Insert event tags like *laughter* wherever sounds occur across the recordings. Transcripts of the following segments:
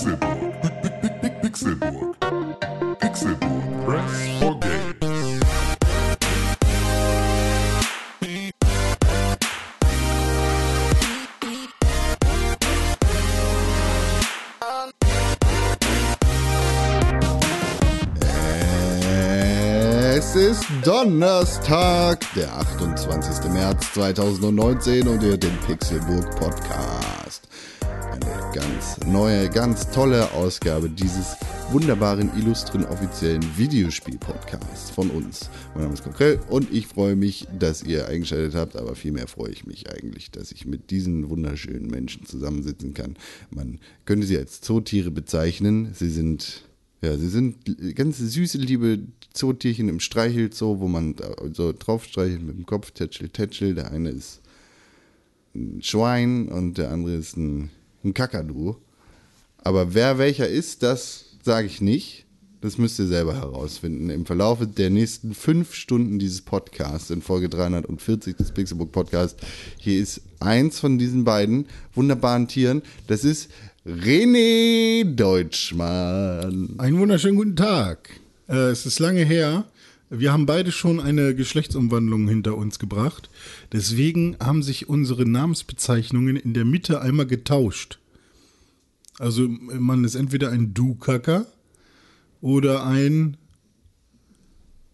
Pixelburg. Pixelburg. Pixelburg. Press for games. Es ist Donnerstag, der 28. März 2019 und ihr den Pixelburg Podcast. Ganz neue, ganz tolle Ausgabe dieses wunderbaren, illustren, offiziellen Videospiel-Podcasts von uns. Mein Name ist Konkrell und ich freue mich, dass ihr eingeschaltet habt, aber vielmehr freue ich mich eigentlich, dass ich mit diesen wunderschönen Menschen zusammensitzen kann. Man könnte sie als Zootiere bezeichnen. Sie sind ja, sie sind ganz süße, liebe Zootierchen im Streichelzoo, wo man so drauf streichelt mit dem Kopf, tätschel, tätschel. Der eine ist ein Schwein und der andere ist ein, ein Kakadu. Aber wer welcher ist, das sage ich nicht. Das müsst ihr selber herausfinden. Im Verlauf der nächsten fünf Stunden dieses Podcasts, in Folge 340 des Pixelbook Podcasts, hier ist eins von diesen beiden wunderbaren Tieren. Das ist René Deutschmann. Einen wunderschönen guten Tag. Äh, es ist lange her. Wir haben beide schon eine Geschlechtsumwandlung hinter uns gebracht. Deswegen haben sich unsere Namensbezeichnungen in der Mitte einmal getauscht. Also man ist entweder ein Du-Kacker oder ein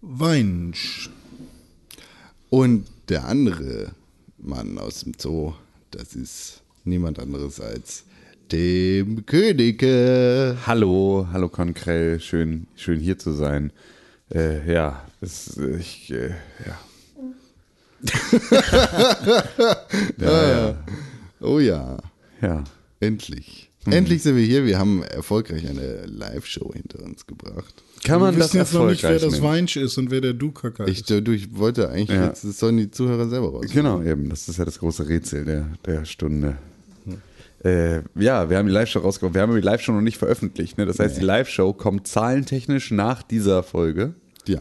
Weinsch. Und der andere Mann aus dem Zoo, das ist niemand anderes als dem Könige. Hallo, hallo Konkrell, schön, schön hier zu sein. Äh, ja, es, ich, äh, ja. *laughs* Ja, ja. Oh ja, ja. endlich. Endlich sind wir hier. Wir haben erfolgreich eine Live-Show hinter uns gebracht. Kann man Wir das wissen jetzt noch nicht, wer das? Weinsch ist und wer der Du-Kacker Ich, ist. du, ich wollte eigentlich Ja. jetzt, das sollen die Zuhörer selber raus. Genau, eben, das ist ja das große Rätsel der, der Stunde. Äh, ja, wir haben die Live-Show rausgekommen. Wir haben die Live-Show noch nicht veröffentlicht. Ne? Das heißt, die Live-Show kommt zahlentechnisch nach dieser Folge Ja.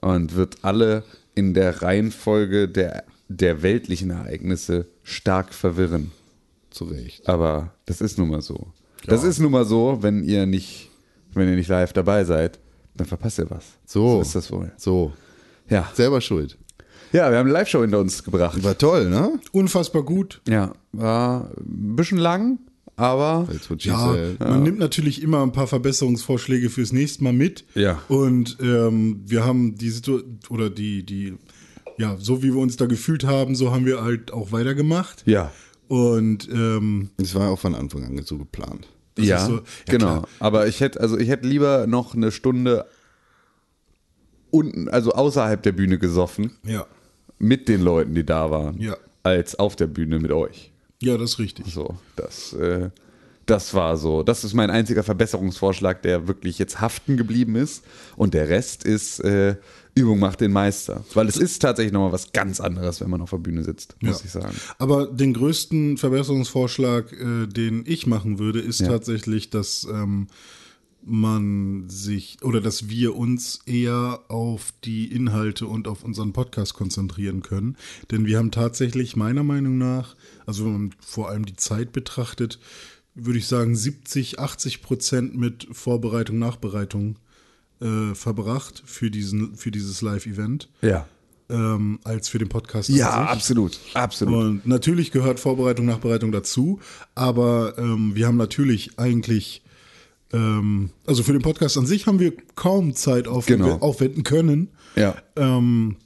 und wird alle in der Reihenfolge der, der weltlichen Ereignisse stark verwirren. Zu Recht. Aber das ist nun mal so. Das ist nun mal so, wenn ihr nicht, wenn ihr nicht live dabei seid, dann verpasst ihr was. So. So ist das wohl. So, Ja. selber schuld. Ja, wir haben eine Live-Show hinter uns gebracht. War toll, ne? Unfassbar gut. Ja, war ein bisschen lang, aber Ja, said. man nimmt natürlich immer ein paar Verbesserungsvorschläge fürs nächste Mal mit. Ja. Und ähm, wir haben die Situation, oder die, die, ja, so wie wir uns da gefühlt haben, so haben wir halt auch weitergemacht. ja. Und ähm, Das war auch von Anfang an so geplant. Das ja, so- ja, genau. klar. Aber ich hätte, also ich hätte lieber noch eine Stunde unten, also außerhalb der Bühne gesoffen, ja, mit den Leuten, die da waren, Ja. als auf der Bühne mit euch. ja, das ist richtig. So, das, äh, das war so. Das ist mein einziger Verbesserungsvorschlag, der wirklich jetzt haften geblieben ist. Und der Rest ist äh, Übung macht den Meister. Weil es ist tatsächlich nochmal was ganz anderes, wenn man auf der Bühne sitzt, muss Ja. ich sagen. Aber den größten Verbesserungsvorschlag, äh, den ich machen würde, ist Ja. tatsächlich, dass ähm, man sich oder dass wir uns eher auf die Inhalte und auf unseren Podcast konzentrieren können. Denn wir haben tatsächlich meiner Meinung nach, also wenn man vor allem die Zeit betrachtet, würde ich sagen 70, 80 Prozent mit Vorbereitung, Nachbereitung äh, verbracht für, diesen, für dieses Live-Event, Ja. ähm, als für den Podcast. Ja, absolut. Absolut. Und natürlich gehört Vorbereitung, Nachbereitung dazu, aber ähm, wir haben natürlich eigentlich, ähm, also für den Podcast an sich haben wir kaum Zeit auf Genau. aufwenden können. Ja. Ähm,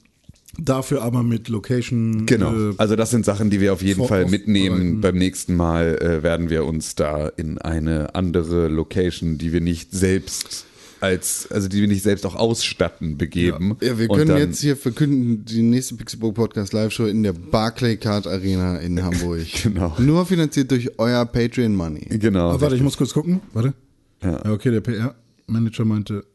dafür aber mit Location. Genau. Äh, also das sind Sachen, die wir auf jeden Fall mitnehmen. Beim nächsten Mal äh, werden wir uns da in eine andere Location, die wir nicht selbst als, also die wir nicht selbst auch ausstatten, begeben. Ja, wir Und können dann- jetzt hier verkünden, die nächste Pixelbook Podcast Live Show in der Barclaycard Arena in *laughs* Hamburg. Genau. Nur finanziert durch euer Patreon Money. Genau. ah, warte, ich muss kurz gucken. Warte. Ja. Ja, okay, der PR-Manager meinte,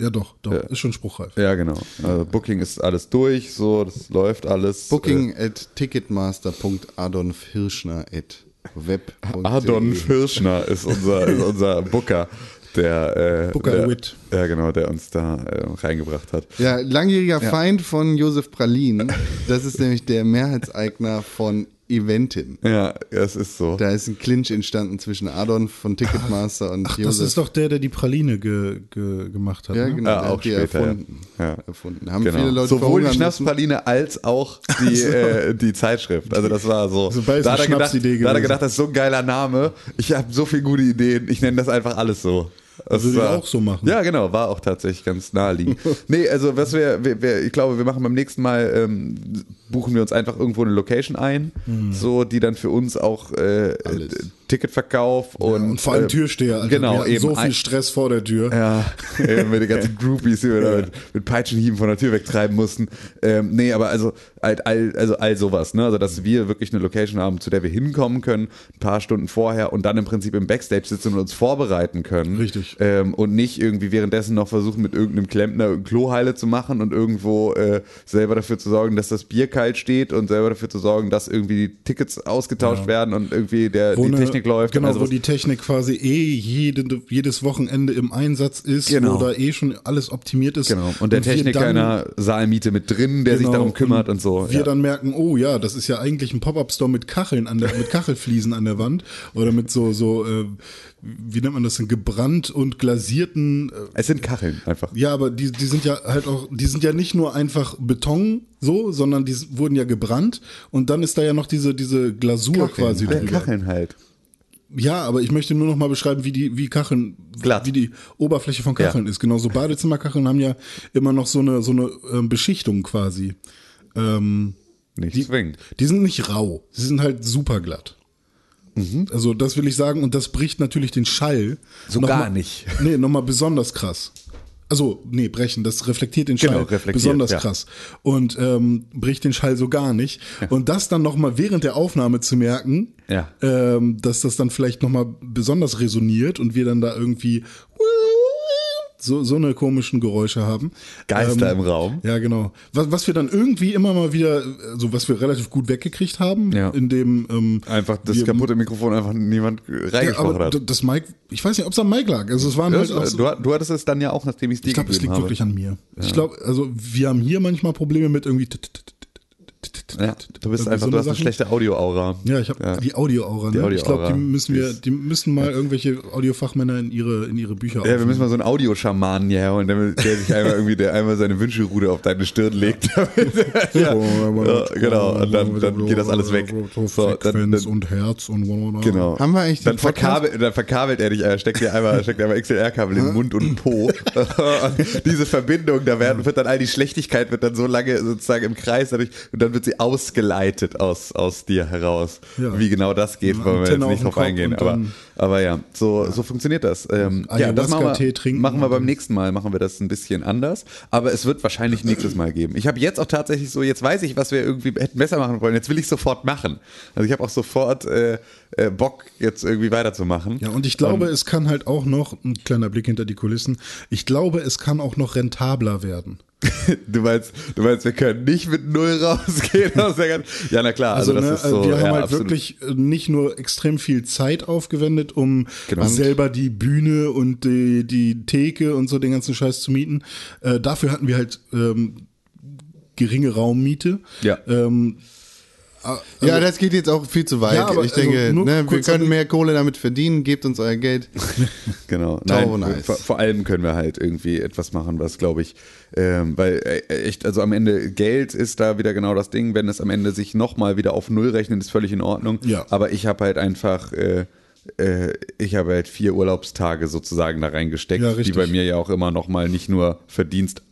ja doch, doch, ist schon spruchreif. Ja, genau. Also Booking ist alles durch, so, das läuft alles. Booking at ticketmaster.adolfhirschner at web. Äh, Adon Firschner ist unser, ist unser Booker, der, äh, Booker der, Witt. Ja, genau, der uns da äh, reingebracht hat. Ja, langjähriger Feind von Josef Pralin. Das ist nämlich der Mehrheitseigner von Eventin. Ja, es ist so. Da ist ein Clinch entstanden zwischen Adon von Ticketmaster und Ach, das Josef. ist doch der, der die Praline ge, ge, gemacht hat. ja, ne? genau, Ja, der auch die später, erfunden. ja. Ja. erfunden. Haben Genau. viele Leute Sowohl die. Schnapspraline als auch die, *laughs* äh, die Zeitschrift. Also das war so. Beides da, hat er gedacht, da hat er gedacht, das ist so ein geiler Name. Ich habe so viele gute Ideen. Ich nenne das einfach alles so. Das Würde ich auch so machen. Ja, genau, war auch tatsächlich ganz naheliegend. *laughs* nee, also was wir, wir, wir, ich glaube, wir machen beim nächsten Mal, ähm, buchen wir uns einfach irgendwo eine Location ein, so die dann für uns auch äh, äh. Ticketverkauf und, Und vor allem äh, Türsteher. Alter. Genau, eben so viel Stress vor der Tür. ja, *laughs* eben mit den ganzen Groupies, die wir da mit, mit Peitschenhieben von der Tür wegtreiben mussten. Ähm, nee, aber also halt all, also all sowas, ne? Also dass wir wirklich eine Location haben, zu der wir hinkommen können, ein paar Stunden vorher und dann im Prinzip im Backstage sitzen und uns vorbereiten können. Richtig. Ähm, und nicht irgendwie währenddessen noch versuchen, mit irgendeinem Klempner Kloheile zu machen und irgendwo äh, selber dafür zu sorgen, dass das Bier kalt steht und selber dafür zu sorgen, dass irgendwie die Tickets ausgetauscht werden und irgendwie der, die eine- Technik läuft. Genau, also wo die Technik quasi eh jede, jedes Wochenende im Einsatz ist, Genau. wo da eh schon alles optimiert ist. Genau. Und der wir Techniker der Saalmiete mit drin, der sich Genau, darum kümmert und, so. Wir ja. dann merken, oh ja, das ist ja eigentlich ein Pop-Up-Store mit Kacheln an der, mit Kachelfliesen an der Wand oder mit so, so, äh, wie nennt man das denn, gebrannt und glasierten, äh, es sind Kacheln einfach. ja, aber die, die sind ja halt auch, die sind ja nicht nur einfach Beton so, sondern die wurden ja gebrannt und dann ist da ja noch diese, diese Glasur quasi Ja, drüber. Kacheln halt. Ja, aber ich möchte nur noch mal beschreiben, wie die, wie Kacheln, Glatt. wie die Oberfläche von Kacheln ist. Genau, so Badezimmerkacheln haben ja immer noch so eine, so eine ähm, Beschichtung quasi. Ähm, Nicht die, zwingend. die sind nicht rau, sie sind halt super glatt. Mhm. Also das will ich sagen und das bricht natürlich den Schall. So noch gar mal- nicht. *laughs* Nee, nochmal besonders krass. Also, nee, brechen, das reflektiert den Schall Genau, reflektiert, besonders ja. krass. Und ähm, bricht den Schall so gar nicht. Und das dann nochmal während der Aufnahme zu merken, Ja. ähm, dass das dann vielleicht nochmal besonders resoniert und wir dann da irgendwie so, so eine komischen Geräusche haben. Geister Ähm, im Raum. Ja, genau. Was, was wir dann irgendwie immer mal wieder, also was wir relativ gut weggekriegt haben, Ja. indem ähm, Einfach das wir- kaputte Mikrofon einfach niemand ja, reingesprochen aber hat. das Mic, ich weiß nicht, ob es am Mic lag. Also es waren halt auch Das, so, du, du hattest es dann ja auch, nachdem ich es dir ich glaube, es liegt habe. wirklich an mir. Ich glaube, also wir haben hier manchmal Probleme mit irgendwie. t- t- t- t- t- ja, du bist irgendwie einfach, so du hast eine schlechte Audioaura. Ja, ich habe Ja. die Audioaura. Die Ne? ich glaube, die müssen wir, die müssen mal irgendwelche Audiofachmänner in ihre in ihre Bücher Ja, wir müssen mal so einen Audioschamanen hier holen, der, der sich einmal irgendwie, der einmal seine Wünschelrude auf deine Stirn legt. ja, *laughs* ja, genau, und dann, dann geht das alles weg. So, dann, dann, und Herz und genau. Haben wir den dann Podcast? verkabelt, dann verkabelt er dich, er steckt dir einmal, steckt dir einmal XLR-Kabel in den Mund und den Po. *laughs* und diese Verbindung, da werden, wird dann all die Schlechtigkeit wird dann so lange sozusagen im Kreis dadurch, und dann wird sie ausgeleitet aus, aus dir heraus. Ja. Wie genau das geht, wollen wir jetzt nicht drauf eingehen. Aber, aber ja, so, so funktioniert das. Ähm, ja, das machen wir, trinken machen wir und beim nächsten Mal, machen wir das ein bisschen anders. Aber es wird wahrscheinlich nächstes Mal geben. Ich habe jetzt auch tatsächlich so, jetzt weiß ich, was wir irgendwie hätten besser machen wollen. Jetzt will ich sofort machen. Also ich habe auch sofort äh, äh, Bock, jetzt irgendwie weiterzumachen. Ja, und ich glaube, es kann halt auch noch, ein kleiner Blick hinter die Kulissen, ich glaube, es kann auch noch rentabler werden. *laughs* Du meinst, du meinst, wir können nicht mit null rausgehen aus der ganzen. Ja, na klar, also, Also, das ne, ist so. wir haben ja, halt absolut. wirklich äh, nicht nur extrem viel Zeit aufgewendet, um Genau. selber die Bühne und die, die Theke und so den ganzen Scheiß zu mieten. Äh, dafür hatten wir halt ähm, geringe Raummiete. Ja. Ähm, ja, das geht jetzt auch viel zu weit. Ja, aber ich denke, also ne, wir können aber- mehr Kohle damit verdienen, gebt uns euer Geld. *laughs* Genau. Nein, Eis. vor, vor allem können wir halt irgendwie etwas machen, was glaube ich, ähm, weil äh, echt, also am Ende Geld ist da wieder genau das Ding, wenn es am Ende sich nochmal wieder auf Null rechnet, ist völlig in Ordnung. Ja. Aber ich habe halt einfach, äh, äh, ich habe halt vier Urlaubstage sozusagen da reingesteckt, Ja, die bei mir ja auch immer nochmal nicht nur Verdienst,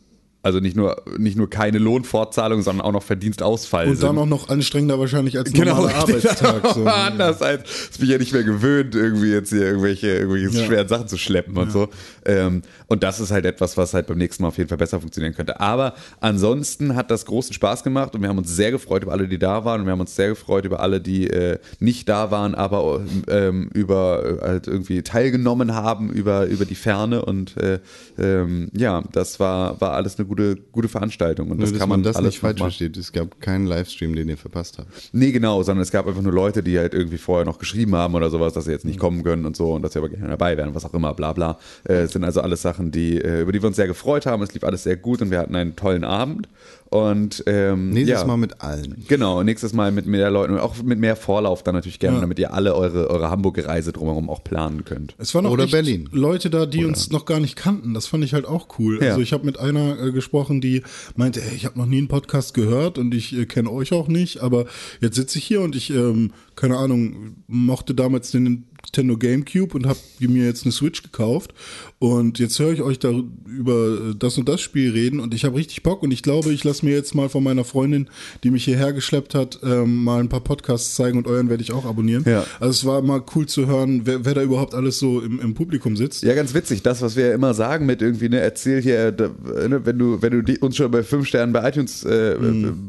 also nicht nur, nicht nur keine Lohnfortzahlung, sondern auch noch Verdienstausfall und sind. dann auch noch anstrengender wahrscheinlich als Genau, normaler. Arbeitstag. So. *laughs* Anders als, das bin ich ja nicht mehr gewöhnt, irgendwie jetzt hier irgendwelche, irgendwelche Ja. schweren Sachen zu schleppen und so. Ähm, und das ist halt etwas, was halt beim nächsten Mal auf jeden Fall besser funktionieren könnte. Aber ansonsten hat das großen Spaß gemacht und wir haben uns sehr gefreut über alle, die da waren und wir haben uns sehr gefreut über alle, die äh, nicht da waren, aber ähm, über äh, halt irgendwie teilgenommen haben über, über die Ferne und äh, ähm, ja, das war, war alles eine gute, gute Veranstaltung und Nur, das dass kann man man das alles nicht falsch versteht. Es gab keinen Livestream, den ihr verpasst habt. Nee, genau, sondern es gab einfach nur Leute, die halt irgendwie vorher noch geschrieben haben oder sowas, dass sie jetzt nicht kommen können und so und dass sie aber gerne dabei wären, was auch immer, bla bla. Äh, es sind also alles Sachen, die, äh, über die wir uns sehr gefreut haben. Es lief alles sehr gut und wir hatten einen tollen Abend. Und ähm, Nächstes ja. Mal mit allen. Genau, nächstes Mal mit mehr Leuten und auch mit mehr Vorlauf dann natürlich gerne, damit ihr alle eure, eure Hamburg-Reise drumherum auch planen könnt. Es waren auch Oder echt Berlin. Leute da, die uns noch gar nicht kannten. Das fand ich halt auch cool. Ja. Also ich habe mit einer äh, gesprochen, die meinte, ey, ich habe noch nie einen Podcast gehört und ich äh, kenne euch auch nicht, aber jetzt sitze ich hier und ich, ähm, keine Ahnung, mochte damals den Nintendo GameCube und habe mir jetzt eine Switch gekauft und jetzt höre ich euch da über äh, das und das Spiel reden und ich habe richtig Bock und ich glaube, ich lasse mir jetzt mal von meiner Freundin, die mich hierher geschleppt hat, ähm, mal ein paar Podcasts zeigen und euren werde ich auch abonnieren. Ja. Also es war mal cool zu hören, wer, wer da überhaupt alles so im, im Publikum sitzt. Ja, ganz witzig, das, was wir ja immer sagen mit irgendwie, ne, erzähl hier, da, ne, wenn du, wenn du uns schon bei fünf Sternen bei iTunes äh,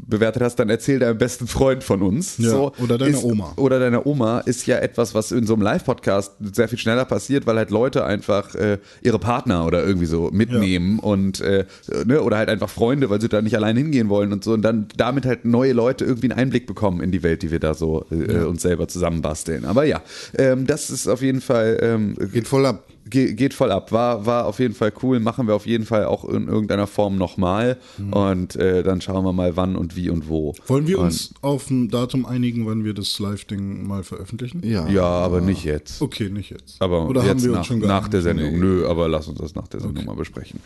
bewertet hast, dann erzähl deinem besten Freund von uns. Mhm. Ja, so, oder deiner ist, Oma. Oder deiner Oma ist ja etwas, was in so einem Live-Podcast sehr viel schneller passiert, weil halt Leute einfach äh, ihre Partner oder irgendwie so mitnehmen und äh, ne, oder halt einfach Freunde, weil sie da nicht allein hingehen wollen und so und dann damit halt neue Leute irgendwie einen Einblick bekommen in die Welt, die wir da so äh, uns selber zusammenbasteln. Aber ja, ähm, das ist auf jeden Fall ähm, Geht voll ab. Ge geht voll ab. War, war auf jeden Fall cool. Machen wir auf jeden Fall auch in irgendeiner Form nochmal. Und äh, dann schauen wir mal, wann und wie und wo. Wollen wir und, uns auf ein Datum einigen, wann wir das Live-Ding mal veröffentlichen? Ja. Ja, aber nicht jetzt. Okay, nicht jetzt. Aber Oder jetzt haben wir nach, uns schon nach der? Sendung. Nö, aber lass uns das nach der Sendung mal besprechen.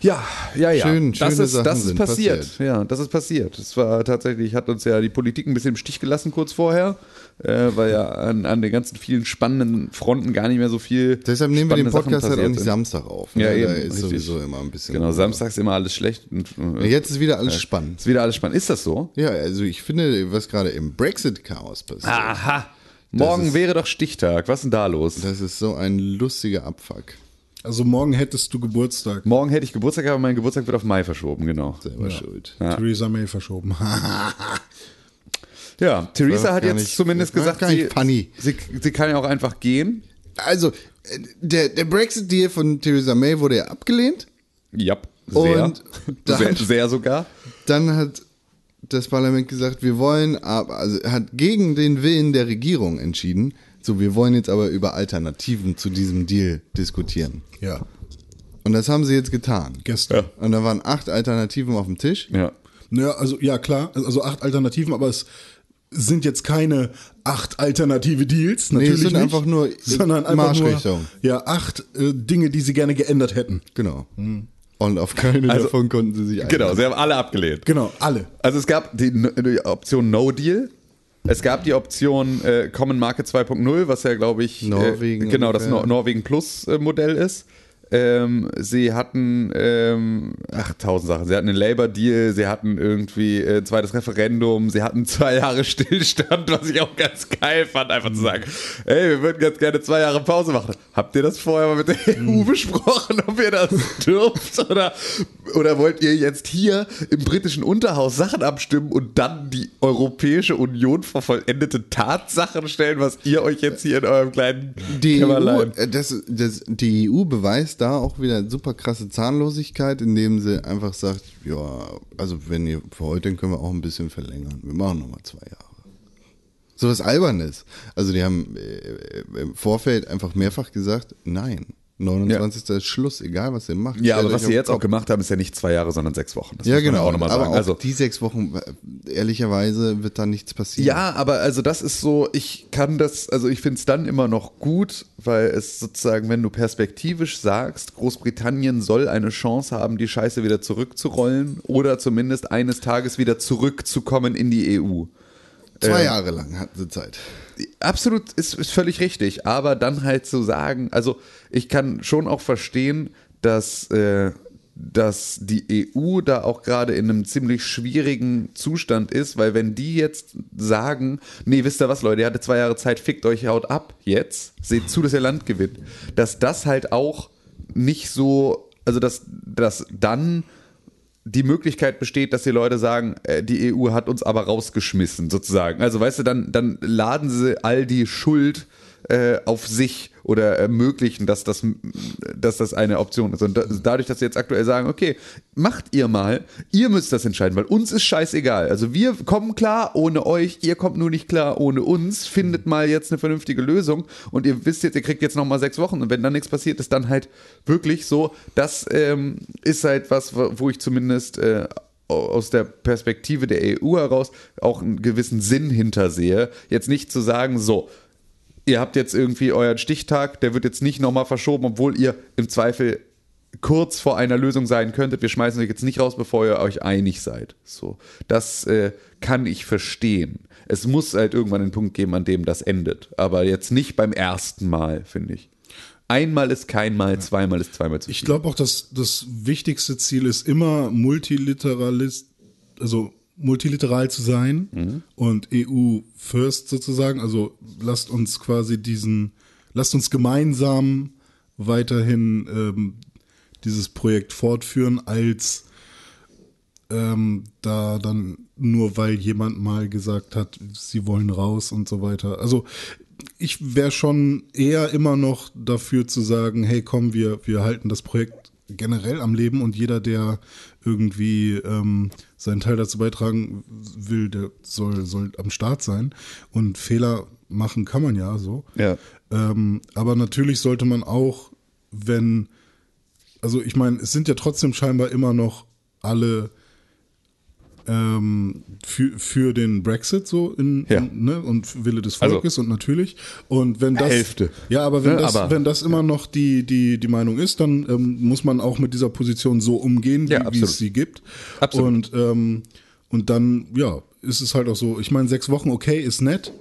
Ja, ja, ja. Schön, das schöne ist, Sachen das ist passiert. passiert. Ja, das ist passiert. Es war tatsächlich, hat uns ja die Politik ein bisschen im Stich gelassen kurz vorher, äh, weil ja an, an den ganzen vielen spannenden Fronten gar nicht mehr so viel. Deshalb nehmen wir den Podcast halt auch nicht. Samstag auf. Ja, ne? eben, Da ist richtig. sowieso immer ein bisschen. Genau, samstags immer alles schlecht. Und, äh, Jetzt ist wieder alles spannend. Ist wieder alles spannend. Ist das so? Ja, also ich finde, was gerade im Brexit-Chaos passiert, Aha. Morgen ist- wäre doch Stichtag. Was ist denn da los? das ist so ein lustiger Abfuck. Also morgen hättest du Geburtstag. Morgen hätte ich Geburtstag, aber mein Geburtstag wird auf Mai verschoben, genau. Selber schuld. Theresa May verschoben. *laughs* Ja, Theresa hat jetzt nicht- zumindest gesagt, sie, funny. sie, sie kann ja auch einfach gehen. Also, äh, der, der Brexit-Deal von Theresa May wurde ja abgelehnt. Ja, sehr. Und *laughs* dann- sehr, sehr sogar. Dann hat das Parlament gesagt, wir wollen, aber, also hat gegen den Willen der Regierung entschieden. So, wir wollen jetzt aber über Alternativen zu diesem Deal diskutieren. ja, Und das haben sie jetzt getan. gestern. Und da waren acht Alternativen auf dem Tisch. Ja. Naja, also ja klar, also acht Alternativen, aber es sind jetzt keine acht alternative Deals, natürlich es sind nicht, einfach nur sondern einfach nur ja acht äh, Dinge, die sie gerne geändert hätten. Genau. Und auf keine Also- davon konnten sie sich Genau, einigen. sie haben alle abgelehnt. Genau, alle. Also es gab die, die Option No Deal. Es gab die Option äh, Common Market 2.0, was ja, glaube ich, Norwegen äh, genau das. Nor Norwegen Plus äh, Modell ist. Ähm, sie hatten, ähm, ach, tausend Sachen. Sie hatten einen Labour-Deal, sie hatten irgendwie äh, zweites Referendum, sie hatten zwei Jahre Stillstand, *laughs* was ich auch ganz geil fand, einfach zu sagen, ey, wir würden ganz gerne zwei Jahre Pause machen. Habt ihr das vorher mal mit der EU besprochen, ob ihr das *laughs* dürft? Oder, oder wollt ihr jetzt hier im britischen Unterhaus Sachen abstimmen und dann die Europäische Union vor vollendete Tatsachen stellen, was ihr euch jetzt hier in eurem kleinen Die EU, Kämmerlein äh, das, das, die EU beweist da auch wieder super krasse Zahnlosigkeit, indem sie einfach sagt, ja, also wenn ihr für heute, dann können wir auch ein bisschen verlängern. Wir machen nochmal zwei Jahre. So was Albernes. Also die haben äh, im Vorfeld einfach mehrfach gesagt, nein, 29. ist Schluss, egal was ihr macht. Ja, aber was sie jetzt auch gemacht haben, ist ja nicht zwei Jahre, sondern sechs Wochen. Das Ja, genau. Auch aber sagen. auch Also, die sechs Wochen, äh, ehrlicherweise wird da nichts passieren. ja, aber also das ist so, ich kann das, also ich finde es dann immer noch gut, weil es sozusagen, wenn du perspektivisch sagst, Großbritannien soll eine Chance haben, die Scheiße wieder zurückzurollen oder zumindest eines Tages wieder zurückzukommen in die EU. Zwei Ähm, Jahre lang hatten sie Zeit. Absolut, ist, ist völlig richtig. Aber dann halt zu sagen, also ich kann schon auch verstehen, dass, äh, dass die EU da auch gerade in einem ziemlich schwierigen Zustand ist, weil wenn die jetzt sagen, nee, wisst ihr was, Leute, ihr hattet zwei Jahre Zeit, fickt euch, haut ab, jetzt, seht zu, dass ihr Land gewinnt, dass das halt auch nicht so, also dass, dass dann die Möglichkeit besteht, dass die Leute sagen, äh, die EU hat uns aber rausgeschmissen, sozusagen. Also weißt du, dann, dann laden sie all die Schuld äh, auf sich oder ermöglichen, dass das, dass das eine Option ist. Und da, dadurch, dass sie jetzt aktuell sagen, okay, macht ihr mal, ihr müsst das entscheiden, weil uns ist scheißegal. Also wir kommen klar ohne euch, ihr kommt nur nicht klar ohne uns, findet mal jetzt eine vernünftige Lösung und ihr wisst jetzt, ihr kriegt jetzt nochmal sechs Wochen und wenn dann nichts passiert, ist dann halt wirklich so, das ähm, ist halt was, wo ich zumindest äh, aus der Perspektive der EU heraus auch einen gewissen Sinn hintersehe. Jetzt nicht zu sagen, so, ihr habt jetzt irgendwie euren Stichtag, der wird jetzt nicht nochmal verschoben, obwohl ihr im Zweifel kurz vor einer Lösung sein könntet. Wir schmeißen euch jetzt nicht raus, bevor ihr euch einig seid. So, das äh, kann ich verstehen. Es muss halt irgendwann einen Punkt geben, an dem das endet. Aber jetzt nicht beim ersten Mal, finde ich. Einmal ist kein Mal, zweimal ist zweimal zu viel. Ich glaube auch, dass das wichtigste Ziel ist immer Multilateralist, also multilateral zu sein Mhm. und EU first sozusagen. Also lasst uns quasi diesen, lasst uns gemeinsam weiterhin ähm, dieses Projekt fortführen, als ähm, da dann nur weil jemand mal gesagt hat, sie wollen raus und so weiter. Also ich wäre schon eher immer noch dafür zu sagen, hey komm, wir, wir halten das Projekt generell am Leben und jeder, der irgendwie ähm, seinen Teil dazu beitragen will, der soll, soll am Start sein. Und Fehler machen kann man ja so. Ja. Ähm, aber natürlich sollte man auch, wenn, also ich meine, es sind ja trotzdem scheinbar immer noch alle ähm, für, für den Brexit so in, Ja. in ne, und Wille des Also- Volkes und natürlich und wenn das Hälfte. ja aber wenn Ne, das aber- wenn das immer noch die die die Meinung ist dann ähm, muss man auch mit dieser Position so umgehen wie, Ja, wie es sie gibt Absolut. und ähm, und dann ja ist es halt auch so ich meine sechs Wochen okay ist nett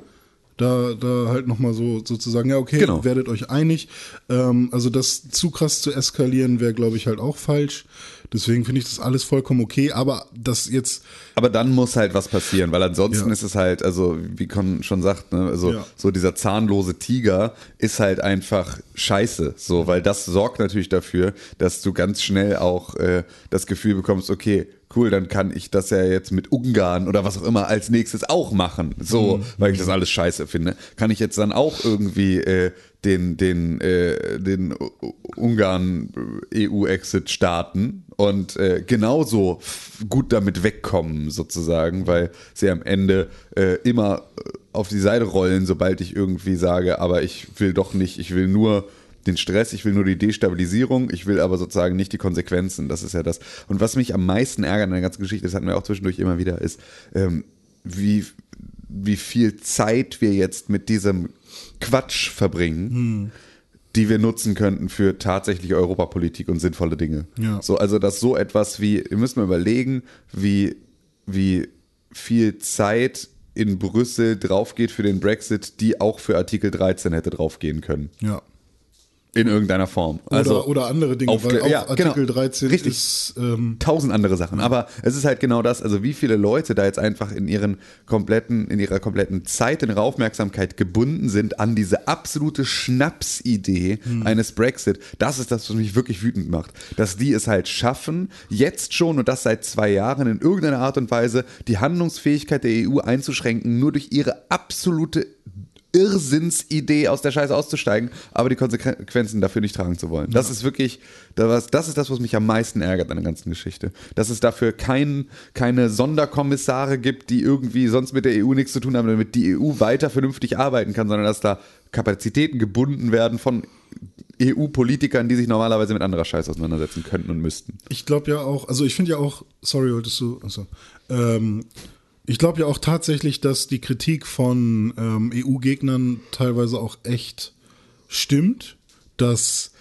da, da halt nochmal so sozusagen, ja, okay, Genau. werdet euch einig. Ähm, also das zu krass zu eskalieren wäre, glaube ich, halt auch falsch. Deswegen finde ich das alles vollkommen okay, aber das jetzt, Aber dann muss halt was passieren, weil ansonsten Ja. ist es halt, also wie Con schon sagt, ne, also Ja. so dieser zahnlose Tiger ist halt einfach scheiße, so, weil das sorgt natürlich dafür, dass du ganz schnell auch äh, das Gefühl bekommst, okay, cool, dann kann ich das ja jetzt mit Ungarn oder was auch immer als nächstes auch machen, so, weil ich das alles scheiße finde. Kann ich jetzt dann auch irgendwie äh, den, den, äh, den U- U- Ungarn-EU-Exit starten und äh, genauso gut damit wegkommen, sozusagen, weil sie am Ende äh, immer äh, auf die Seite rollen, sobald ich irgendwie sage, aber ich will doch nicht, ich will nur den Stress, ich will nur die Destabilisierung, ich will aber sozusagen nicht die Konsequenzen. Das ist ja das. Und was mich am meisten ärgert an der ganzen Geschichte, das hatten wir auch zwischendurch immer wieder, ist, ähm, wie, wie viel Zeit wir jetzt mit diesem Quatsch verbringen, die wir nutzen könnten für tatsächliche Europapolitik und sinnvolle Dinge. Ja. So, also dass so etwas wie, ihr müsst mal überlegen, wie, wie viel Zeit in Brüssel draufgeht für den Brexit, die auch für Artikel 13 hätte draufgehen können. ja. In irgendeiner Form. Oder, Also oder andere Dinge, weil auch ja, Artikel genau. 13 Richtig. ist, ähm, tausend andere Sachen. Aber es ist halt genau das, also wie viele Leute da jetzt einfach in ihren kompletten, in ihrer kompletten Zeit, in ihrer Aufmerksamkeit gebunden sind an diese absolute Schnapsidee eines Brexit. Das ist das, was mich wirklich wütend macht. Dass die es halt schaffen, jetzt schon und das seit zwei Jahren in irgendeiner Art und Weise die Handlungsfähigkeit der EU einzuschränken, nur durch ihre absolute Irrsinnsidee aus der Scheiße auszusteigen, aber die Konsequenzen dafür nicht tragen zu wollen. Das ist wirklich, das das ist das, was mich am meisten ärgert an der ganzen Geschichte. Dass es dafür kein, keine Sonderkommissare gibt, die irgendwie sonst mit der EU nichts zu tun haben, damit die EU weiter vernünftig arbeiten kann, sondern dass da Kapazitäten gebunden werden von EU-Politikern, die sich normalerweise mit anderer Scheiße auseinandersetzen könnten und müssten. ich glaube ja auch, also ich finde ja auch, sorry, wolltest du, also, ähm, ich glaube ja auch tatsächlich, dass die Kritik von ähm, EU-Gegnern teilweise auch echt stimmt, dass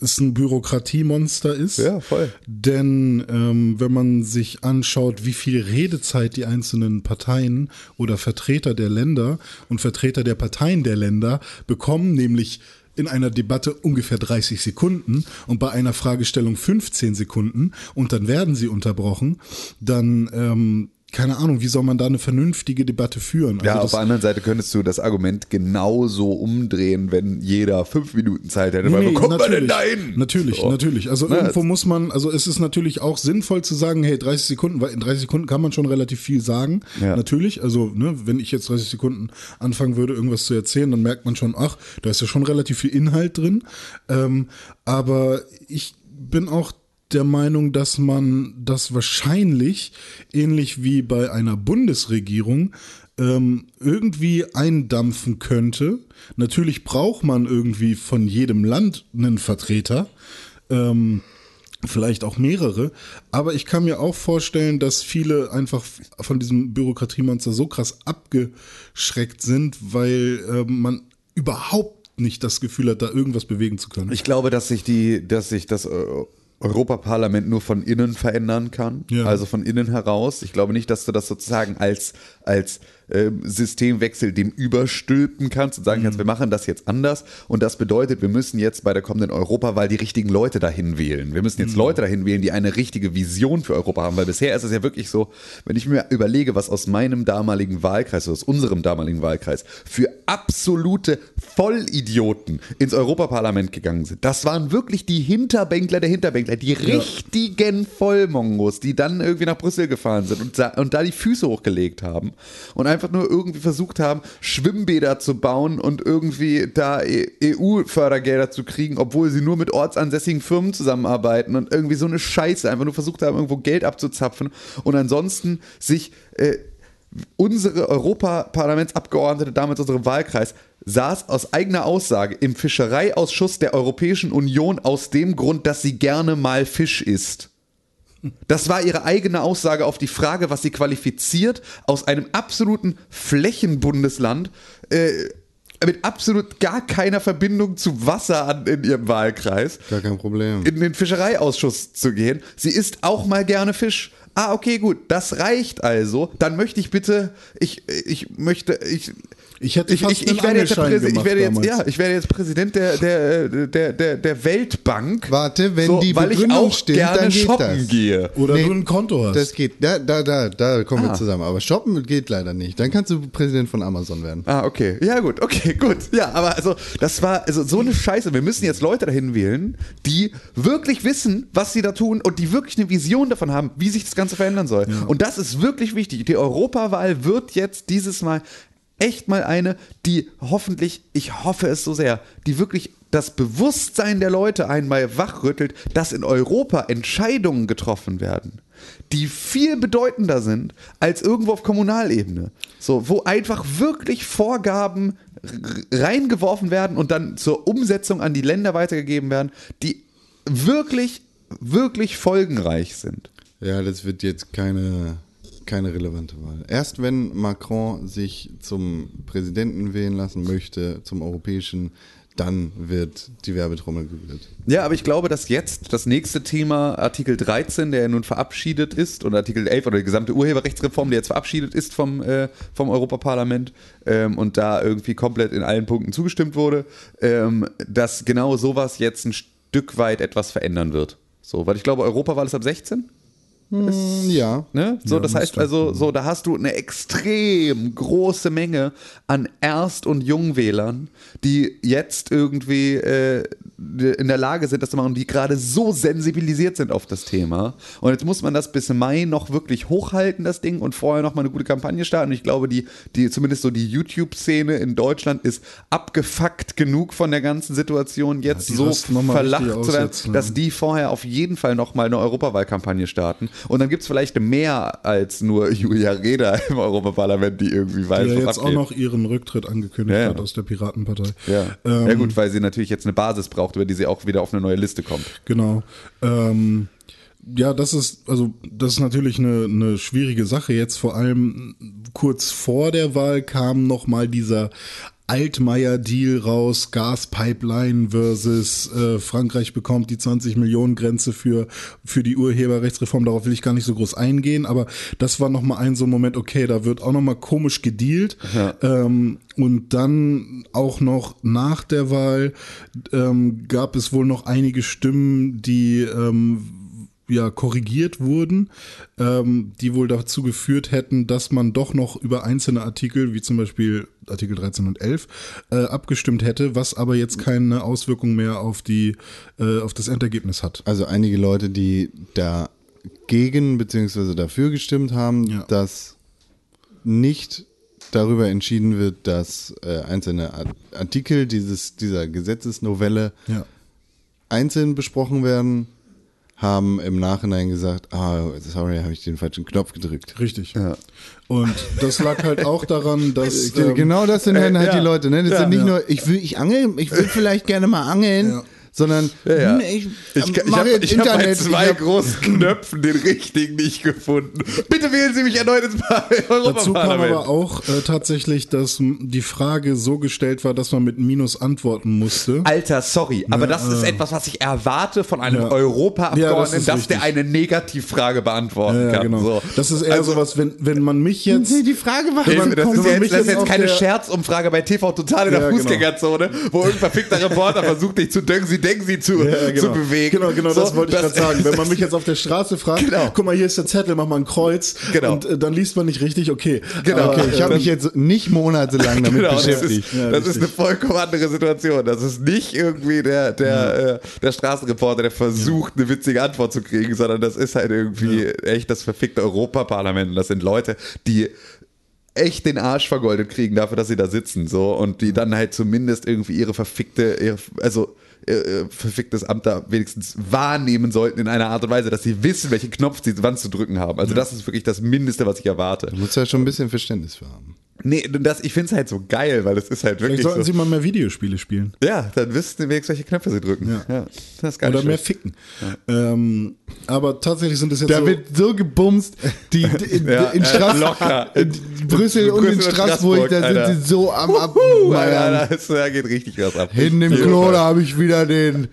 es ein Bürokratiemonster ist. Ja, voll. Denn ähm, wenn man sich anschaut, wie viel Redezeit die einzelnen Parteien oder Vertreter der Länder und Vertreter der Parteien der Länder bekommen, nämlich in einer Debatte ungefähr 30 Sekunden und bei einer Fragestellung 15 Sekunden und dann werden sie unterbrochen, dann ähm, keine Ahnung, wie soll man da eine vernünftige Debatte führen? Also Ja, auf der anderen Seite könntest du das Argument genauso umdrehen, wenn jeder fünf Minuten Zeit hätte. weil wo kommt man denn da hin? Natürlich, So. natürlich. Also Ne, irgendwo muss man, also es ist natürlich auch sinnvoll zu sagen, hey, 30 Sekunden, weil in 30 Sekunden kann man schon relativ viel sagen. Ja. Natürlich, also ne, wenn ich jetzt 30 Sekunden anfangen würde, irgendwas zu erzählen, dann merkt man schon, ach, da ist ja schon relativ viel Inhalt drin. Ähm, aber ich bin auch der Meinung, dass man das wahrscheinlich, ähnlich wie bei einer Bundesregierung, ähm, irgendwie eindampfen könnte. Natürlich braucht man irgendwie von jedem Land einen Vertreter. Ähm, vielleicht auch mehrere. Aber ich kann mir auch vorstellen, dass viele einfach von diesem Bürokratiemonster so krass abgeschreckt sind, weil äh, man überhaupt nicht das Gefühl hat, da irgendwas bewegen zu können. Ich glaube, dass sich die, dass sich das äh, Europaparlament nur von innen verändern kann, Ja. also von innen heraus. Ich glaube nicht, dass du das sozusagen als als Systemwechsel dem überstülpen kannst und sagen kannst, wir machen das jetzt anders. Und das bedeutet, wir müssen jetzt bei der kommenden Europawahl die richtigen Leute dahin wählen. Wir müssen jetzt Leute dahin wählen, die eine richtige Vision für Europa haben. Weil bisher ist es ja wirklich so, wenn ich mir überlege, was aus meinem damaligen Wahlkreis, aus unserem damaligen Wahlkreis, für absolute Vollidioten ins Europaparlament gegangen sind. Das waren wirklich die Hinterbänkler der Hinterbänkler, die richtigen Vollmongos, die dann irgendwie nach Brüssel gefahren sind und da, und da die Füße hochgelegt haben und einfach nur irgendwie versucht haben, Schwimmbäder zu bauen und irgendwie da E- EU-Fördergelder zu kriegen, obwohl sie nur mit ortsansässigen Firmen zusammenarbeiten und irgendwie so eine Scheiße, einfach nur versucht haben, irgendwo Geld abzuzapfen und ansonsten sich äh, unsere Europaparlamentsabgeordnete, damals unserem Wahlkreis, saß aus eigener Aussage im Fischereiausschuss der Europäischen Union aus dem Grund, dass sie gerne mal Fisch isst. Das war ihre eigene Aussage auf die Frage, was sie qualifiziert, aus einem absoluten Flächenbundesland äh, mit absolut gar keiner Verbindung zu Wasser an, in ihrem Wahlkreis Gar kein Problem. in den Fischereiausschuss zu gehen. Sie isst auch mal gerne Fisch. Ah, okay, gut, das reicht also. Dann möchte ich bitte, ich, ich möchte, ich, Ich hätte ich, fast ich, ich einen werde jetzt, ich werde jetzt, ja, ich werde jetzt Präsident der, der, der, der, der Weltbank. Warte, wenn so, die weil ich Begründung stimmt, dann geht shoppen das. gehe. Oder Nee, du ein Konto hast. Das geht, da, da, da, da kommen Ah. wir zusammen. Aber shoppen geht leider nicht. Dann kannst du Präsident von Amazon werden. Ah, okay. Ja, gut, okay, *laughs* gut. Ja, aber also, das war also so eine Scheiße. Wir müssen jetzt Leute dahin wählen, die wirklich wissen, was sie da tun und die wirklich eine Vision davon haben, wie sich das Ganze verändern soll. Und das ist wirklich wichtig. Die Europawahl wird jetzt dieses Mal echt mal eine, die hoffentlich, ich hoffe es so sehr, die wirklich das Bewusstsein der Leute einmal wachrüttelt, dass in Europa Entscheidungen getroffen werden, die viel bedeutender sind als irgendwo auf Kommunalebene. So, wo einfach wirklich Vorgaben reingeworfen werden und dann zur Umsetzung an die Länder weitergegeben werden, die wirklich, wirklich folgenreich sind. Ja, das wird jetzt keine, keine relevante Wahl. Erst wenn Macron sich zum Präsidenten wählen lassen möchte, zum europäischen, dann wird die Werbetrommel gerührt. Ja, aber ich glaube, dass jetzt das nächste Thema Artikel 13, der ja nun verabschiedet ist, und Artikel 11 oder die gesamte Urheberrechtsreform, die jetzt verabschiedet ist vom, äh, vom Europaparlament ähm, und da irgendwie komplett in allen Punkten zugestimmt wurde, ähm, dass genau sowas jetzt ein Stück weit etwas verändern wird. So, weil ich glaube, Europawahl ist ab 16. Ja. Ne? So, Ja, das heißt also, so, da hast du eine extrem große Menge an Erst- und Jungwählern, die jetzt irgendwie äh, in der Lage sind, das zu machen, die gerade so sensibilisiert sind auf das Thema. Und jetzt muss man das bis Mai noch wirklich hochhalten, das Ding, und vorher noch mal eine gute Kampagne starten. Und ich glaube, die, die, zumindest so die YouTube-Szene in Deutschland ist abgefuckt genug von der ganzen Situation, jetzt die so verlacht zu werden, jetzt, ne? dass die vorher auf jeden Fall noch mal eine Europawahlkampagne starten. Und dann gibt es vielleicht mehr als nur *laughs* Julia Reda im Europaparlament, die irgendwie weiß, die ja was jetzt auch abgeht. noch ihren Rücktritt angekündigt Ja, ja. hat aus der Piratenpartei. ja. Ähm, ja gut, weil sie natürlich jetzt eine Basis braucht, über die sie auch wieder auf eine neue Liste kommt. Genau. Ähm, ja, das ist, also, das ist natürlich eine, eine schwierige Sache. Jetzt vor allem kurz vor der Wahl kam nochmal dieser Altmaier-Deal raus, Gaspipeline versus äh, Frankreich bekommt die 20 Millionen Grenze für, für die Urheberrechtsreform. Darauf will ich gar nicht so groß eingehen, aber das war nochmal ein so ein Moment, okay, da wird auch nochmal komisch gedealt. Ähm, und dann auch noch nach der Wahl ähm, gab es wohl noch einige Stimmen, die ähm, ja korrigiert wurden, ähm, die wohl dazu geführt hätten, dass man doch noch über einzelne Artikel, wie zum Beispiel Artikel 13 und 11, äh, abgestimmt hätte, was aber jetzt keine Auswirkung mehr auf die äh, auf das Endergebnis hat. Also einige Leute, die dagegen bzw. dafür gestimmt haben, Ja. dass nicht darüber entschieden wird, dass äh, einzelne Art- Artikel dieses, dieser Gesetzesnovelle Ja. einzeln besprochen werden, haben im Nachhinein gesagt, ah, sorry, habe ich den falschen Knopf gedrückt. Richtig. Und das lag halt auch daran, *laughs* dass ähm, genau das sind dann äh, halt ja. die Leute, ne? Das Ja. sind nicht Ja. nur, ich will, ich angel, ich will vielleicht gerne mal angeln, Ja. Sondern Ja, ja. hm, ich, Ich, ich habe hab bei Internet. zwei hab, großen Knöpfen den richtigen nicht gefunden. Bitte wählen Sie mich erneut ins Par- Dazu kam Europaparlament. aber auch äh, tatsächlich, dass die Frage so gestellt war, dass man mit Minus antworten musste. Alter, sorry, aber das ist etwas, was ich erwarte von einem Ja. Europaabgeordneten, Ja, das dass der richtig. eine Negativfrage beantworten Ja, ja, kann. genau. So. Das ist eher Also- sowas, wenn, wenn man mich jetzt. Nee, die Frage war, man- das, wenn ist jetzt, das ist jetzt keine der- Scherzumfrage bei TV Total in der Ja, genau. Fußgängerzone, wo irgendein verfickter Reporter *laughs* versucht, dich zu sie denken sie zu, Ja, genau. zu bewegen. Genau, genau, So, das wollte ich gerade sagen. Wenn man mich *laughs* jetzt auf der Straße fragt, Genau. guck mal, hier ist der Zettel, mach mal ein Kreuz. Genau. Und äh, dann liest man nicht richtig, okay. Genau. Okay, ich habe mich jetzt nicht monatelang damit Genau, das ist, beschäftigt. Ja, das ist eine vollkommen andere Situation. Das ist nicht irgendwie der, der, äh, der Straßenreporter, der versucht, eine witzige Antwort zu kriegen, sondern das ist halt irgendwie echt das verfickte Europaparlament. Und das sind Leute, die echt den Arsch vergoldet kriegen dafür, dass sie da sitzen, so und die dann halt zumindest irgendwie ihre verfickte, ihre, also äh, äh, verficktes Amt da wenigstens wahrnehmen sollten in einer Art und Weise, dass sie wissen, welchen Knopf sie wann zu drücken haben. Also das ist wirklich das Mindeste, was ich erwarte. Du musst ja schon ein bisschen Verständnis für haben. Nee, das, ich finde es halt so geil, weil es ist halt wirklich Vielleicht sollten so, Sie mal mehr Videospiele spielen. ja, dann wissen sie wenigstens, welche Knöpfe sie drücken. Ja. das ist geil. Oder mehr ficken. Ähm, aber tatsächlich sind es jetzt Da so. wird so gebumst, die, die in, *laughs* Ja, in, äh, Straß, locker. in Brüssel und in Straßburg, da sind sie so am Abmeiern. da, geht richtig was ab. Hinten im Klo, da habe ich wieder den,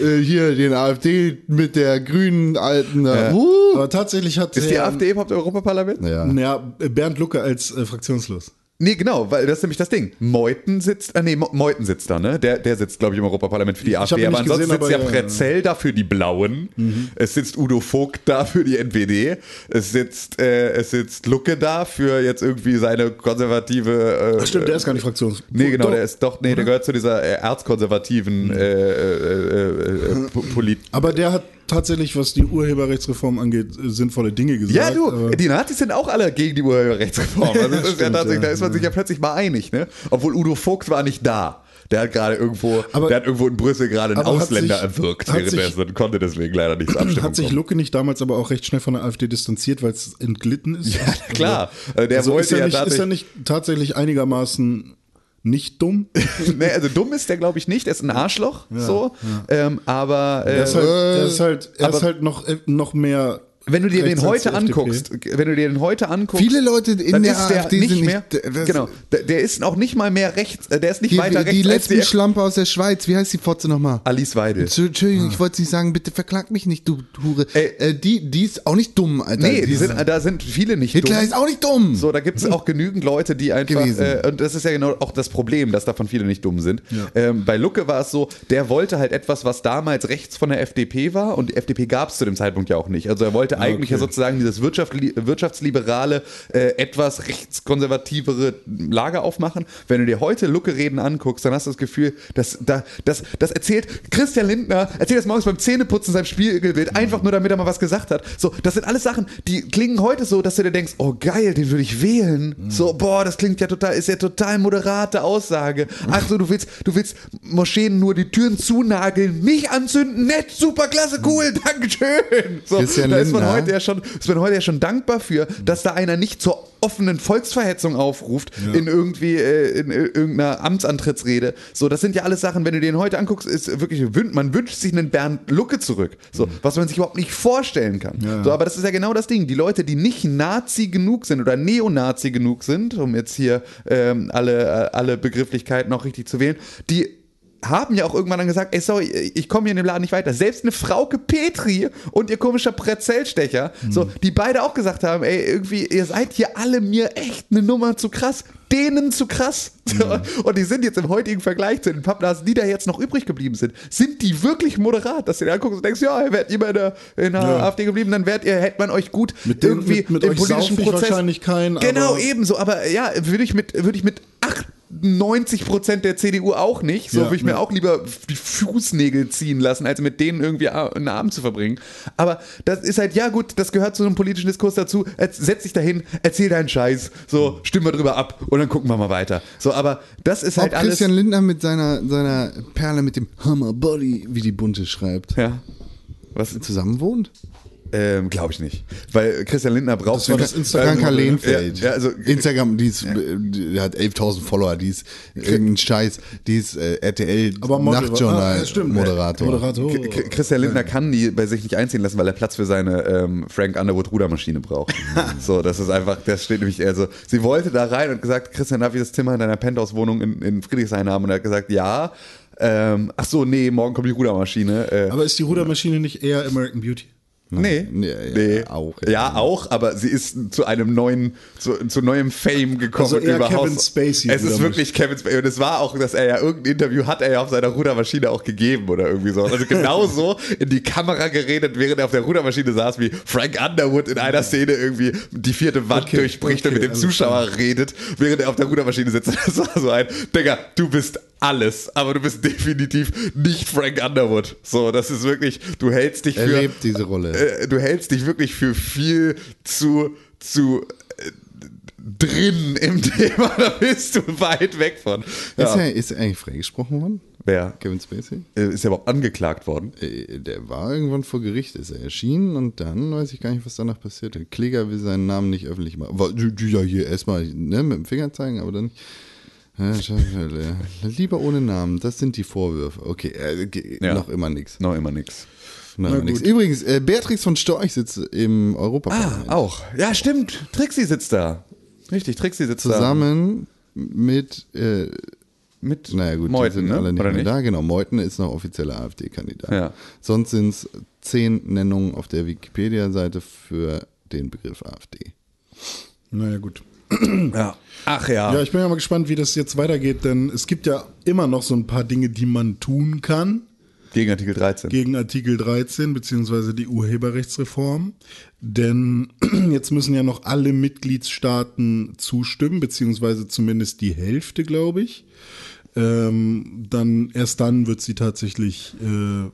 äh, hier, den AfD mit der grünen alten. Uh. aber tatsächlich hat Ist die AfD überhaupt Europaparlament? Ja. Ja, Bernd Lucke als äh, fraktionslos. Nee, genau, weil das ist nämlich das Ding. Meuthen sitzt, äh, nee, Meuthen sitzt da, ne? Der, der sitzt, glaube ich, im Europaparlament für die AfD, aber ansonsten gesehen, sitzt ja aber ja, Prezell da für die Blauen. Es sitzt Udo Vogt da für die NPD. Es sitzt, äh, es sitzt Lucke da für jetzt irgendwie seine konservative. Äh, Stimmt, der ist gar nicht fraktions. Nee, genau, Doch. der ist doch, nee, der gehört zu dieser äh, erzkonservativen äh, äh, äh, Po- Polit. Aber der hat tatsächlich, was die Urheberrechtsreform angeht, sinnvolle Dinge gesagt. Ja, du, die Nazis sind auch alle gegen die Urheberrechtsreform. Also das ist ja tatsächlich, da ist man sich ja plötzlich mal einig, ne? Obwohl Udo Vogt war nicht da. Der hat gerade irgendwo, Aber- der hat irgendwo in Brüssel gerade einen Ausländer sich- erwirkt währenddessen und konnte deswegen leider nicht zur Abstimmung *clears throat* Hat sich. Lucke nicht damals aber auch recht schnell von der AfD distanziert, weil es entglitten ist? *laughs* Ja, klar. Also Der Also wollte ist, er ja nicht, ist er nicht tatsächlich einigermaßen nicht dumm? *laughs* nee, also dumm ist der, glaube ich, nicht. Er ist ein Arschloch, so. Ähm, aber äh, Er ist halt, er ist halt, er aber- ist halt noch, äh, noch mehr. Wenn du dir den heute anguckst, wenn du dir den heute anguckst, Viele Leute in der der AfD nicht sind mehr, nicht. genau, der, ist auch nicht mal mehr rechts, äh, der ist nicht Die, weiter rechts die als die Lesbenschlampe aus der Schweiz, wie heißt die Fotze nochmal? Alice Weidel. Entschuldigung, ich wollte nicht sagen, bitte verklag mich nicht, du Hure. Ey. Äh, die, die ist auch nicht dumm, Alter. Nee, die sind, da sind viele nicht Hitler dumm. ist auch nicht dumm. So, da gibt es auch genügend Leute, die einfach, äh, und das ist ja genau auch das Problem, dass davon viele nicht dumm sind. Ähm, bei Lucke war es so, der wollte halt etwas, was damals rechts von der FDP war und die FDP gab es zu dem Zeitpunkt ja auch nicht. Also er wollte eigentlich ja sozusagen dieses wirtschaftli wirtschaftsliberale, äh, etwas rechtskonservativere Lager aufmachen. Wenn du dir heute Lucke-Reden anguckst, dann hast du das Gefühl, dass da, das, das erzählt Christian Lindner, erzählt das morgens beim Zähneputzen seinem Spiegelbild, einfach nur damit er mal was gesagt hat. So, das sind alles Sachen, die klingen heute so, dass du dir denkst, oh geil, den würde ich wählen. So, boah, das klingt ja total, ist ja total moderate Aussage. Ach so, du willst, du willst Moscheen nur die Türen zunageln, nicht anzünden, nett, super, klasse, cool, *laughs* Dankeschön. So, Christian da ist man Lindner. heute ja schon, ist man heute ja schon dankbar für, dass da einer nicht zur offenen Volksverhetzung aufruft in irgendwie äh, in äh, irgendeiner Amtsantrittsrede. So, das sind ja alles Sachen, wenn du den heute anguckst, ist wirklich man wünscht sich einen Bernd Lucke zurück, so was man sich überhaupt nicht vorstellen kann. So, aber das ist ja genau das Ding. Die Leute, die nicht Nazi genug sind oder Neonazi genug sind, um jetzt hier ähm, alle äh, alle Begrifflichkeiten auch richtig zu wählen, die haben ja auch irgendwann dann gesagt, ey, sorry, ich komme hier in dem Laden nicht weiter. Selbst eine Frauke Petri und ihr komischer Brezelstecher, so, die beide auch gesagt haben, ey, irgendwie, ihr seid hier alle mir echt eine Nummer zu krass. Denen zu krass. So, Und die sind jetzt im heutigen Vergleich zu den Pappnasen, die da jetzt noch übrig geblieben sind, sind die wirklich moderat, dass du dir anguckst und denkst, ja, wärt ihr in der, in der Ja. AfD geblieben, dann wärt ihr, hätte man euch gut Mit dem- irgendwie mit- mit im politischen Prozess. wahrscheinlich keinen, Genau, ebenso. Aber ja, würde ich mit, würde ich mit 98 Prozent der CDU auch nicht. So Ja, würde ich mir ja. auch lieber die Fußnägel ziehen lassen, als mit denen irgendwie einen Abend zu verbringen. Aber das ist halt, ja gut, das gehört zu einem politischen Diskurs dazu. Jetzt Setz dich dahin, erzähl deinen Scheiß, so, stimmen wir drüber ab und dann gucken wir mal weiter. So, aber das ist Ob halt alles. Christian Lindner mit seiner, seiner Perle mit dem Hammer Body, wie die Bunte schreibt, Ja. Was? zusammen wohnt? Ähm, Glaube ich nicht. Weil Christian Lindner braucht Das war das Instagram- Franka Lehnfeld. Ja, ja, also, Instagram, die, ist, die hat 11.000 Follower, die ist irgendein Scheiß, die ist äh, RTL Aber Moder- Ah, ja. Moderator. Christian Lindner kann die bei sich nicht einziehen lassen, weil er Platz für seine ähm, Frank Underwood Rudermaschine braucht. *laughs* so, das ist einfach, das steht nämlich, also sie wollte da rein und gesagt, Christian, darf ich das Zimmer in deiner Penthouse-Wohnung in, in Friedrichshain haben? Und er hat gesagt, ja. Ähm, ach so, nee, morgen kommt die Rudermaschine. Äh, Aber ist die Rudermaschine nicht eher American Beauty? Nee, Nee, nee, auch, Ja, ja. auch, aber sie ist zu einem neuen, zu, zu neuem Fame gekommen. Also eher über Kevin Haus- Spacey Es ist wirklich Kevin Spacey. Und es war auch, dass er ja irgendein Interview hat er ja auf seiner Rudermaschine auch gegeben oder irgendwie so. Also *laughs* genauso in die Kamera geredet, während er auf der Rudermaschine saß, wie Frank Underwood in einer Szene irgendwie die vierte Wand Okay, durchbricht und okay, mit dem Zuschauer redet, während er auf der Rudermaschine sitzt. *laughs* Das war so ein, Digga, du bist alles, aber du bist *laughs* definitiv nicht Frank Underwood. So, das ist wirklich, du hältst dich Er für lebt diese Rolle. äh, du hältst dich wirklich für viel zu, zu äh, drin im *laughs* Thema, da bist du weit weg von. Ist, Ja. er, ist er eigentlich freigesprochen worden? Wer? Kevin Spacey? Äh, Ist er überhaupt angeklagt worden? Äh, Der war irgendwann vor Gericht, ist er erschienen und dann weiß ich gar nicht, was danach passierte. Kläger will seinen Namen nicht öffentlich machen. Ja hier erstmal ne, mit dem Finger zeigen, aber dann. Lieber ohne Namen, das sind die Vorwürfe. Okay, äh, ge- Ja. noch immer nichts. Noch immer nix. Noch immer nix. Übrigens, äh, Beatrix von Storch sitzt im Ah, Europaparlament. auch. Ja, stimmt. Trixie sitzt da. Richtig, Trixie sitzt Zusammen mit, äh, da. Mit naja gut, Meuthen, sind ne? alle nicht Oder mehr nicht? da. Genau, Meuthen ist noch offizieller AfD-Kandidat. Ja. Sonst sind es zehn Nennungen auf der Wikipedia-Seite für den Begriff AfD. Naja, gut. *clears throat* Ja. Ach ja. Ja, ich bin ja mal gespannt, wie das jetzt weitergeht, denn es gibt ja immer noch so ein paar Dinge, die man tun kann Gegen Artikel 13. gegen Artikel 13 beziehungsweise die Urheberrechtsreform. Denn *clears throat* jetzt müssen ja noch alle Mitgliedstaaten zustimmen, beziehungsweise zumindest die Hälfte, glaube ich. Ähm, dann erst dann wird sie tatsächlich äh,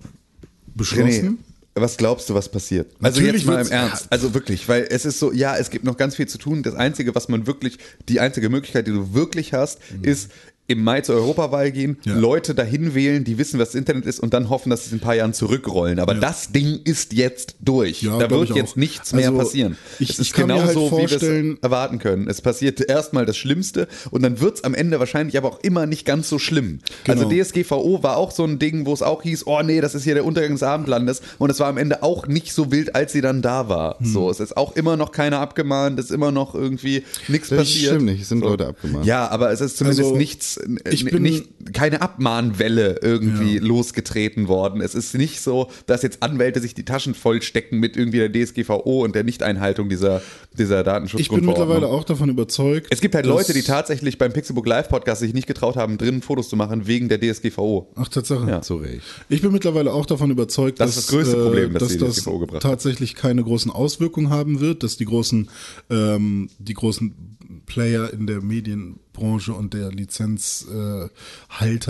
beschlossen. Was glaubst du, was passiert? Also Natürlich jetzt mal im Ernst. Also wirklich, weil es ist so, ja, es gibt noch ganz viel zu tun. Das Einzige, was man wirklich, die einzige Möglichkeit, die du wirklich hast, ist im Mai zur Europawahl gehen, Ja. Leute dahin wählen, die wissen, was das Internet ist und dann hoffen, dass sie es in ein paar Jahren zurückrollen. Aber das Ding ist jetzt durch. Ja, da wird jetzt nichts mehr Also, passieren. ich- es ist halt genauso, wie wir es erwarten können. Es passiert erstmal das Schlimmste und dann wird es am Ende wahrscheinlich aber auch immer nicht ganz so schlimm. Also Genau. DSGVO war auch so ein Ding, wo es auch hieß, oh nee, das ist hier der Untergang des Abendlandes. Und es war am Ende auch nicht so wild, als sie dann da war. Hm. So, es ist auch immer noch keiner abgemahnt, es ist immer noch irgendwie nichts passiert. stimmt nicht, es sind so. Leute abgemahnt. Ja, aber es ist zumindest Also, nichts, äh, ich bin- nicht, keine Abmahnwelle irgendwie Ja. losgetreten worden. Es ist nicht so, dass jetzt Anwälte sich die Taschen vollstecken mit irgendwie der DSGVO und der Nichteinhaltung dieser, dieser Ich bin mittlerweile auch davon überzeugt. Es gibt halt dass- Leute, die tatsächlich beim Pixelbook Live Podcast sich nicht getraut haben, drinnen Fotos zu machen wegen der DSGVO. Ach, Tatsache. Ja. Zu Recht. Ich bin mittlerweile auch davon überzeugt, Das dass, das größte Problem, das dass die das DSGVO gebracht hat. tatsächlich keine großen Auswirkungen haben wird, dass die großen, ähm, die großen Player in der Medienbranche und der Lizenzhalter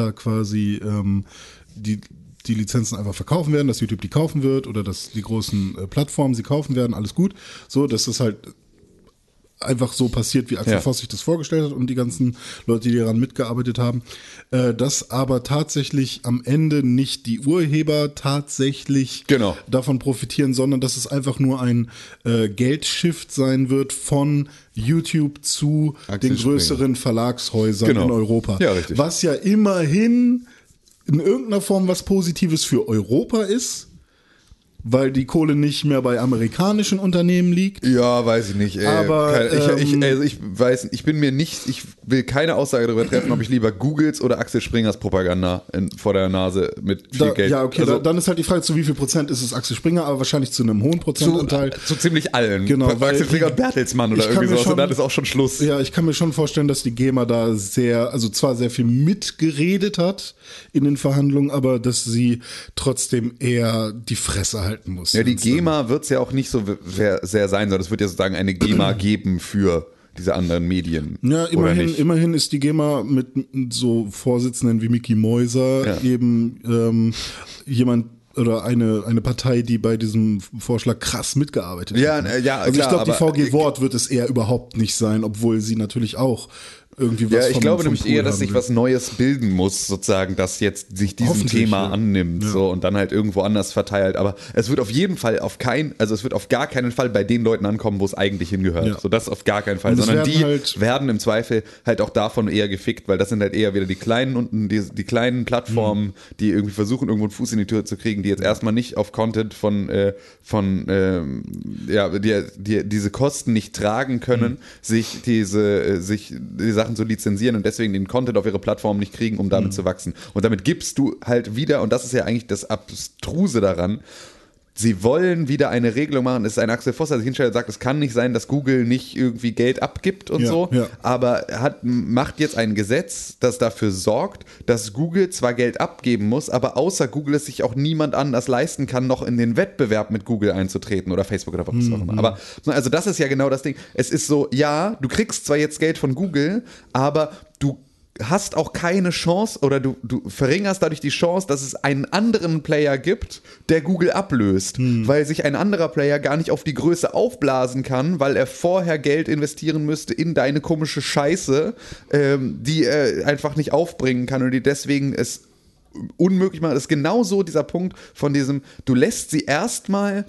äh, quasi ähm, die die Lizenzen einfach verkaufen werden, dass YouTube die kaufen wird oder dass die großen äh, Plattformen sie kaufen werden, alles gut. So, dass das halt einfach so passiert, wie Axel Ja. Voss sich das vorgestellt hat und die ganzen Leute, die daran mitgearbeitet haben. Äh, dass aber tatsächlich am Ende nicht die Urheber tatsächlich Genau. davon profitieren, sondern dass es einfach nur ein äh, Geldshift sein wird von YouTube zu Axel den Springer. größeren Verlagshäusern Genau. in Europa. Ja, richtig. Was ja immerhin in irgendeiner Form was Positives für Europa ist, weil die Kohle nicht mehr bei amerikanischen Unternehmen liegt. Ja, weiß ich nicht. Ey. Aber, ich, ähm, ich, also ich weiß, ich bin mir nicht, ich will keine Aussage darüber treffen, ob ich lieber Googles oder Axel Springers Propaganda in, vor der Nase mit viel Da, Geld. ja, okay, also, da, dann ist halt die Frage, zu wie viel Prozent ist es Axel Springer, aber wahrscheinlich zu einem hohen zu, Prozentanteil. zu ziemlich allen. Genau, weil Axel Springer und Bertelsmann oder irgendwie sowas. schon- Und dann ist auch schon Schluss. Ja, ich kann mir schon vorstellen, dass die GEMA da sehr, also zwar sehr viel mitgeredet hat in den Verhandlungen, aber dass sie trotzdem eher die Fresse halten muss. Ja, die GEMA wird es ja auch nicht so sehr sein, sondern es wird ja sozusagen eine GEMA geben für diese anderen Medien. Ja, immerhin, immerhin ist die GEMA mit so Vorsitzenden wie Mickey Mäuser Ja. eben ähm, jemand oder eine, eine Partei, die bei diesem Vorschlag krass mitgearbeitet Ja, hat. ne? äh, ja, also klar, ich glaube, die VG Wort wird es eher überhaupt nicht sein, obwohl sie natürlich auch irgendwie was Ja, ich vom- glaube vom nämlich Pool eher, dass sich was Neues bilden muss, sozusagen, das jetzt sich diesem Thema ja. annimmt Ja. so und dann halt irgendwo anders verteilt. Aber es wird auf jeden Fall auf kein, also es wird auf gar keinen Fall bei den Leuten ankommen, wo es eigentlich hingehört. Ja. So das auf gar keinen Fall. Und Sondern werden die halt- werden im Zweifel halt auch davon eher gefickt, weil das sind halt eher wieder die kleinen und die, die kleinen Plattformen, Mhm. die irgendwie versuchen, irgendwo einen Fuß in die Tür zu kriegen, die jetzt erstmal nicht auf Content von, äh, von ähm, ja, die, die diese Kosten nicht tragen können, Mhm. sich diese, äh, sich die Sachen zu lizenzieren und deswegen den Content auf ihre Plattform nicht kriegen, um Mhm. damit zu wachsen. Und damit gibst du halt wieder, und das ist ja eigentlich das Abstruse daran, Sie wollen wieder eine Regelung machen. Es ist ein Axel Voss, der sich hinstellt und sagt, es kann nicht sein, dass Google nicht irgendwie Geld abgibt und Ja, so. ja. Aber er hat, macht jetzt ein Gesetz, das dafür sorgt, dass Google zwar Geld abgeben muss, aber außer Google es sich auch niemand anders leisten kann, noch in den Wettbewerb mit Google einzutreten oder Facebook oder was auch Mhm. immer. Aber also das ist ja genau das Ding. Es ist so, ja, du kriegst zwar jetzt Geld von Google, aber du hast auch keine Chance oder du, du verringerst dadurch die Chance, dass es einen anderen Player gibt, der Google ablöst, weil sich ein anderer Player gar nicht auf die Größe aufblasen kann, weil er vorher Geld investieren müsste in deine komische Scheiße, ähm, die er einfach nicht aufbringen kann und die deswegen es unmöglich macht. Das ist genauso dieser Punkt von diesem, du lässt sie erstmal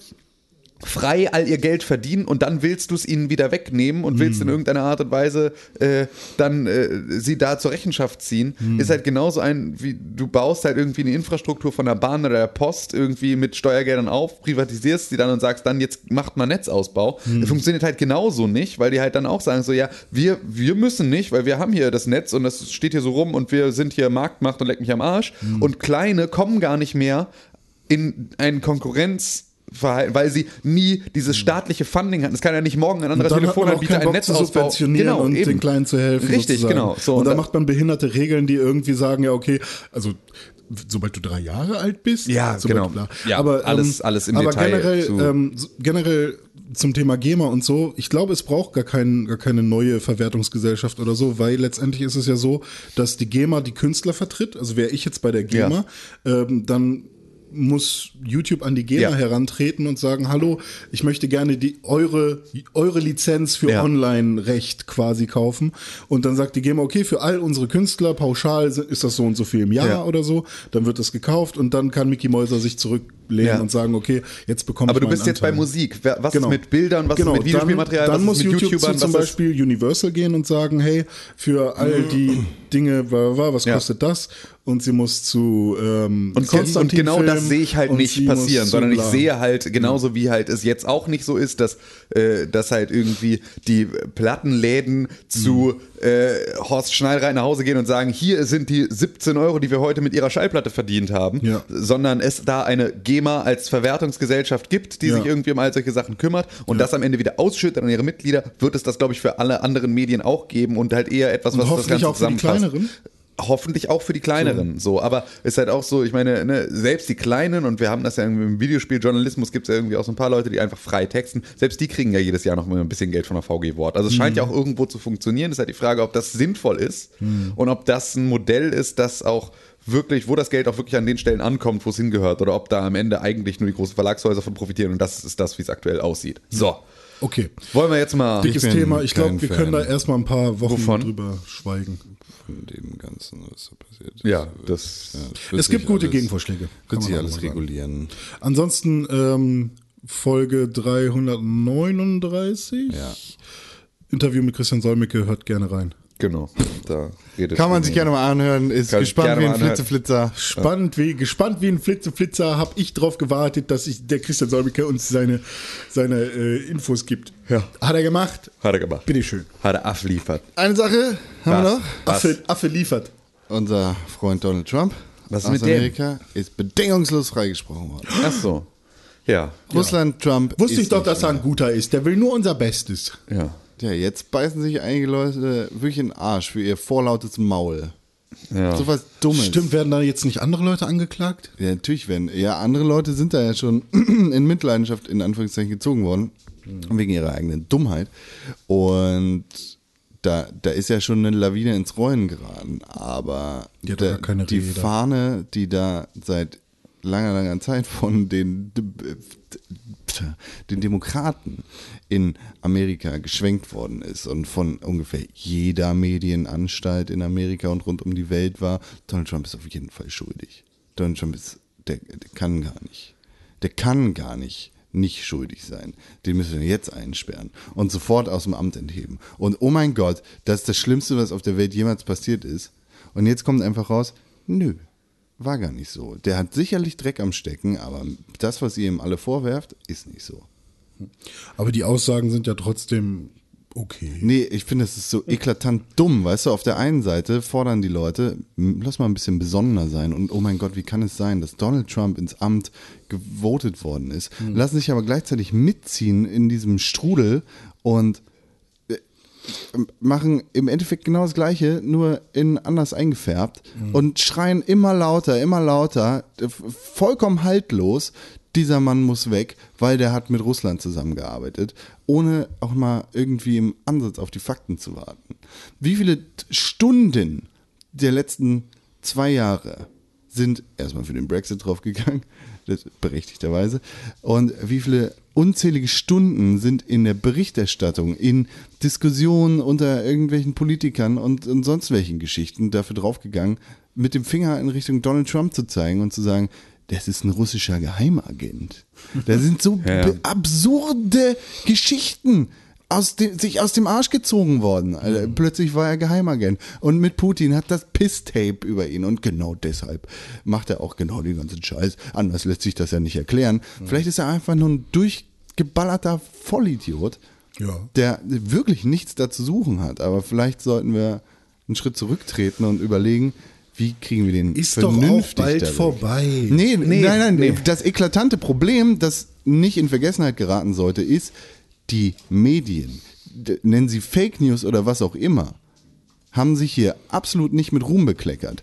frei all ihr Geld verdienen und dann willst du es ihnen wieder wegnehmen und willst in irgendeiner Art und Weise äh, dann äh, sie da zur Rechenschaft ziehen, ist halt genauso ein, wie du baust halt irgendwie eine Infrastruktur von der Bahn oder der Post irgendwie mit Steuergeldern auf, privatisierst sie dann und sagst dann, jetzt macht mal Netzausbau. Das funktioniert halt genauso nicht, weil die halt dann auch sagen so, ja, wir, wir müssen nicht, weil wir haben hier das Netz und das steht hier so rum und wir sind hier Marktmacht und leck mich am Arsch. Und Kleine kommen gar nicht mehr in einen Konkurrenz verhalten, weil sie nie dieses staatliche Funding hatten. Es kann ja nicht morgen ein anderer Telefonanbieter ein Bock zu subventionieren und eben. den Kleinen zu helfen. Richtig, sozusagen. genau. So, und, und dann da- macht man behinderte Regeln, die irgendwie sagen, ja, okay, also sobald du drei Jahre alt bist, Ja, genau. Ja, aber, alles- alles im aber Detail generell, zu- ähm, generell zum Thema GEMA und so, ich glaube, es braucht gar, kein, gar keine neue Verwertungsgesellschaft oder so, weil letztendlich ist es ja so, dass die GEMA die Künstler vertritt. Also wäre ich jetzt bei der GEMA, ähm, dann muss YouTube an die GEMA Ja. herantreten und sagen, hallo, ich möchte gerne die eure, eure Lizenz für Ja. Online-Recht quasi kaufen. Und dann sagt die GEMA, okay, für all unsere Künstler pauschal ist das so und so viel im Jahr Ja. oder so. Dann wird das gekauft und dann kann Mickey Mäuser sich zurücklehnen und sagen, okay, jetzt bekomme Aber ich du bist meinen jetzt bei Anteil. Musik. Was Genau. ist mit Bildern, was genau, ist mit Videospielmaterial, dann, dann was muss YouTube YouTubern, zum Beispiel Universal gehen und sagen, hey, für all die Dinge, was kostet das? Und sie muss zu ähm, Und, und Konstantin genau das filmen sehe ich halt und nicht passieren, sondern ich sehe halt genauso wie halt es jetzt auch nicht so ist, dass, äh, dass halt irgendwie die Plattenläden zu Mhm. äh, Horst Schneidereit nach Hause gehen und sagen, hier sind die 17 Euro, die wir heute mit ihrer Schallplatte verdient haben, Ja. sondern es da eine GEMA als Verwertungsgesellschaft gibt, die Ja. sich irgendwie um all solche Sachen kümmert und das am Ende wieder ausschüttet an ihre Mitglieder, wird es das, glaube ich, für alle anderen Medien auch geben und halt eher etwas, Und was das Ganze auch für die zusammenfasst. kleineren. Hoffentlich auch für die kleineren, so. Aber ist halt auch so, ich meine, ne, selbst die kleinen, und wir haben das ja irgendwie im Videospieljournalismus, gibt es ja irgendwie auch so ein paar Leute, die einfach frei texten, selbst die kriegen ja jedes Jahr noch mal ein bisschen Geld von der VG Wort. Also es scheint ja auch irgendwo zu funktionieren. Ist halt die Frage, ob das sinnvoll ist und ob das ein Modell ist, das auch wirklich, wo das Geld auch wirklich an den Stellen ankommt, wo es hingehört, oder ob da am Ende eigentlich nur die großen Verlagshäuser von profitieren und das ist das, wie es aktuell aussieht. So. Okay. Wollen wir jetzt mal. Dickes Thema. Ich glaube, wir Fan. können da erstmal ein paar Wochen Wovon? drüber schweigen. Von dem Ganzen, was so passiert ist. Ja, das- Ja, Es gibt gute alles- Gegenvorschläge. Wird sich alles mal sagen. regulieren. Ansonsten ähm, Folge 339. Ja. Interview mit Christian Solmecke, hört gerne rein. Genau. Da redet Kann man sich gerne mal anhören. Ist gespannt wie ein. Flitzeflitzer. Spannend wie, gespannt wie ein Flitzeflitzer habe ich drauf gewartet, dass ich, der Christian Solmecke uns seine, seine äh, Infos gibt. Ja. Hat er gemacht? Hat er gemacht. Bitteschön. Hat er abliefert. Eine Sache haben wir Was? noch. Was? Affe, Affe liefert. Unser Freund Donald Trump Was aus mit dem? Amerika ist bedingungslos freigesprochen worden. Ach so. Ja. Russland, Trump. Wusste ich doch, dass er ein guter ist. Der will nur unser Bestes. Ja. Ja, jetzt beißen sich einige Leute wirklich in den Arsch für ihr vorlautes Maul. Ja. So was Dummes. Stimmt, werden da jetzt nicht andere Leute angeklagt? Ja, natürlich werden. Ja, andere Leute sind da ja schon *clears throat* in Mitleidenschaft in Anführungszeichen gezogen worden. Wegen ihrer eigenen Dummheit. Und da, da ist ja schon eine Lawine ins Rollen geraten. Aber Die da, die. Fahne, die da seit langer, langer Zeit von den, den Demokraten in Amerika geschwenkt worden ist und von ungefähr jeder Medienanstalt in Amerika und rund um die Welt war, Donald Trump ist auf jeden Fall schuldig. Donald Trump ist, der, der kann gar nicht. Der kann gar nicht nicht schuldig sein. Den müssen wir jetzt einsperren und sofort aus dem Amt entheben. Und oh mein Gott, das ist das Schlimmste, was auf der Welt jemals passiert ist. Und jetzt kommt einfach raus, nö, war gar nicht so. Der hat sicherlich Dreck am Stecken, aber das, was ihr ihm alle vorwerft, ist nicht so. Aber die Aussagen sind ja trotzdem okay. Nee, ich finde, das ist so eklatant dumm, weißt du, auf der einen Seite fordern die Leute, lass mal ein bisschen besonderer sein. Und oh mein Gott, wie kann es sein, dass Donald Trump ins Amt gewotet worden ist, lassen sich aber gleichzeitig mitziehen in diesem Strudel und äh, machen im Endeffekt genau das Gleiche, nur in anders eingefärbt und schreien immer lauter, immer lauter, äh, vollkommen haltlos, dieser Mann muss weg, weil der hat mit Russland zusammengearbeitet, ohne auch mal irgendwie im Ansatz auf die Fakten zu warten. Wie viele Stunden der letzten zwei Jahre sind erstmal für den Brexit draufgegangen, berechtigterweise, und wie viele unzählige Stunden sind in der Berichterstattung, in Diskussionen unter irgendwelchen Politikern und, und sonst welchen Geschichten dafür draufgegangen, mit dem Finger in Richtung Donald Trump zu zeigen und zu sagen, das ist ein russischer Geheimagent. Da sind so *laughs* Ja, absurde Geschichten aus dem, sich aus dem Arsch gezogen worden. Alter, Plötzlich war er Geheimagent. Und mit Putin hat das Piss-Tape über ihn. Und genau deshalb macht er auch genau den ganzen Scheiß. Anders lässt sich das ja nicht erklären. Vielleicht ist er einfach nur ein durchgeballerter Vollidiot, Ja. der wirklich nichts da zu suchen hat. Aber vielleicht sollten wir einen Schritt zurücktreten und überlegen, wie kriegen wir den Ist doch auch vernünftig bald vorbei. Nee, Nee, nein, nein, nee. das eklatante Problem, das nicht in Vergessenheit geraten sollte, ist, die Medien, nennen sie Fake News oder was auch immer, haben sich hier absolut nicht mit Ruhm bekleckert.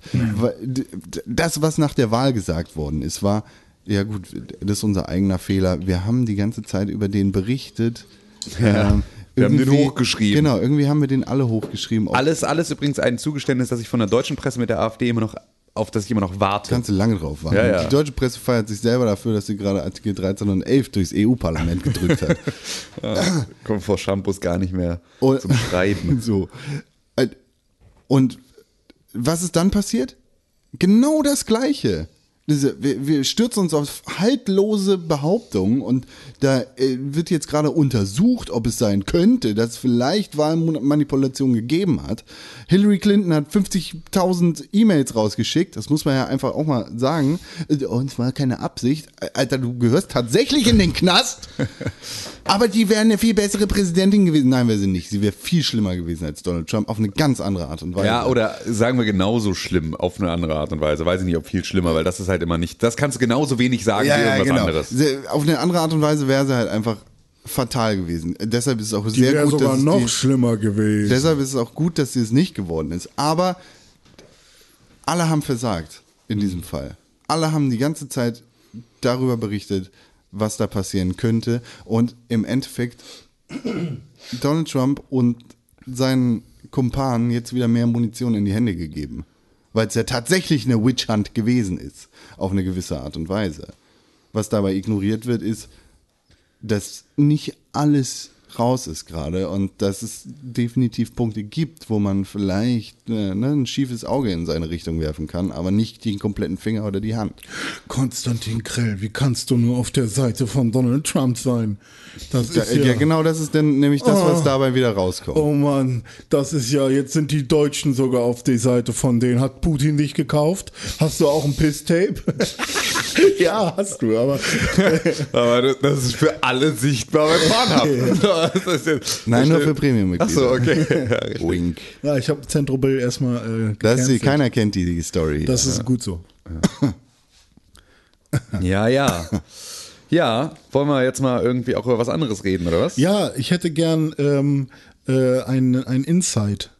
D- Das, was nach der Wahl gesagt worden ist, war, ja gut, das ist unser eigener Fehler. Wir haben die ganze Zeit über den berichtet. Ähm, Wir haben den hochgeschrieben. Genau, irgendwie haben wir den alle hochgeschrieben. Alles, alles übrigens ein Zugeständnis, dass ich von der deutschen Presse mit der AfD immer noch, auf das ich immer noch warte. Kannst du lange drauf warten. Ja, ja. Die deutsche Presse feiert sich selber dafür, dass sie gerade Artikel 13 und 11 durchs EU-Parlament gedrückt hat. *laughs* Ah, kommt vor Shampoos gar nicht mehr Und- zum Schreiben. *laughs* so. Und was ist dann passiert? Genau das Gleiche. Diese, wir, wir stürzen uns auf haltlose Behauptungen und da äh, wird jetzt gerade untersucht, ob es sein könnte, dass es vielleicht Wahlmanipulation gegeben hat. Hillary Clinton hat 50.000 E-Mails rausgeschickt, das muss man ja einfach auch mal sagen. Äh, Und es war keine Absicht. Äh, Alter, du gehörst tatsächlich in den Knast. *laughs* Aber die wäre eine viel bessere Präsidentin gewesen. Nein, wäre sie nicht. Sie wäre viel schlimmer gewesen als Donald Trump auf eine ganz andere Art und Weise. Ja, oder sagen wir genauso schlimm auf eine andere Art und Weise. Weiß ich nicht, ob viel schlimmer, weil das ist halt immer nicht, das kannst du genauso wenig sagen ja, wie ja, irgendwas genau. anderes. Sie- Auf eine andere Art und Weise wäre sie halt einfach fatal gewesen. Deshalb ist es auch Die sehr gut, sogar dass noch die, schlimmer gewesen. deshalb ist es auch gut, dass sie es nicht geworden ist. Aber alle haben versagt in diesem Fall. Alle haben die ganze Zeit darüber berichtet, was da passieren könnte. Und im Endeffekt Donald Trump und seinen Kumpanen jetzt wieder mehr Munition in die Hände gegeben. Weil es ja tatsächlich eine Witch Hunt gewesen ist, auf eine gewisse Art und Weise. Was dabei ignoriert wird, ist, dass nicht alles raus ist gerade und dass es definitiv Punkte gibt, wo man vielleicht äh, ne, ein schiefes Auge in seine Richtung werfen kann, aber nicht den kompletten Finger oder die Hand. Konstantin Krell, wie kannst du nur auf der Seite von Donald Trump sein? Das Da, ist ja. ja, genau das ist dann nämlich das, was Oh. dabei wieder rauskommt. Oh Mann, das ist ja, jetzt sind die Deutschen sogar auf die Seite von denen. Hat Putin dich gekauft? Hast du auch ein Piss-Tape? *laughs* *laughs* ja, *laughs* hast du, aber *laughs* Aber das, ist für alle sichtbar bei Pornhub. Das ist jetzt- Nein, nur für Premium-Mitglieder. Achso, okay. Ja. Wink. ja, ich habe Zentrobill erstmal äh, Das ist, keiner kennt die, die Story. Das ist gut so. ja, ja. Ja, wollen wir jetzt mal irgendwie auch über was anderes reden, oder was? Ja, ich hätte gern ähm, äh, ein, ein Insight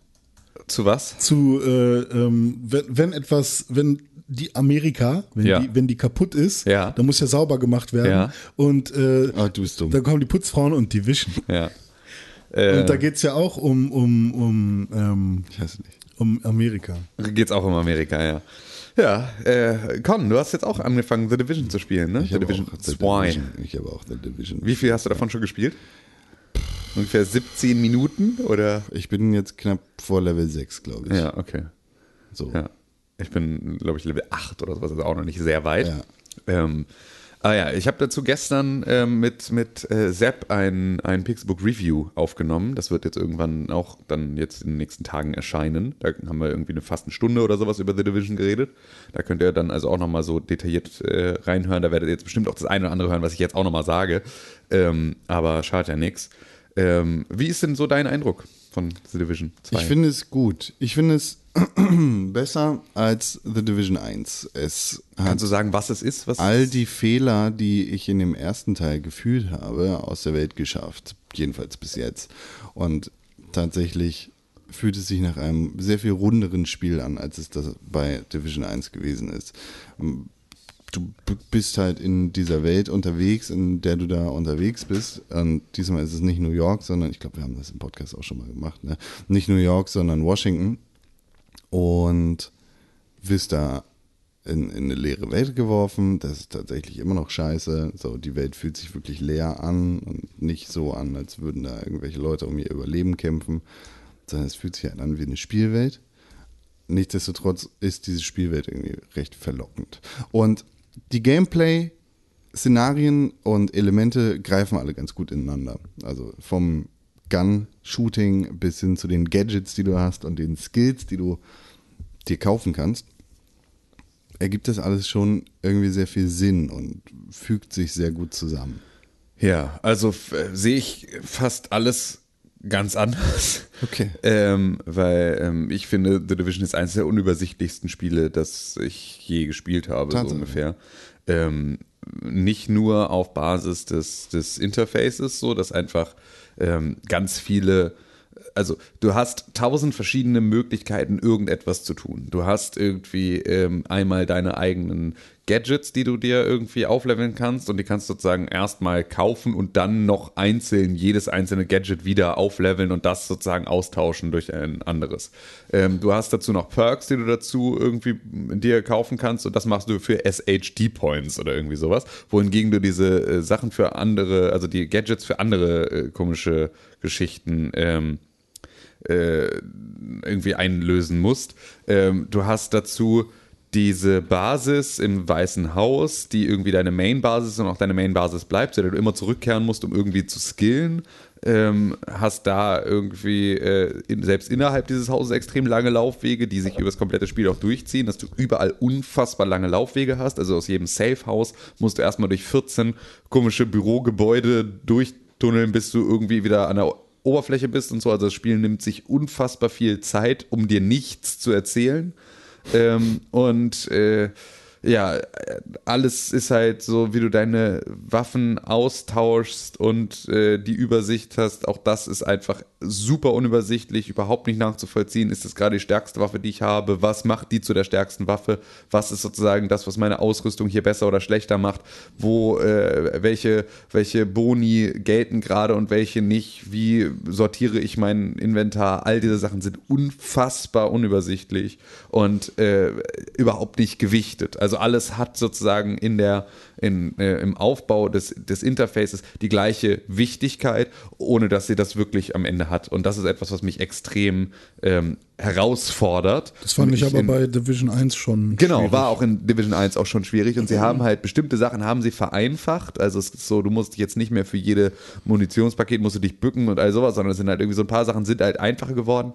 Zu was? zu, äh, ähm, wenn, wenn etwas, wenn die Amerika, wenn, Ja. die, wenn die kaputt ist, Ja. dann muss ja sauber gemacht werden. Ja. Und äh, du bist dumm. dann kommen die Putzfrauen und die wischen. Ja. Äh, Und da geht's ja auch um, um, um ähm, Ich weiß nicht. Um Amerika. Geht's auch um Amerika, ja. Ja, äh, Con, du hast jetzt auch angefangen, The Division zu spielen, ne? Ich The habe Division auch The 2. Division. Ich habe auch The Division. Wie viel hast du davon schon gespielt? Ungefähr 17 Minuten oder? Ich bin jetzt knapp vor Level 6, glaube ich. Ja, okay. So. Ja. Ich bin, glaube ich, Level 8 oder sowas, also auch noch nicht sehr weit. Ja. Ähm, ah ja, ich habe dazu gestern ähm, mit, mit äh, Sepp ein, ein Pixelbook Review aufgenommen. Das wird jetzt irgendwann auch dann jetzt in den nächsten Tagen erscheinen. Da haben wir irgendwie eine fast eine Stunde oder sowas über The Division geredet. Da könnt ihr dann also auch nochmal so detailliert äh, reinhören. Da werdet ihr jetzt bestimmt auch das eine oder andere hören, was ich jetzt auch nochmal sage. Ähm, aber schadet ja nichts. Ähm, wie ist denn so dein Eindruck von The Division 2? Ich finde es gut. Ich finde es *clears throat* besser als The Division 1. Es Kannst du sagen, was es ist? Was all die Fehler, die ich in dem ersten Teil gefühlt habe, aus der Welt geschafft. Jedenfalls bis jetzt. Und tatsächlich fühlt es sich nach einem sehr viel runderen Spiel an, als es das bei Division 1 gewesen ist. Du b- bist halt in dieser Welt unterwegs, in der du da unterwegs bist. Und diesmal ist es nicht New York, sondern ich glaube, wir haben das im Podcast auch schon mal gemacht. Ne? Nicht New York, sondern Washington. Und wirst da in, in eine leere Welt geworfen. Das ist tatsächlich immer noch scheiße. So, die Welt fühlt sich wirklich leer an und nicht so an, als würden da irgendwelche Leute um ihr Überleben kämpfen, sondern es fühlt sich halt an wie eine Spielwelt. Nichtsdestotrotz ist diese Spielwelt irgendwie recht verlockend. Und die Gameplay-Szenarien und Elemente greifen alle ganz gut ineinander. Also vom Gun-Shooting bis hin zu den Gadgets, die du hast und den Skills, die du dir kaufen kannst, ergibt das alles schon irgendwie sehr viel Sinn und fügt sich sehr gut zusammen. Ja, also äh, sehe ich fast alles ganz anders. Okay. *laughs* Ähm, weil ähm, ich finde, The Division ist eines der unübersichtlichsten Spiele, das ich je gespielt habe, so Tatsache. ungefähr. Ähm, nicht nur auf Basis des, des Interfaces, so dass einfach ähm, ganz viele also du hast tausend verschiedene Möglichkeiten, irgendetwas zu tun. Du hast irgendwie ähm, einmal deine eigenen Gadgets, die du dir irgendwie aufleveln kannst und die kannst du sozusagen erstmal kaufen und dann noch einzeln jedes einzelne Gadget wieder aufleveln und das sozusagen austauschen durch ein anderes. Ähm, du hast dazu noch Perks, die du dazu irgendwie dir kaufen kannst und das machst du für SHD-Points oder irgendwie sowas, wohingegen du diese äh, Sachen für andere, also die Gadgets für andere äh, komische Geschichten ähm, äh, irgendwie einlösen musst. Ähm, du hast dazu diese Basis im Weißen Haus, die irgendwie deine Main-Basis und auch deine Main-Basis bleibt, zu der du immer zurückkehren musst, um irgendwie zu skillen. Ähm, hast da irgendwie äh, selbst innerhalb dieses Hauses extrem lange Laufwege, die sich über das komplette Spiel auch durchziehen, dass du überall unfassbar lange Laufwege hast. Also aus jedem Safe-Haus musst du erstmal durch 14 komische Bürogebäude durchtunneln, bis du irgendwie wieder an der Oberfläche bist und so. Also das Spiel nimmt sich unfassbar viel Zeit, um dir nichts zu erzählen. Ähm, und äh, ja, alles ist halt so, wie du deine Waffen austauschst und äh, die Übersicht hast. Auch das ist einfach super unübersichtlich, überhaupt nicht nachzuvollziehen. Ist das gerade die stärkste Waffe, die ich habe? Was macht die zu der stärksten Waffe? Was ist sozusagen das, was meine Ausrüstung hier besser oder schlechter macht? Wo, äh, welche, welche Boni gelten gerade und welche nicht? Wie sortiere ich mein Inventar? All diese Sachen sind unfassbar unübersichtlich und äh, überhaupt nicht gewichtet. Also alles hat sozusagen in der, in, äh, im Aufbau des, des Interfaces die gleiche Wichtigkeit, ohne dass sie das wirklich am Ende hat. Und das ist etwas, was mich extrem ähm, herausfordert. Das fand Und ich aber in- bei Division 1 schon. Genau, schwierig. war auch in Division 1 auch schon schwierig und sie haben halt bestimmte Sachen haben sie vereinfacht. Also es ist so, du musst dich jetzt nicht mehr für jede Munitionspaket musst du dich bücken und all sowas, sondern es sind halt irgendwie so ein paar Sachen sind halt einfacher geworden.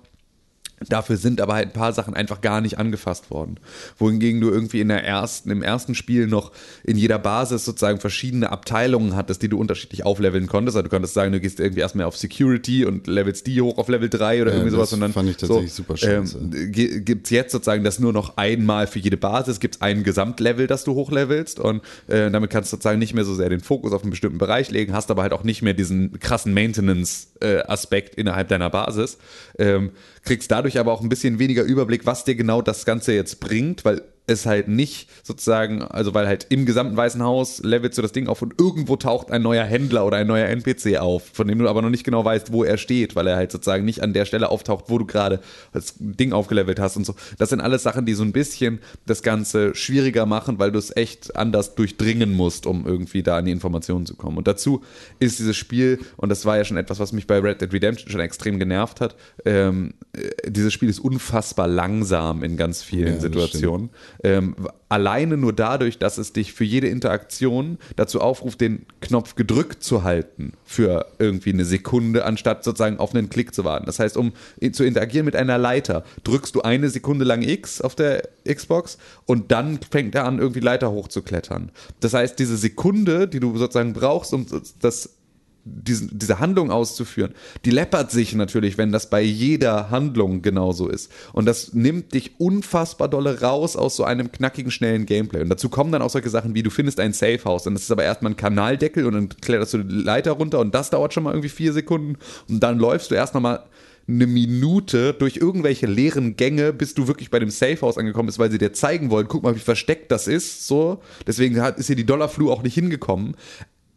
Dafür sind aber halt ein paar Sachen einfach gar nicht angefasst worden. Wohingegen du irgendwie in der ersten, im ersten Spiel noch in jeder Basis sozusagen verschiedene Abteilungen hattest, die du unterschiedlich aufleveln konntest. Also du konntest sagen, du gehst irgendwie erstmal auf Security und levelst die hoch auf Level 3 oder Ja, irgendwie sowas. das Und dann fand ich tatsächlich super scheiße. Ähm, gibt es jetzt sozusagen das nur noch einmal für jede Basis, gibt es ein Gesamtlevel, das du hochlevelst und äh, damit kannst du sozusagen nicht mehr so sehr den Fokus auf einen bestimmten Bereich legen, hast aber halt auch nicht mehr diesen krassen Maintenance-Aspekt innerhalb deiner Basis. Ähm, kriegst dadurch aber auch ein bisschen weniger Überblick, was dir genau das Ganze jetzt bringt, weil es halt nicht sozusagen, also weil halt im gesamten Weißen Haus levelt so das Ding auf und irgendwo taucht ein neuer Händler oder ein neuer NPC auf, von dem du aber noch nicht genau weißt, wo er steht, weil er halt sozusagen nicht an der Stelle auftaucht, wo du gerade das Ding aufgelevelt hast und so. Das sind alles Sachen, die so ein bisschen das Ganze schwieriger machen, weil du es echt anders durchdringen musst, um irgendwie da an die Informationen zu kommen. Und dazu ist dieses Spiel, und das war ja schon etwas, was mich bei Red Dead Redemption schon extrem genervt hat, ähm, äh, dieses Spiel ist unfassbar langsam in ganz vielen Ja, Situationen. Ähm, alleine nur dadurch, dass es dich für jede Interaktion dazu aufruft, den Knopf gedrückt zu halten für irgendwie eine Sekunde, anstatt sozusagen auf einen Klick zu warten. Das heißt, um zu interagieren mit einer Leiter, drückst du eine Sekunde lang X auf der Xbox und dann fängt er an, irgendwie Leiter hochzuklettern. Das heißt, diese Sekunde, die du sozusagen brauchst, um das diesen, diese Handlung auszuführen, die läppert sich natürlich, wenn das bei jeder Handlung genauso ist. Und das nimmt dich unfassbar dolle raus aus so einem knackigen, schnellen Gameplay. Und dazu kommen dann auch solche Sachen wie, du findest ein Safehouse und das ist aber erstmal ein Kanaldeckel und dann kletterst du die Leiter runter und das dauert schon mal irgendwie vier Sekunden und dann läufst du erst nochmal eine Minute durch irgendwelche leeren Gänge, bis du wirklich bei dem Safehouse angekommen bist, weil sie dir zeigen wollen, guck mal, wie versteckt das ist, so. Deswegen hat, ist hier die Dollarflu auch nicht hingekommen.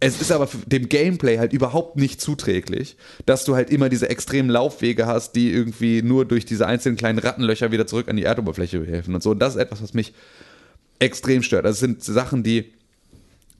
Es ist aber dem Gameplay halt überhaupt nicht zuträglich, dass du halt immer diese extremen Laufwege hast, die irgendwie nur durch diese einzelnen kleinen Rattenlöcher wieder zurück an die Erdoberfläche helfen und so. Und das ist etwas, was mich extrem stört. Also es sind Sachen, die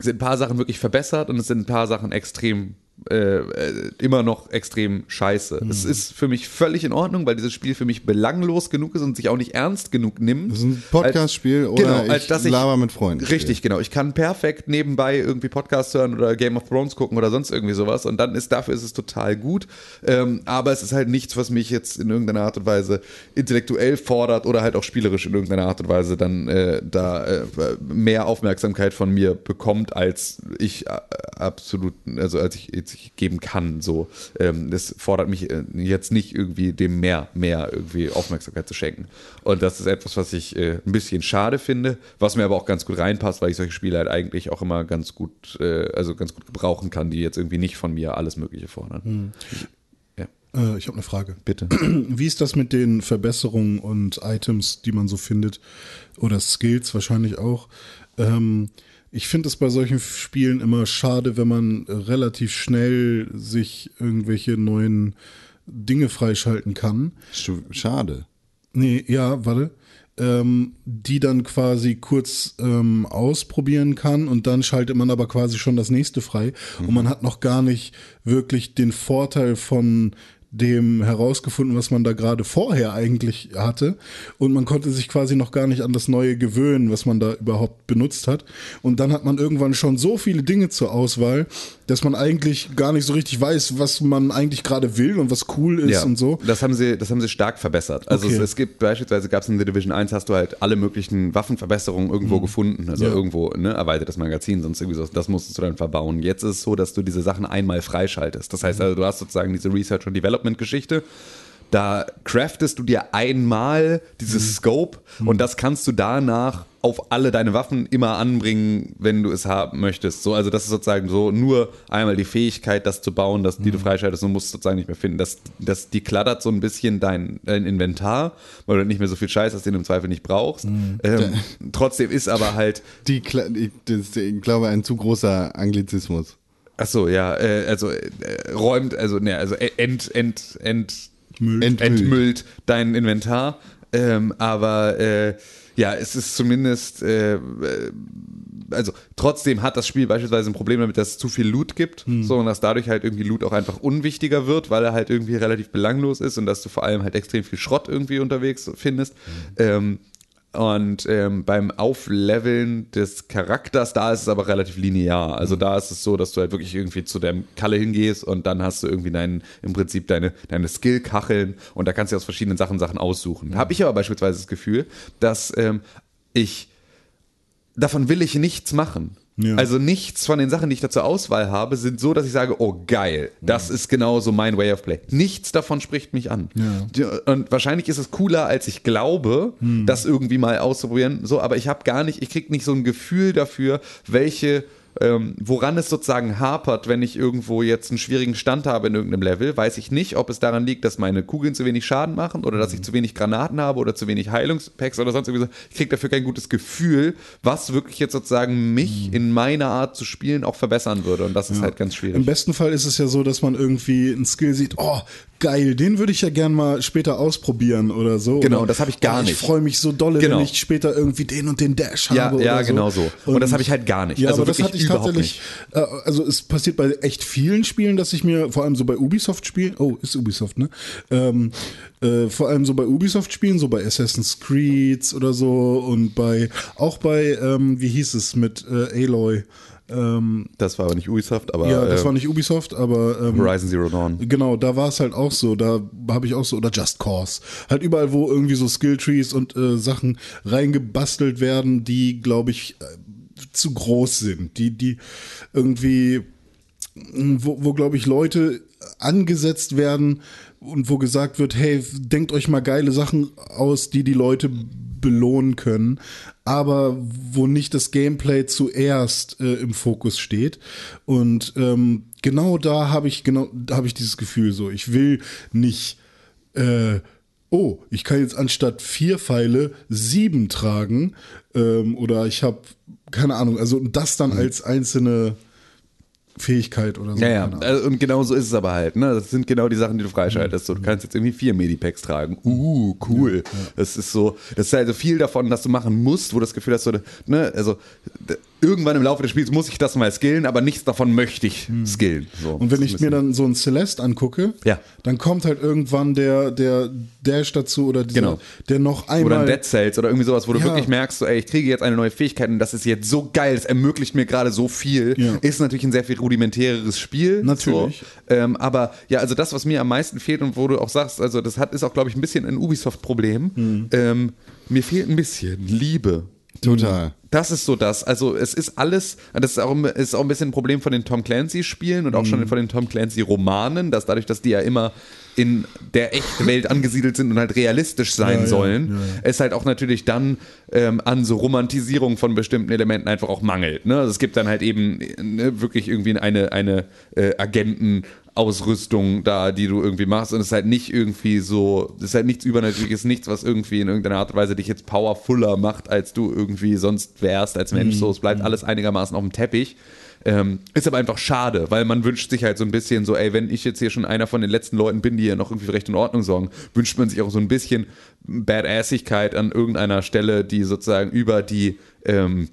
sind ein paar Sachen wirklich verbessert und es sind ein paar Sachen extrem äh, äh, immer noch extrem scheiße. Mhm. Es ist für mich völlig in Ordnung, weil dieses Spiel für mich belanglos genug ist und sich auch nicht ernst genug nimmt. Das ist ein Podcast-Spiel oder Genau, ich dass ich- laber mit Freunden. Richtig, genau. Ich kann perfekt nebenbei irgendwie Podcasts hören oder Game of Thrones gucken oder sonst irgendwie sowas und dann ist dafür ist es total gut. Ähm, aber es ist halt nichts, was mich jetzt in irgendeiner Art und Weise intellektuell fordert oder halt auch spielerisch in irgendeiner Art und Weise dann äh, da äh, mehr Aufmerksamkeit von mir bekommt, als ich äh, absolut, also als ich, als geben kann. So, ähm, das fordert mich äh, jetzt nicht irgendwie dem mehr, mehr irgendwie Aufmerksamkeit zu schenken. Und das ist etwas, was ich äh, ein bisschen schade finde, was mir aber auch ganz gut reinpasst, weil ich solche Spiele halt eigentlich auch immer ganz gut, äh, also ganz gut gebrauchen kann, die jetzt irgendwie nicht von mir alles Mögliche fordern. Ja, Äh, ich habe eine Frage. bitte. *clears throat* Wie ist das mit den Verbesserungen und Items, die man so findet? Oder Skills wahrscheinlich auch. Ähm, ich finde es bei solchen Spielen immer schade, wenn man relativ schnell sich irgendwelche neuen Dinge freischalten kann. Sch- Schade. Nee, ja, warte. Ähm, die dann quasi kurz ähm, ausprobieren kann und dann schaltet man aber quasi schon das nächste frei und man hat noch gar nicht wirklich den Vorteil von dem herausgefunden, was man da gerade vorher eigentlich hatte. Und man konnte sich quasi noch gar nicht an das Neue gewöhnen, was man da überhaupt benutzt hat. Und dann hat man irgendwann schon so viele Dinge zur Auswahl, dass man eigentlich gar nicht so richtig weiß, was man eigentlich gerade will und was cool ist und so. Das haben sie, das haben sie stark verbessert. Also Okay. es, es gibt beispielsweise gab es in The Division 1 hast du halt alle möglichen Waffenverbesserungen irgendwo gefunden. Also Mhm. Ja. irgendwo, ne, erweitertes Magazin, sonst irgendwie so. Das musstest du dann verbauen. Jetzt ist es so, dass du diese Sachen einmal freischaltest. Das heißt Mhm. also, du hast sozusagen diese Research und Development Geschichte. Da craftest du dir einmal dieses Mhm. Scope und das kannst du danach auf alle deine Waffen immer anbringen, wenn du es haben möchtest. So, also das ist sozusagen so nur einmal die Fähigkeit, das zu bauen, dass die Mhm. du freischaltest und musst sozusagen nicht mehr finden. Das, das, die klattert so ein bisschen dein, dein Inventar, weil du nicht mehr so viel Scheiß hast, den du im Zweifel nicht brauchst. Mhm. Ähm, *laughs* trotzdem ist aber halt, Die, Kla- ich, das ist, ich glaube, ein zu großer Anglizismus. ach so, ja, äh, also äh, räumt, also ne, also ent, ent, ent, Müll. entmüllt dein Inventar. Ähm, aber äh, ja, es ist zumindest, äh, äh, also trotzdem hat das Spiel beispielsweise ein Problem damit, dass es zu viel Loot gibt, so und dass dadurch halt irgendwie Loot auch einfach unwichtiger wird, weil er halt irgendwie relativ belanglos ist und dass du vor allem halt extrem viel Schrott irgendwie unterwegs findest. Ähm, und ähm, beim Aufleveln des Charakters, da ist es aber relativ linear. Also da ist es so, dass du halt wirklich irgendwie zu deinem Kalle hingehst und dann hast du irgendwie deinen, im Prinzip deine, deine Skill-Kacheln und da kannst du aus verschiedenen Sachen Sachen aussuchen. Habe ich aber beispielsweise das Gefühl, dass ähm, ich davon will ich nichts machen. Ja. Also nichts von den Sachen, die ich da zur Auswahl habe, sind so, dass ich sage, oh geil, das ist genau so mein Way of Play. Nichts davon spricht mich an. Die- Und wahrscheinlich ist es cooler, als ich glaube, das irgendwie mal auszuprobieren. So, aber ich habe gar nicht, ich krieg nicht so ein Gefühl dafür, welche ähm, woran es sozusagen hapert, wenn ich irgendwo jetzt einen schwierigen Stand habe in irgendeinem Level, weiß ich nicht, ob es daran liegt, dass meine Kugeln zu wenig Schaden machen oder dass ich zu wenig Granaten habe oder zu wenig Heilungspacks oder sonst irgendwie so. Ich kriege dafür kein gutes Gefühl, was wirklich jetzt sozusagen mich in meiner Art zu spielen auch verbessern würde. Und das ist halt ganz Im schwierig. besten Fall ist es ja so, dass man irgendwie einen Skill sieht, oh, geil, den würde ich ja gern mal später ausprobieren oder so. Genau, oder, das habe ich gar oh, nicht. Ich freue mich so dolle, Genau. wenn ich später irgendwie den und den Dash Ja, habe. ja, oder genau so. Und das habe ich halt gar nicht. Ja, Also aber das hatte ich tatsächlich. Äh, also es passiert bei echt vielen Spielen, dass ich mir, vor allem so bei Ubisoft-Spielen, oh, ist Ubisoft, ne? Ähm, äh, vor allem so bei Ubisoft-Spielen, so bei Assassin's Creed oder so und bei, auch bei, ähm, wie hieß es, mit äh, Aloy. Ähm, Das war aber nicht Ubisoft, aber ja, das äh, war nicht Ubisoft, aber ähm, Horizon Zero Dawn. Genau, da war es halt auch so. Da habe ich auch so, oder Just Cause. Halt überall, wo irgendwie so Skilltrees und äh, Sachen reingebastelt werden, die, glaube ich, äh, zu groß sind. Die, die irgendwie, mh, wo, wo glaube ich, Leute angesetzt werden und wo gesagt wird, hey, denkt euch mal geile Sachen aus, die die Leute belohnen können, aber wo nicht das Gameplay zuerst äh, im Fokus steht. Und ähm, genau da habe ich genau, habe ich dieses Gefühl so. Ich will nicht äh, oh, ich kann jetzt anstatt vier Pfeile sieben tragen ähm, oder ich habe keine Ahnung, also das dann als einzelne Fähigkeit oder so. Ja, ja, also, und genau so ist es aber halt. Ne? Das sind genau die Sachen, die du freischaltest. So, du kannst jetzt irgendwie vier Medipacks tragen. Uh, cool. Das ist so, das ist also viel davon, dass du machen musst, wo du das Gefühl hast, so, ne, also irgendwann im Laufe des Spiels muss ich das mal skillen, aber nichts davon möchte ich skillen. So, Und wenn ich mir dann so ein Celeste angucke, Ja. dann kommt halt irgendwann der, der Dash dazu oder dieser, Genau. der noch bisschen- oder einmal. ein Dead Cells oder irgendwie sowas, wo du Ja. wirklich merkst, so, ey, ich kriege jetzt eine neue Fähigkeit und das ist jetzt so geil, es ermöglicht mir gerade so viel, Ja. ist natürlich ein sehr viel rudimentäreres Spiel. Natürlich. So. Ähm, aber ja, also das, was mir am meisten fehlt und wo du auch sagst, also das hat, ist auch, glaube ich, ein bisschen ein Ubisoft-Problem. Mhm. Ähm, mir fehlt ein bisschen Liebe. Total. Das ist so das. Also es ist alles, das ist auch, ist auch ein bisschen ein Problem von den Tom Clancy-Spielen und auch Mhm. schon von den Tom Clancy-Romanen, dass dadurch, dass die ja immer in der echten Welt angesiedelt sind und halt realistisch sein Ja, sollen, ja, ja. es halt auch natürlich dann ähm, an so Romantisierung von bestimmten Elementen einfach auch mangelt. Ne? Also es gibt dann halt eben ne, wirklich irgendwie eine, eine äh, Agentenausrüstung da, die du irgendwie machst und es ist halt nicht irgendwie so, es ist halt nichts Übernatürliches, nichts, was irgendwie in irgendeiner Art und Weise dich jetzt powerfuller macht, als du irgendwie sonst wärst als Mensch. So, es bleibt alles einigermaßen auf dem Teppich. Ähm, ist aber einfach schade, weil man wünscht sich halt so ein bisschen so, ey, wenn ich jetzt hier schon einer von den letzten Leuten bin, die hier noch irgendwie Recht und Ordnung sorgen, wünscht man sich auch so ein bisschen Badassigkeit an irgendeiner Stelle, die sozusagen über die ähm,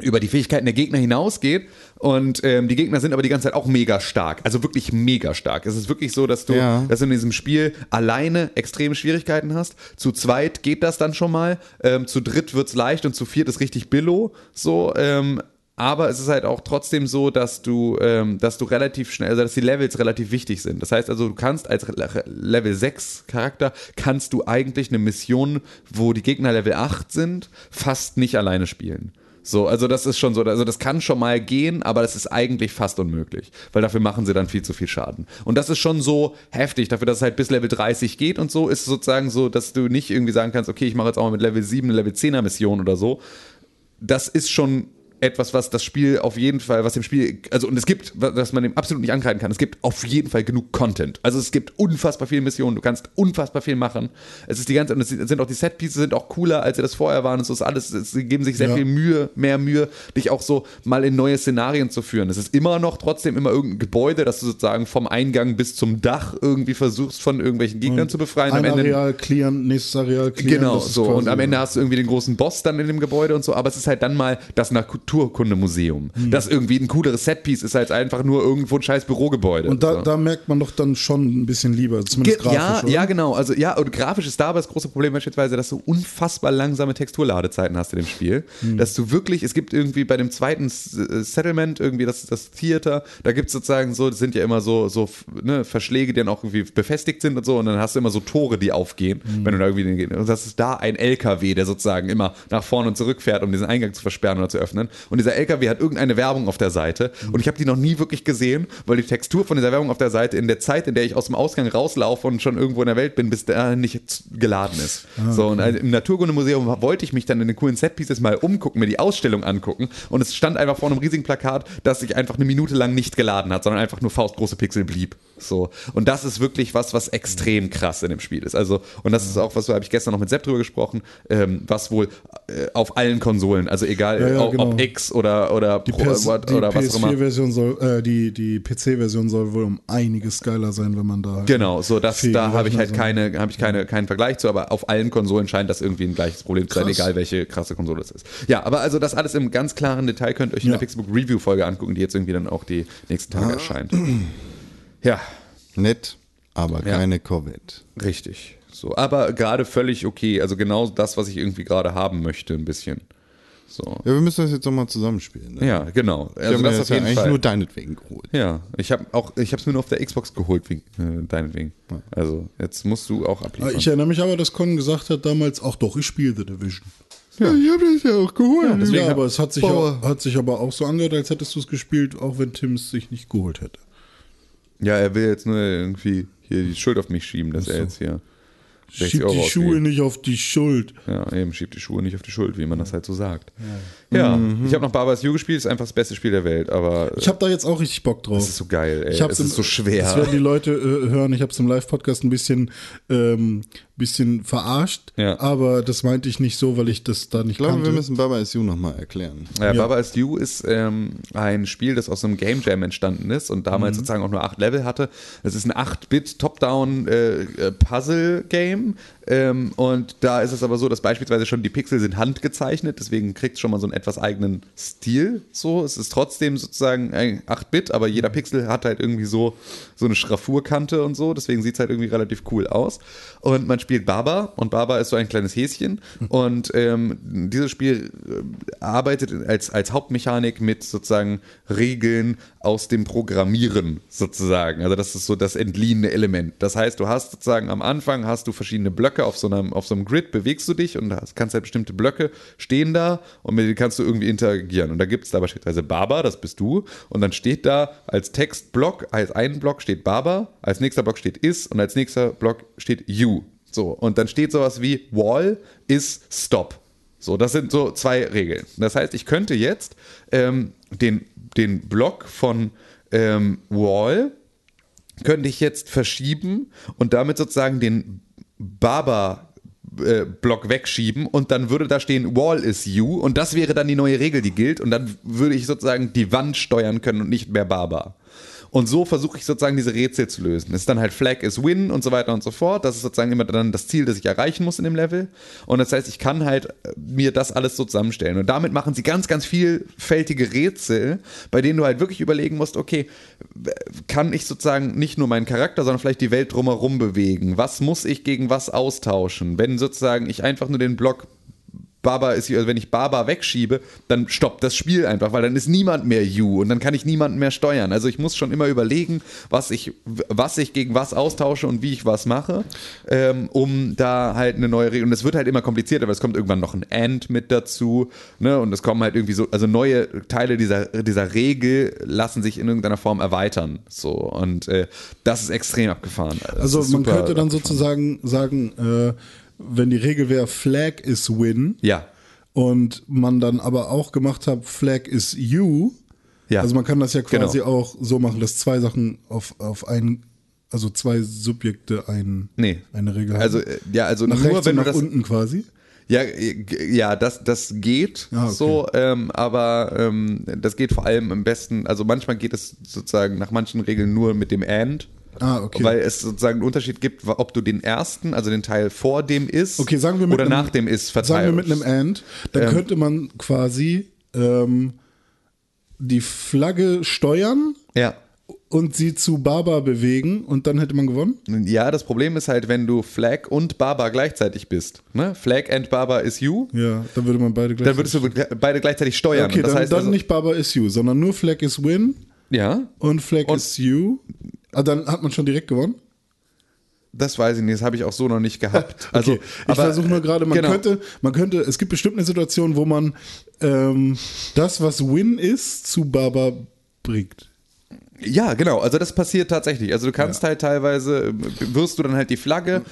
über die Fähigkeiten der Gegner hinausgeht und ähm, die Gegner sind aber die ganze Zeit auch mega stark, also wirklich mega stark. Es ist wirklich so, dass du, Ja. dass du in diesem Spiel alleine extreme Schwierigkeiten hast. Zu zweit geht das dann schon mal, ähm, zu dritt wird's leicht und zu viert ist richtig billo. So, ähm, aber es ist halt auch trotzdem so, dass du, ähm, dass du relativ schnell, also dass die Levels relativ wichtig sind. Das heißt also, du kannst als Level 6 Charakter, kannst du eigentlich eine Mission, wo die Gegner Level 8 sind, fast nicht alleine spielen. So, also das ist schon so, also das kann schon mal gehen, aber das ist eigentlich fast unmöglich, weil dafür machen sie dann viel zu viel Schaden. Und das ist schon so heftig, dafür, dass es halt bis Level 30 geht und so, ist es sozusagen so, dass du nicht irgendwie sagen kannst, okay, ich mache jetzt auch mal mit Level 7 eine Level 10er Mission oder so. Das ist schon etwas, was das Spiel auf jeden Fall, was dem Spiel, also und es gibt, was man dem absolut nicht ankreiden kann, es gibt auf jeden Fall genug Content. Also es gibt unfassbar viele Missionen, du kannst unfassbar viel machen. Es ist die ganze, und es sind auch die Setpieces sind auch cooler, als sie das vorher waren. Und so ist alles, sie geben sich sehr Ja. viel Mühe, mehr Mühe, dich auch so mal in neue Szenarien zu führen. Es ist immer noch trotzdem immer irgendein Gebäude, das du sozusagen vom Eingang bis zum Dach irgendwie versuchst von irgendwelchen Gegnern zu befreien. Ein Am Ende Areal clearen, nächstes Areal clearen. Genau, so. Und am Ende hast du irgendwie den großen Boss dann in dem Gebäude und so, aber es ist halt dann mal das Naturkundemuseum. Hm. Das irgendwie ein cooleres Setpiece ist als einfach nur irgendwo ein scheiß Bürogebäude. Und da, so. da merkt man doch dann schon ein bisschen lieber, zumindest Ge- grafisch. ja, oder? ja, genau. Also ja, und grafisch ist da aber das große Problem beispielsweise, dass du unfassbar langsame Texturladezeiten hast in dem Spiel. Hm. Dass du wirklich, es gibt irgendwie bei dem zweiten äh, Settlement, irgendwie das, das Theater, da gibt es sozusagen so, das sind ja immer so, so ne, Verschläge, die dann auch irgendwie befestigt sind und so, und dann hast du immer so Tore, die aufgehen, Hm. wenn du da irgendwie, und das ist da ein LKW, der sozusagen immer nach vorne und zurück fährt, um diesen Eingang zu versperren oder zu öffnen. Und dieser LKW hat irgendeine Werbung auf der Seite und ich habe die noch nie wirklich gesehen, weil die Textur von dieser Werbung auf der Seite in der Zeit, in der ich aus dem Ausgang rauslaufe und schon irgendwo in der Welt bin, bis dahin nicht geladen ist. So und im Naturkundemuseum wollte ich mich dann in den coolen Setpieces mal umgucken, mir die Ausstellung angucken und es stand einfach vor einem riesigen Plakat, das sich einfach eine Minute lang nicht geladen hat, sondern einfach nur faustgroße Pixel blieb. So und das ist wirklich was, was extrem krass in dem Spiel ist. Also und das ist auch was, da habe ich gestern noch mit Sepp drüber gesprochen, ähm, was wohl äh, auf allen Konsolen, also egal Ja, ja, ob, genau. ob X oder oder Die, Pro, PS, what, die oder was auch immer. PS4-Version soll, äh, die, die PC-Version soll wohl um einiges geiler sein, wenn man da. halt Genau, so das, da habe ich halt keine, habe ich keine, keinen Vergleich zu, aber auf allen Konsolen scheint das irgendwie ein gleiches Problem zu sein, egal welche krasse Konsole es ist. Ja, aber also das alles im ganz klaren Detail könnt ihr euch in Ja. der Pixelbook Review Folge angucken, die jetzt irgendwie dann auch die nächsten Ah. Tage erscheint. *clears throat* Ja, Nett, aber Ja. keine Covid. richtig. So, aber gerade völlig okay, also genau das, was ich irgendwie gerade haben möchte, ein bisschen. So. Ja, wir müssen das jetzt nochmal zusammenspielen. Ne? Ja, genau. Ich Also habe mir das das auf ja jeden eigentlich Fall. nur deinetwegen geholt. ja, ich habe auch, ich habe es mir nur auf der Xbox geholt, wegen, äh, deinetwegen. Also jetzt musst du auch abliefern. Ich erinnere mich aber, dass Con gesagt hat damals, ach doch, ich spiele The Division. Ja, ich habe das ja auch geholt. deswegen ja, aber es hat sich, auch, hat sich aber auch so angehört, als hättest du es gespielt, auch wenn Tim es sich nicht geholt hätte. Ja, er will jetzt nur irgendwie hier die Schuld auf mich schieben, dass er jetzt hier 60 Schieb Euro die Schuhe nicht auf die Schuld. Ja, eben, schiebt die Schuhe nicht auf die Schuld, wie man das halt so sagt. Ja, ich habe noch Barbar's You gespielt, ist einfach das beste Spiel der Welt, aber Ich habe da jetzt auch richtig Bock drauf. es ist so geil, ey. Ich hab's es im- ist so schwer. Das werden die Leute äh, hören. Ich habe es im Live-Podcast ein bisschen, ähm, bisschen verarscht. Ja. Aber das meinte ich nicht so, weil ich das da nicht Ich glaube, kannte. wir müssen Baba SU nochmal erklären. Ja, Baba is You ist ähm, ein Spiel, das aus einem Game Jam entstanden ist und damals sozusagen auch nur acht Level hatte. Es ist ein 8-Bit Top-Down äh, äh. Ähm, und da ist es aber so, dass beispielsweise schon die Pixel sind handgezeichnet, deswegen kriegt es schon mal so einen etwas eigenen Stil. So, es ist trotzdem sozusagen ein 8-Bit, aber jeder Pixel hat halt irgendwie so, so eine Schraffurkante und so, deswegen sieht es halt irgendwie relativ cool aus. Und man spielt Baba und Baba ist so ein kleines Häschen. Und ähm, dieses Spiel äh, arbeitet als, als Hauptmechanik mit sozusagen Regeln aus dem Programmieren sozusagen. Also das ist so das entliehene Element. Das heißt, du hast sozusagen am Anfang hast du verschiedene Blöcke auf so einem, auf so einem Grid, bewegst du dich und hast, kannst halt bestimmte Blöcke stehen da und mit denen kannst du irgendwie interagieren. Und da gibt es da beispielsweise Baba, das bist du. Und dann steht da als Textblock, als ein Block steht Baba, als nächster Block steht is und als nächster Block steht you. So, und dann steht sowas wie Wall is Stop. So, das sind so zwei Regeln. Das heißt, ich könnte jetzt ähm, den, den Block von ähm, Wall könnte ich jetzt verschieben und damit sozusagen den Baba äh, Block wegschieben und dann würde da stehen Wall is you und das wäre dann die neue Regel, die gilt und dann würde ich sozusagen die Wand steuern können und nicht mehr Baba. Und so versuche ich sozusagen diese Rätsel zu lösen. Es ist dann halt Flag is Win und so weiter und so fort. Das ist sozusagen immer dann das Ziel, das ich erreichen muss in dem Level. Und das heißt, ich kann halt äh, mir das alles so zusammenstellen. Und damit machen sie ganz, ganz vielfältige Rätsel, bei denen du halt wirklich überlegen musst, okay, kann ich sozusagen nicht nur meinen Charakter, sondern vielleicht die Welt drumherum bewegen? Was muss ich gegen was austauschen? Wenn sozusagen ich einfach nur den Block Baba ist, also wenn ich Baba wegschiebe, dann stoppt das Spiel einfach, weil dann ist niemand mehr You und dann kann ich niemanden mehr steuern. Also ich muss schon immer überlegen, was ich, was ich gegen was austausche und wie ich was mache, ähm, um da halt eine neue Regel. Und es wird halt immer komplizierter, aber es kommt irgendwann noch ein And mit dazu, ne? Und es kommen halt irgendwie so, also neue Teile dieser, dieser Regel lassen sich in irgendeiner Form erweitern. So. Und äh, das ist extrem abgefahren. Das Also man könnte dann abgefahren. sozusagen sagen, äh, wenn die Regel wäre Flag is Win Ja. und man dann aber auch gemacht hat Flag is You, Ja. also man kann das ja quasi Genau. auch so machen, dass zwei Sachen auf, auf einen, also zwei Subjekte ein, Nee. eine Regel Also, haben. äh, ja, also Nach nur wenn und du nach das. unten quasi. Ja, äh, ja, das, das geht Ah, okay. so, ähm, aber ähm, das geht vor allem am besten, also manchmal geht es sozusagen nach manchen Regeln nur mit dem And. Ah, okay. Weil es sozusagen einen Unterschied gibt, ob du den ersten, also den Teil vor dem ist Okay, sagen wir mit oder einem, nach dem ist Sagen wir mit einem And, dann Ähm. könnte man quasi ähm, die Flagge steuern Ja. und sie zu Baba bewegen und dann hätte man gewonnen. Ja, das Problem ist halt, wenn du Flag und Baba gleichzeitig bist. Ne? Flag and Baba is you. Ja, dann würde man beide gleich. Dann würdest du beide gleichzeitig steuern. Okay, das dann, heißt dann also, nicht Baba is you, sondern nur Flag is win Ja. und Flag Und- is you. Ah, dann hat man schon direkt gewonnen. Das weiß ich nicht, das habe ich auch so noch nicht gehabt. *laughs* Also, okay. ich versuche nur gerade, man genau. könnte, man könnte, es gibt bestimmt eine Situation, wo man ähm, das, was Win ist, zu Baba bringt. Ja, genau. Also das passiert tatsächlich. Also du kannst halt teilweise, wirst du dann halt die Flagge,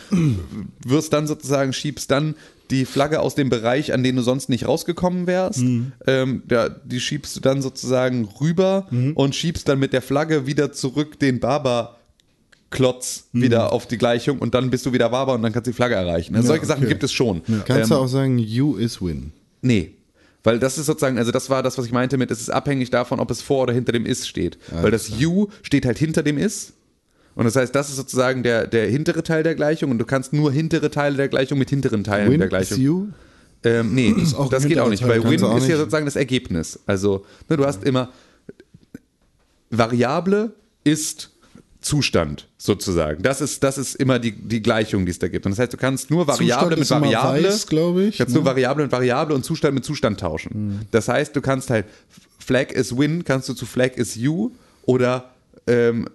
wirst dann sozusagen, schiebst dann die Flagge aus dem Bereich, an den du sonst nicht rausgekommen wärst. Ähm, ja, die schiebst du dann sozusagen rüber und schiebst dann mit der Flagge wieder zurück den Barber. Klotz wieder auf die Gleichung und dann bist du wieder Barber und dann kannst du die Flagge erreichen. Also Ja, solche Sachen okay. gibt es schon. Kannst du Ähm, auch sagen, you is win. Nee. Weil das ist sozusagen, also das war das, was ich meinte mit, es ist abhängig davon, ob es vor oder hinter dem Is steht. Weil das You steht halt hinter dem Is. Und das heißt, das ist sozusagen der, der hintere Teil der Gleichung und du kannst nur hintere Teile der Gleichung mit hinteren Teilen Win der is Gleichung. you. Ähm, nee, das, ein geht auch nicht, weil. Win ist ja sozusagen das Ergebnis. Also, ne, du hast immer Variable ist Zustand sozusagen. Das ist, das ist immer die, die Gleichung, die es da gibt. Und das heißt, du kannst nur Variable Zustand mit Variable, weiß, glaube ich, kannst ne? nur Variable mit Variable und Zustand mit Zustand tauschen. Das heißt, du kannst halt Flag is Win, kannst du zu Flag is You oder ähm,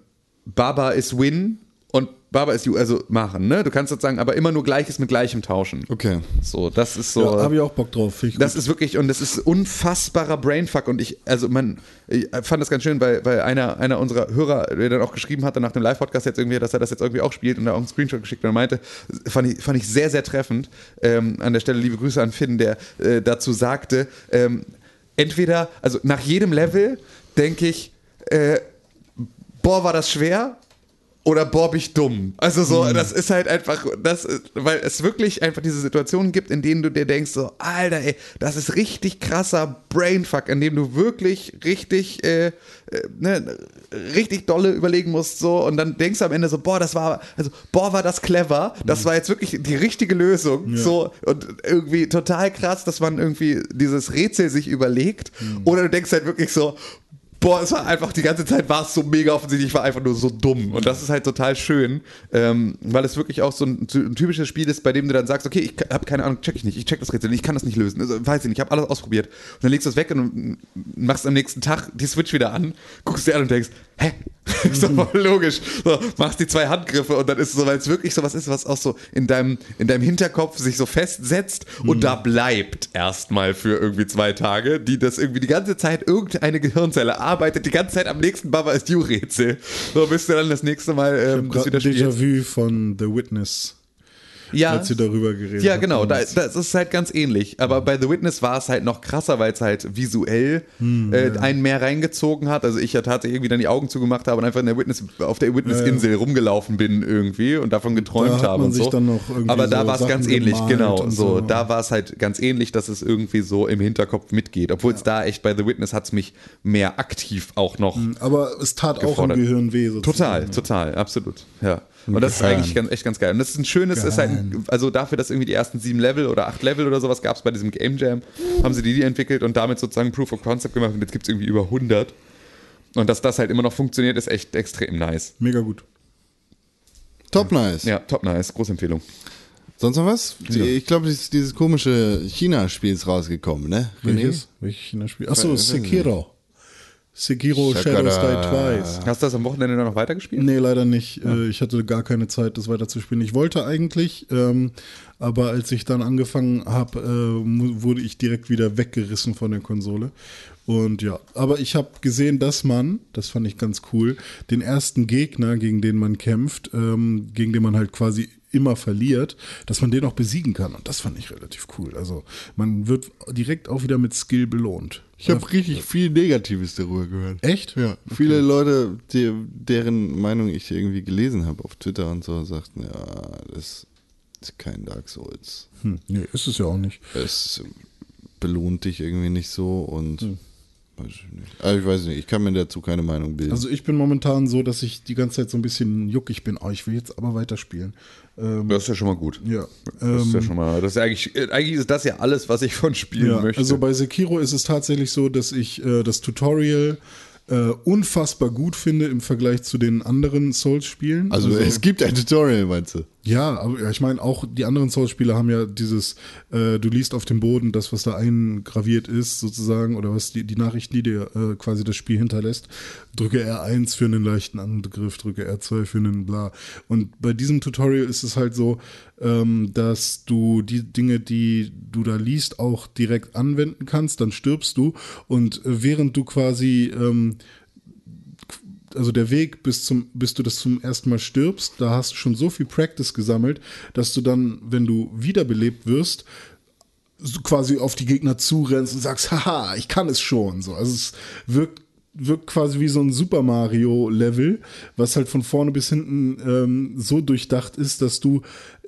Baba is Win und Baba is You, also machen. Ne? Du kannst sozusagen aber immer nur Gleiches mit Gleichem tauschen. Okay. So, das ist so. Ja, habe ich auch Bock drauf. Ich Das ist wirklich, und das ist unfassbarer Brainfuck. Und ich, also man, ich fand das ganz schön, weil, weil einer, einer unserer Hörer, der dann auch geschrieben hatte nach dem Live-Podcast jetzt irgendwie, dass er das jetzt irgendwie auch spielt und da auch einen Screenshot geschickt und er meinte, fand ich, fand ich sehr, sehr treffend. Ähm, an der Stelle liebe Grüße an Finn, der äh, dazu sagte, ähm, entweder, also nach jedem Level denke ich, äh, boah, war das schwer? Oder boah, bin ich dumm. Also so, das ist halt einfach, das, ist- weil es wirklich einfach diese Situationen gibt, in denen du dir denkst, so, Alter, ey, das ist richtig krasser Brainfuck, in dem du wirklich richtig, äh, äh, ne, richtig dolle überlegen musst, so, und dann denkst du am Ende so, boah, das war, also, boah, war das clever, das war jetzt wirklich die richtige Lösung, so, und irgendwie total krass, dass man irgendwie dieses Rätsel sich überlegt, oder du denkst halt wirklich so, Boah, es war einfach, die ganze Zeit war es so mega offensichtlich, ich war einfach nur so dumm. Und das ist halt total schön, ähm, weil es wirklich auch so ein, ein typisches Spiel ist, bei dem du dann sagst, okay, ich habe keine Ahnung, check ich nicht, ich check das Rätsel ich kann das nicht lösen, also, weiß ich nicht, ich habe alles ausprobiert. Und dann legst du es weg und machst am nächsten Tag die Switch wieder an, guckst dir an und denkst, hä? ist doch voll logisch. So, machst die zwei Handgriffe und dann ist es so, weil es wirklich so was ist, was auch so in deinem, in deinem Hinterkopf sich so festsetzt und da bleibt erstmal für irgendwie zwei Tage, die das irgendwie die ganze Zeit irgendeine Gehirnzelle arbeitet, die ganze Zeit am nächsten Baba ist You Rätsel. So bist du dann das nächste Mal ähm, das Gerade wieder spielst. Déjà-vu von The Witness, Ja, als sie darüber geredet ja, genau, da, das ist halt ganz ähnlich. Aber bei The Witness war es halt noch krasser, weil es halt visuell Hm, äh, einen mehr reingezogen hat. Also ich ja tatsächlich irgendwie dann die Augen zugemacht habe und einfach in der Witness, auf der Witness-Insel rumgelaufen bin irgendwie und davon geträumt Da habe und sich so. dann noch irgendwie Aber da so war es ganz ähnlich, genau. So, so. da war es halt ganz ähnlich, dass es irgendwie so im Hinterkopf mitgeht. Obwohl es da echt bei The Witness hat es mich mehr aktiv auch noch Aber es tat auch gefordert. im Gehirn weh. Sozusagen. Total, total, absolut. Ja. Und das ist eigentlich ganz, echt ganz geil. Und das ist ein schönes, ist halt, ein- also dafür, dass irgendwie die ersten sieben Level oder acht Level oder sowas gab es bei diesem Game Jam, haben sie die, die entwickelt und damit sozusagen Proof of Concept gemacht und jetzt gibt es irgendwie über 100. Und dass das halt immer noch funktioniert, ist echt extrem nice. Mega gut. Top nice. Ja, top nice, große Empfehlung. Sonst noch was? Die- Ich glaube, dieses, dieses komische China-Spiel ist rausgekommen, ne? René? Welches? Welches China-Spiel? Achso, Sekiro. Sekiro. Shadows Die Twice. Hast du das am Wochenende dann noch weitergespielt? Nee, leider nicht. Äh, Ich hatte gar keine Zeit, das weiterzuspielen. Ich wollte eigentlich, ähm, aber als ich dann angefangen habe, äh, wurde ich direkt wieder weggerissen von der Konsole. Und ja, aber ich habe gesehen, dass man, das fand ich ganz cool, den ersten Gegner, gegen den man kämpft, ähm, gegen den man halt quasi immer verliert, dass man den auch besiegen kann. Und das fand ich relativ cool. Also man wird direkt auch wieder mit Skill belohnt. Ich habe richtig viel Negatives darüber gehört. Echt? Ja, viele Leute, die, deren Meinung ich irgendwie gelesen habe auf Twitter und so, sagten, ja, das ist kein Dark Souls. Hm, nee, ist es ja auch nicht. Es belohnt dich irgendwie nicht so und weiß ich nicht. Also ich weiß nicht, ich kann mir dazu keine Meinung bilden. Also ich bin momentan so, dass ich die ganze Zeit so ein bisschen juckig bin. Oh, ich will jetzt aber weiterspielen. Ähm, Das ist ja schon mal gut. ja. Das ist ja Ähm, schon mal, das ist eigentlich, äh, eigentlich ist das ja alles, was ich von spielen ja. möchte. Also bei Sekiro ist es tatsächlich so, dass ich äh, das Tutorial äh, unfassbar gut finde im Vergleich zu den anderen Souls-Spielen. also, es gibt ein Tutorial, meinst du? Ja, aber ich meine, auch die anderen Souls-Spiele haben ja dieses, äh, du liest auf dem Boden das, was da eingraviert ist, sozusagen, oder was die, die Nachrichten, die dir äh, quasi das Spiel hinterlässt. Drücke R1 für einen leichten Angriff, drücke R2 für einen bla. Und bei diesem Tutorial ist es halt so, ähm, dass du die Dinge, die du da liest, auch direkt anwenden kannst, dann stirbst du. Und äh, während du quasi ähm, also der Weg bis zum, bis du das zum ersten Mal stirbst, da hast du schon so viel Practice gesammelt, dass du dann, wenn du wiederbelebt wirst, quasi auf die Gegner zurennst und sagst, haha, ich kann es schon. So, also es wirkt wirkt quasi wie so ein Super Mario Level, was halt von vorne bis hinten ähm, so durchdacht ist, dass du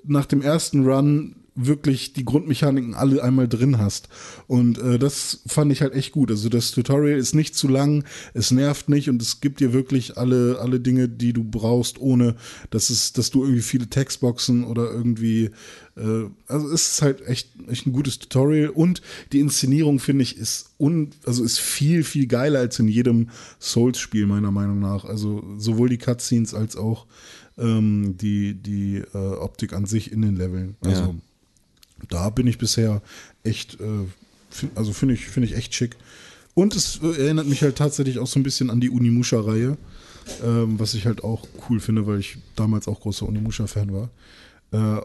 nach dem ersten Run wirklich die Grundmechaniken alle einmal drin hast. Und äh, das fand ich halt echt gut. Also das Tutorial ist nicht zu lang, es nervt nicht und es gibt dir wirklich alle, alle Dinge, die du brauchst, ohne dass es, dass du irgendwie viele Textboxen oder irgendwie äh, also es ist halt echt, echt ein gutes Tutorial und die Inszenierung finde ich ist un, also ist viel, viel geiler als in jedem Souls-Spiel, meiner Meinung nach. Also sowohl die Cutscenes als auch ähm, die, die äh, Optik an sich in den Leveln. Also Ja. Da bin ich bisher echt, äh, find, also finde ich, finde ich echt schick. Und es äh, erinnert mich halt tatsächlich auch so ein bisschen an die Unimusha-Reihe, ähm, was ich halt auch cool finde, weil ich damals auch großer Unimusha-Fan war. Äh,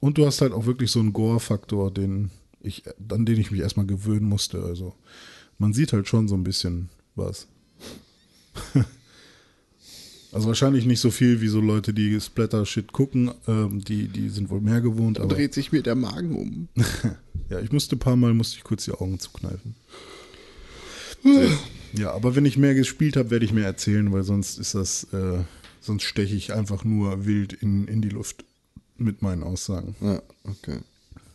und du hast halt auch wirklich so einen Gore-Faktor, den ich, an den ich mich erstmal gewöhnen musste. Also man sieht halt schon so ein bisschen was. *laughs* also wahrscheinlich nicht so viel wie so Leute, die Splatter-Shit gucken. Ähm, die, die sind wohl mehr gewohnt. Da dreht sich mir der Magen um. *laughs* ja, ich musste ein paar Mal musste ich kurz die Augen zukneifen. ja, aber wenn ich mehr gespielt habe, werde ich mehr erzählen, weil sonst ist das, äh, sonst steche ich einfach nur wild in, in die Luft mit meinen Aussagen. Ja, okay.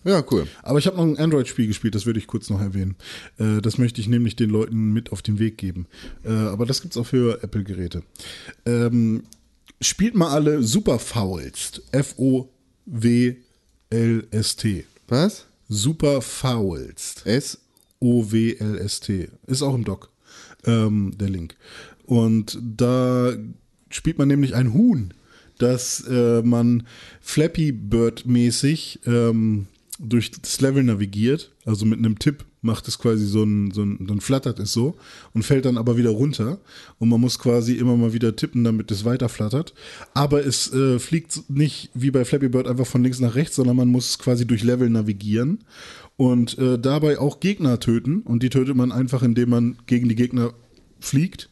Ja, cool. Aber ich habe noch ein Android-Spiel gespielt, das würde ich kurz noch erwähnen. Äh, das möchte ich nämlich den Leuten mit auf den Weg geben. Äh, aber das gibt's auch für Apple-Geräte. Ähm, spielt mal alle Super Foulst. F-O-W-L-S-T. Was? Super Foulst. S? O-W-L-S-T. Ist auch im Doc, ähm, der Link. Und da spielt man nämlich ein Huhn, das äh, man Flappy Bird-mäßig ähm, durch das Level navigiert. Also mit einem Tipp macht es quasi so ein, so ein, dann flattert es so und fällt dann aber wieder runter. Und man muss quasi immer mal wieder tippen, damit es weiter flattert. Aber es äh, fliegt nicht wie bei Flappy Bird einfach von links nach rechts, sondern man muss quasi durch Level navigieren und äh, dabei auch Gegner töten. Und die tötet man einfach, indem man gegen die Gegner fliegt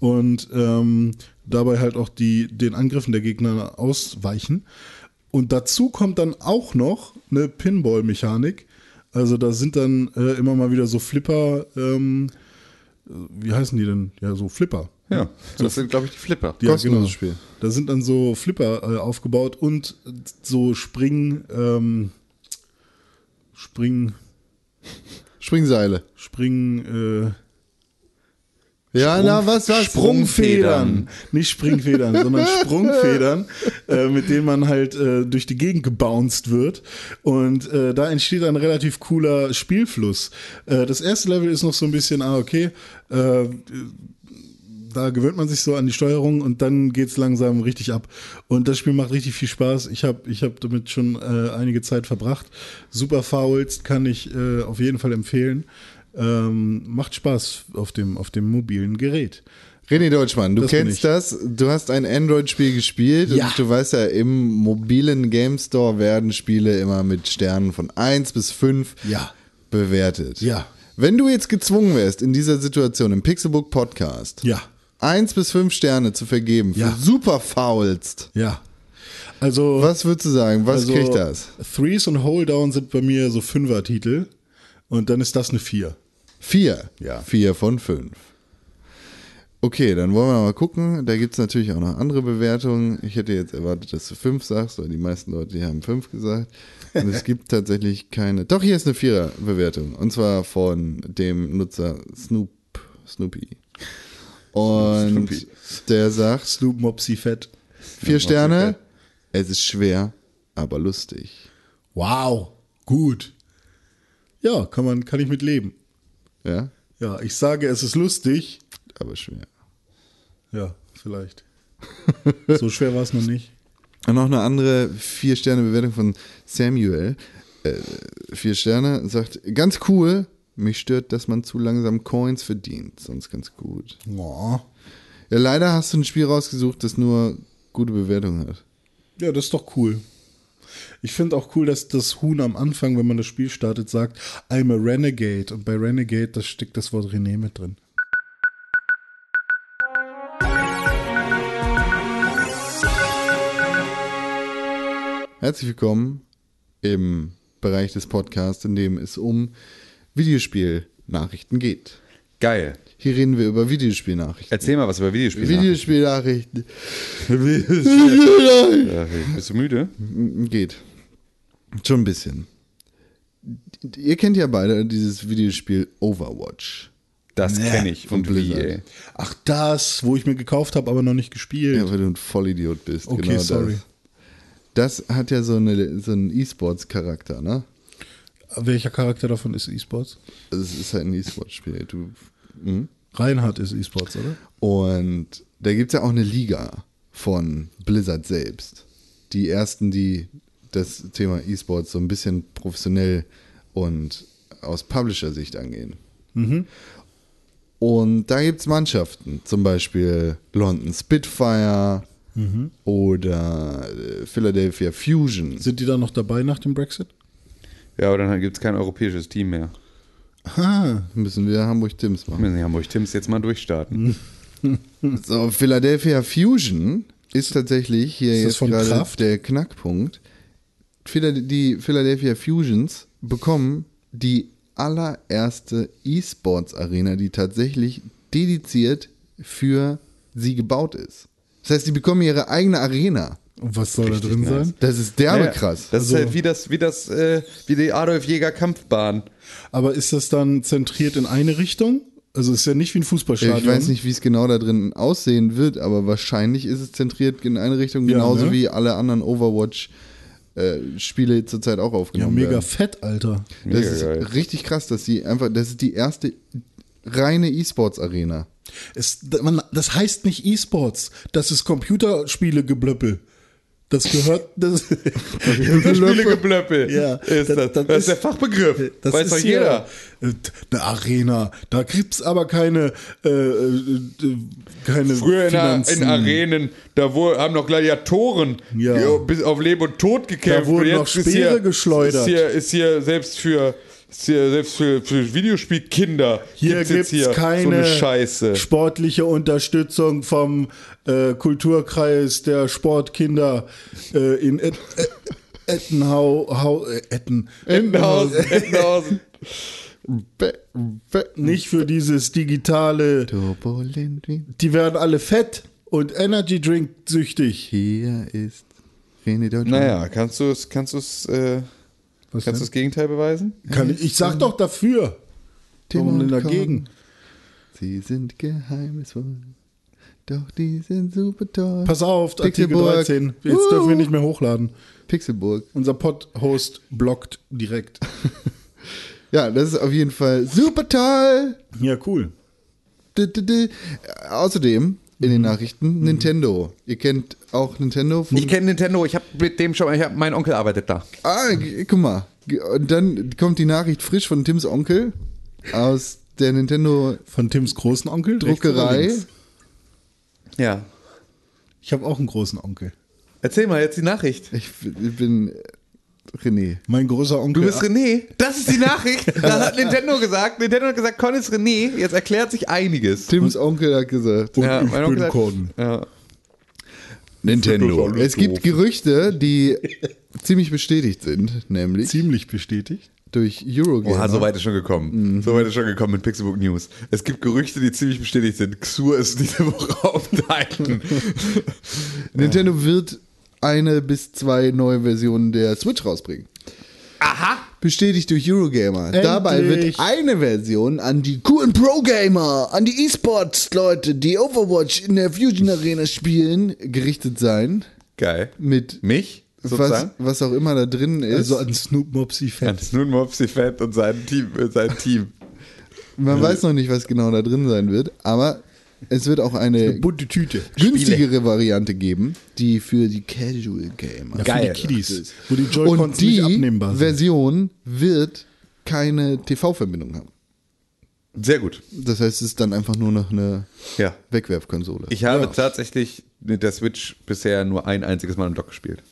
und ähm, dabei halt auch die, den Angriffen der Gegner ausweichen. Und dazu kommt dann auch noch eine Pinball-Mechanik. Also da sind dann äh, immer mal wieder so Flipper, ähm, wie heißen die denn? Ja, so Flipper. Ja, das sind, glaube ich, die Flipper. Ja, Kostenloses genau. Spiel. Da sind dann so Flipper äh, aufgebaut und so Spring, ähm, Spring, Springseile. Spring, äh, Ja, na, was, was? Sprungfedern. Nicht Springfedern, sondern *laughs* Sprungfedern, äh, mit denen man halt äh, durch die Gegend gebounced wird. Und äh, da entsteht ein relativ cooler Spielfluss. Äh, das erste Level ist noch so ein bisschen, ah, okay, äh, da gewöhnt man sich so an die Steuerung und dann geht's langsam richtig ab. Und das Spiel macht richtig viel Spaß. Ich habe ich hab damit schon äh, einige Zeit verbracht. Super Fouls kann ich auf jeden Fall empfehlen. Ähm, macht Spaß auf dem, auf dem mobilen Gerät. René Deutschmann, du Das kennst das. Du hast ein Android-Spiel gespielt Ja. und du weißt ja, im mobilen Game Store werden Spiele immer mit Sternen von 1 bis 5 Ja. bewertet. Ja. Wenn du jetzt gezwungen wärst, in dieser Situation im Pixelbook Podcast Ja. 1 bis 5 Sterne zu vergeben für Ja. super faulst, Ja. Also, was würdest du sagen? Was also, kriegt das? Threes und Hold Down sind bei mir so Fünfer-Titel. Und dann ist das eine Vier. 4. Ja. 4 von 5. Okay, dann wollen wir mal gucken. Da gibt es natürlich auch noch andere Bewertungen. Ich hätte jetzt erwartet, dass du 5 sagst, weil die meisten Leute die haben 5 gesagt. Und es *laughs* gibt tatsächlich keine. Doch, hier ist eine Vierer-Bewertung. Und zwar von dem Nutzer Snoop, Snoopy. Und Snoopy. der sagt, Snoop Mopsy Fett. vier Sterne, es ist schwer, aber lustig. Wow. Gut. Ja, kann man, kann ich mit leben. Ja, Ja, ich sage, es ist lustig. aber schwer. Ja, vielleicht. *laughs* so schwer war es noch nicht. Und noch eine andere Vier-Sterne-Bewertung von Samuel. Äh, vier Sterne sagt, ganz cool, mich stört, dass man zu langsam Coins verdient. Sonst ganz gut. Oh. Ja, leider hast du ein Spiel rausgesucht, das nur gute Bewertungen hat. Ja, das ist doch cool. Ich finde auch cool, dass das Huhn am Anfang, wenn man das Spiel startet, sagt, I'm a Renegade. Und bei Renegade, da steckt das Wort René mit drin. Herzlich willkommen im Bereich des Podcasts, in dem es um Videospielnachrichten geht. Geil. Hier reden wir über Videospielnachrichten. Erzähl mal was über Videospiele. Videospielnachrichten. Ja, *laughs* bist du müde? Geht. Schon ein bisschen. Ihr kennt ja beide dieses Videospiel Overwatch. Das Ja, kenne ich. von Und wie, Blizzard. ey. Ach, das, wo ich mir gekauft habe, aber noch nicht gespielt. Ja, weil du ein Vollidiot bist. Okay, genau sorry. Das. das hat ja so, eine, so einen E-Sports-Charakter, ne? Welcher Charakter davon ist E-Sports? Also es ist halt ein E-Sports-Spiel. Du, mhm. Reinhard ist E-Sports, oder? Und da gibt es ja auch eine Liga von Blizzard selbst. Die ersten, die das Thema E-Sports so ein bisschen professionell und aus Publisher-Sicht angehen. Und da gibt es Mannschaften, zum Beispiel London Spitfire oder äh, Philadelphia Fusion. Sind die da noch dabei nach dem Brexit? Ja, aber dann gibt es kein europäisches Team mehr. Ah, Müssen wir Hamburg Tims Wir machen. müssen Hamburg Tims jetzt mal durchstarten. *laughs* So, Philadelphia Fusion ist tatsächlich hier Ist jetzt von gerade Kraft? der Knackpunkt. Die Philadelphia Fusions bekommen die allererste E-Sports-Arena, die tatsächlich dediziert für sie gebaut ist. Das heißt, die bekommen ihre eigene Arena. Und was soll da drin nice. sein? Das ist derbe Ja, krass. Das ist Also- halt wie das, wie das, äh, wie die Adolf Jäger Kampfbahn. Aber ist das dann zentriert in eine Richtung? Also ist ja nicht wie ein Fußballstadion. Ich weiß nicht, wie es genau da drin aussehen wird, aber wahrscheinlich ist es zentriert in eine Richtung, Ja, genauso ne? wie alle anderen Overwatch-Spiele zurzeit auch Ja, aufgenommen mega werden. fett, Alter. Das Mega ist geil. richtig krass, dass sie einfach, das ist die erste reine E-Sports-Arena. Es, man, das heißt nicht E-Sports. Das ist Computerspiele-Geblöppel. Das gehört. Das, *laughs* Spielegeblöppel. Ja, ist das- das, das das, ist der ist- Fachbegriff. das Weiß ist doch hier, jeder. äh, Eine Arena. Da gibt's aber keine. Äh, äh, keine Früher Finanzen. in Arenen, da wo, haben noch Gladiatoren Ja. die bis auf Leben und Tod gekämpft. Da wurden und noch Speere geschleudert. Ist hier, ist hier selbst für, ist hier selbst für, für Videospielkinder Hier gibt's gibt's hier keine so eine Scheiße. sportliche Unterstützung vom äh, Kulturkreis der Sportkinder äh, in Et Et Ettenhau, Hau, äh, Etten, Entenhausen, Entenhausen. Be be Nicht für dieses digitale. Die werden alle fett und Energy Drink süchtig. Hier ist René Deutschland. Naja, kannst du es, kannst du es, äh, Was kannst du das Gegenteil beweisen? Kann ich, ich sag doch dafür. Tim Warum denn und dagegen? Sie sind geheimnisvoll, doch die sind super toll. Pass auf, Artikel Pixelburg. 13. Jetzt Uh. dürfen wir nicht mehr hochladen. Pixelburg. Unser Pod-Host blockt direkt. *laughs* Ja, das ist auf jeden Fall super toll. Ja, cool. D -d -d. Außerdem in Mhm. den Nachrichten Nintendo. Ihr kennt auch Nintendo von Ich kenne Nintendo, ich habe mit dem schon, ich hab, mein Onkel arbeitet da. Ah, guck mal. Und dann kommt die Nachricht frisch von Tims Onkel aus der Nintendo Von Tims großen Onkel. Druckerei. Ja. Ich habe auch einen großen Onkel. Erzähl mal jetzt die Nachricht. Ich, ich bin René. Mein großer Onkel. Du bist René. Das ist die Nachricht. *laughs* Das hat Nintendo gesagt. Nintendo hat gesagt, Con ist René. Jetzt erklärt sich einiges. Tims Onkel hat gesagt. Und Ja, ich mein bin Onkel hat- Con. Ja. Nintendo. Es gibt. Gerüchte, die ziemlich bestätigt sind, nämlich Ziemlich bestätigt. durch Eurogamer. Oha, so weit ist schon gekommen. So weit ist schon gekommen mit Pixelbook News. Es gibt Gerüchte, die ziemlich bestätigt sind. Xur ist diese Woche *laughs* auf Titan. Nintendo wird eine bis zwei neue Versionen der Switch rausbringen. Aha. Bestätigt durch Eurogamer. Endlich. Dabei wird eine Version an die Cool Pro Gamer, an die E-Sports-Leute, die Overwatch in der Fusion Arena spielen, gerichtet sein. Geil. Mit Mich? was, Sozusagen? was auch immer da drin ist. Also an Snoop Mopsy Fett. Ganz nun Mopsy Fett und sein Team. Sein Team. Man weiß noch nicht, was genau da drin sein wird, aber es wird auch eine Bunte Tüte. günstigere Variante geben, die für die Casual Gamer. Ja, Geil. Für die Kiddies, wo die Joy-Cons Und die nicht abnehmbar sind. Version wird keine TV-Verbindung haben. Sehr gut. Das heißt, es ist dann einfach nur noch eine Ja. Wegwerfkonsole. Ich habe Ja. tatsächlich mit der Switch bisher nur ein einziges Mal im Dock gespielt.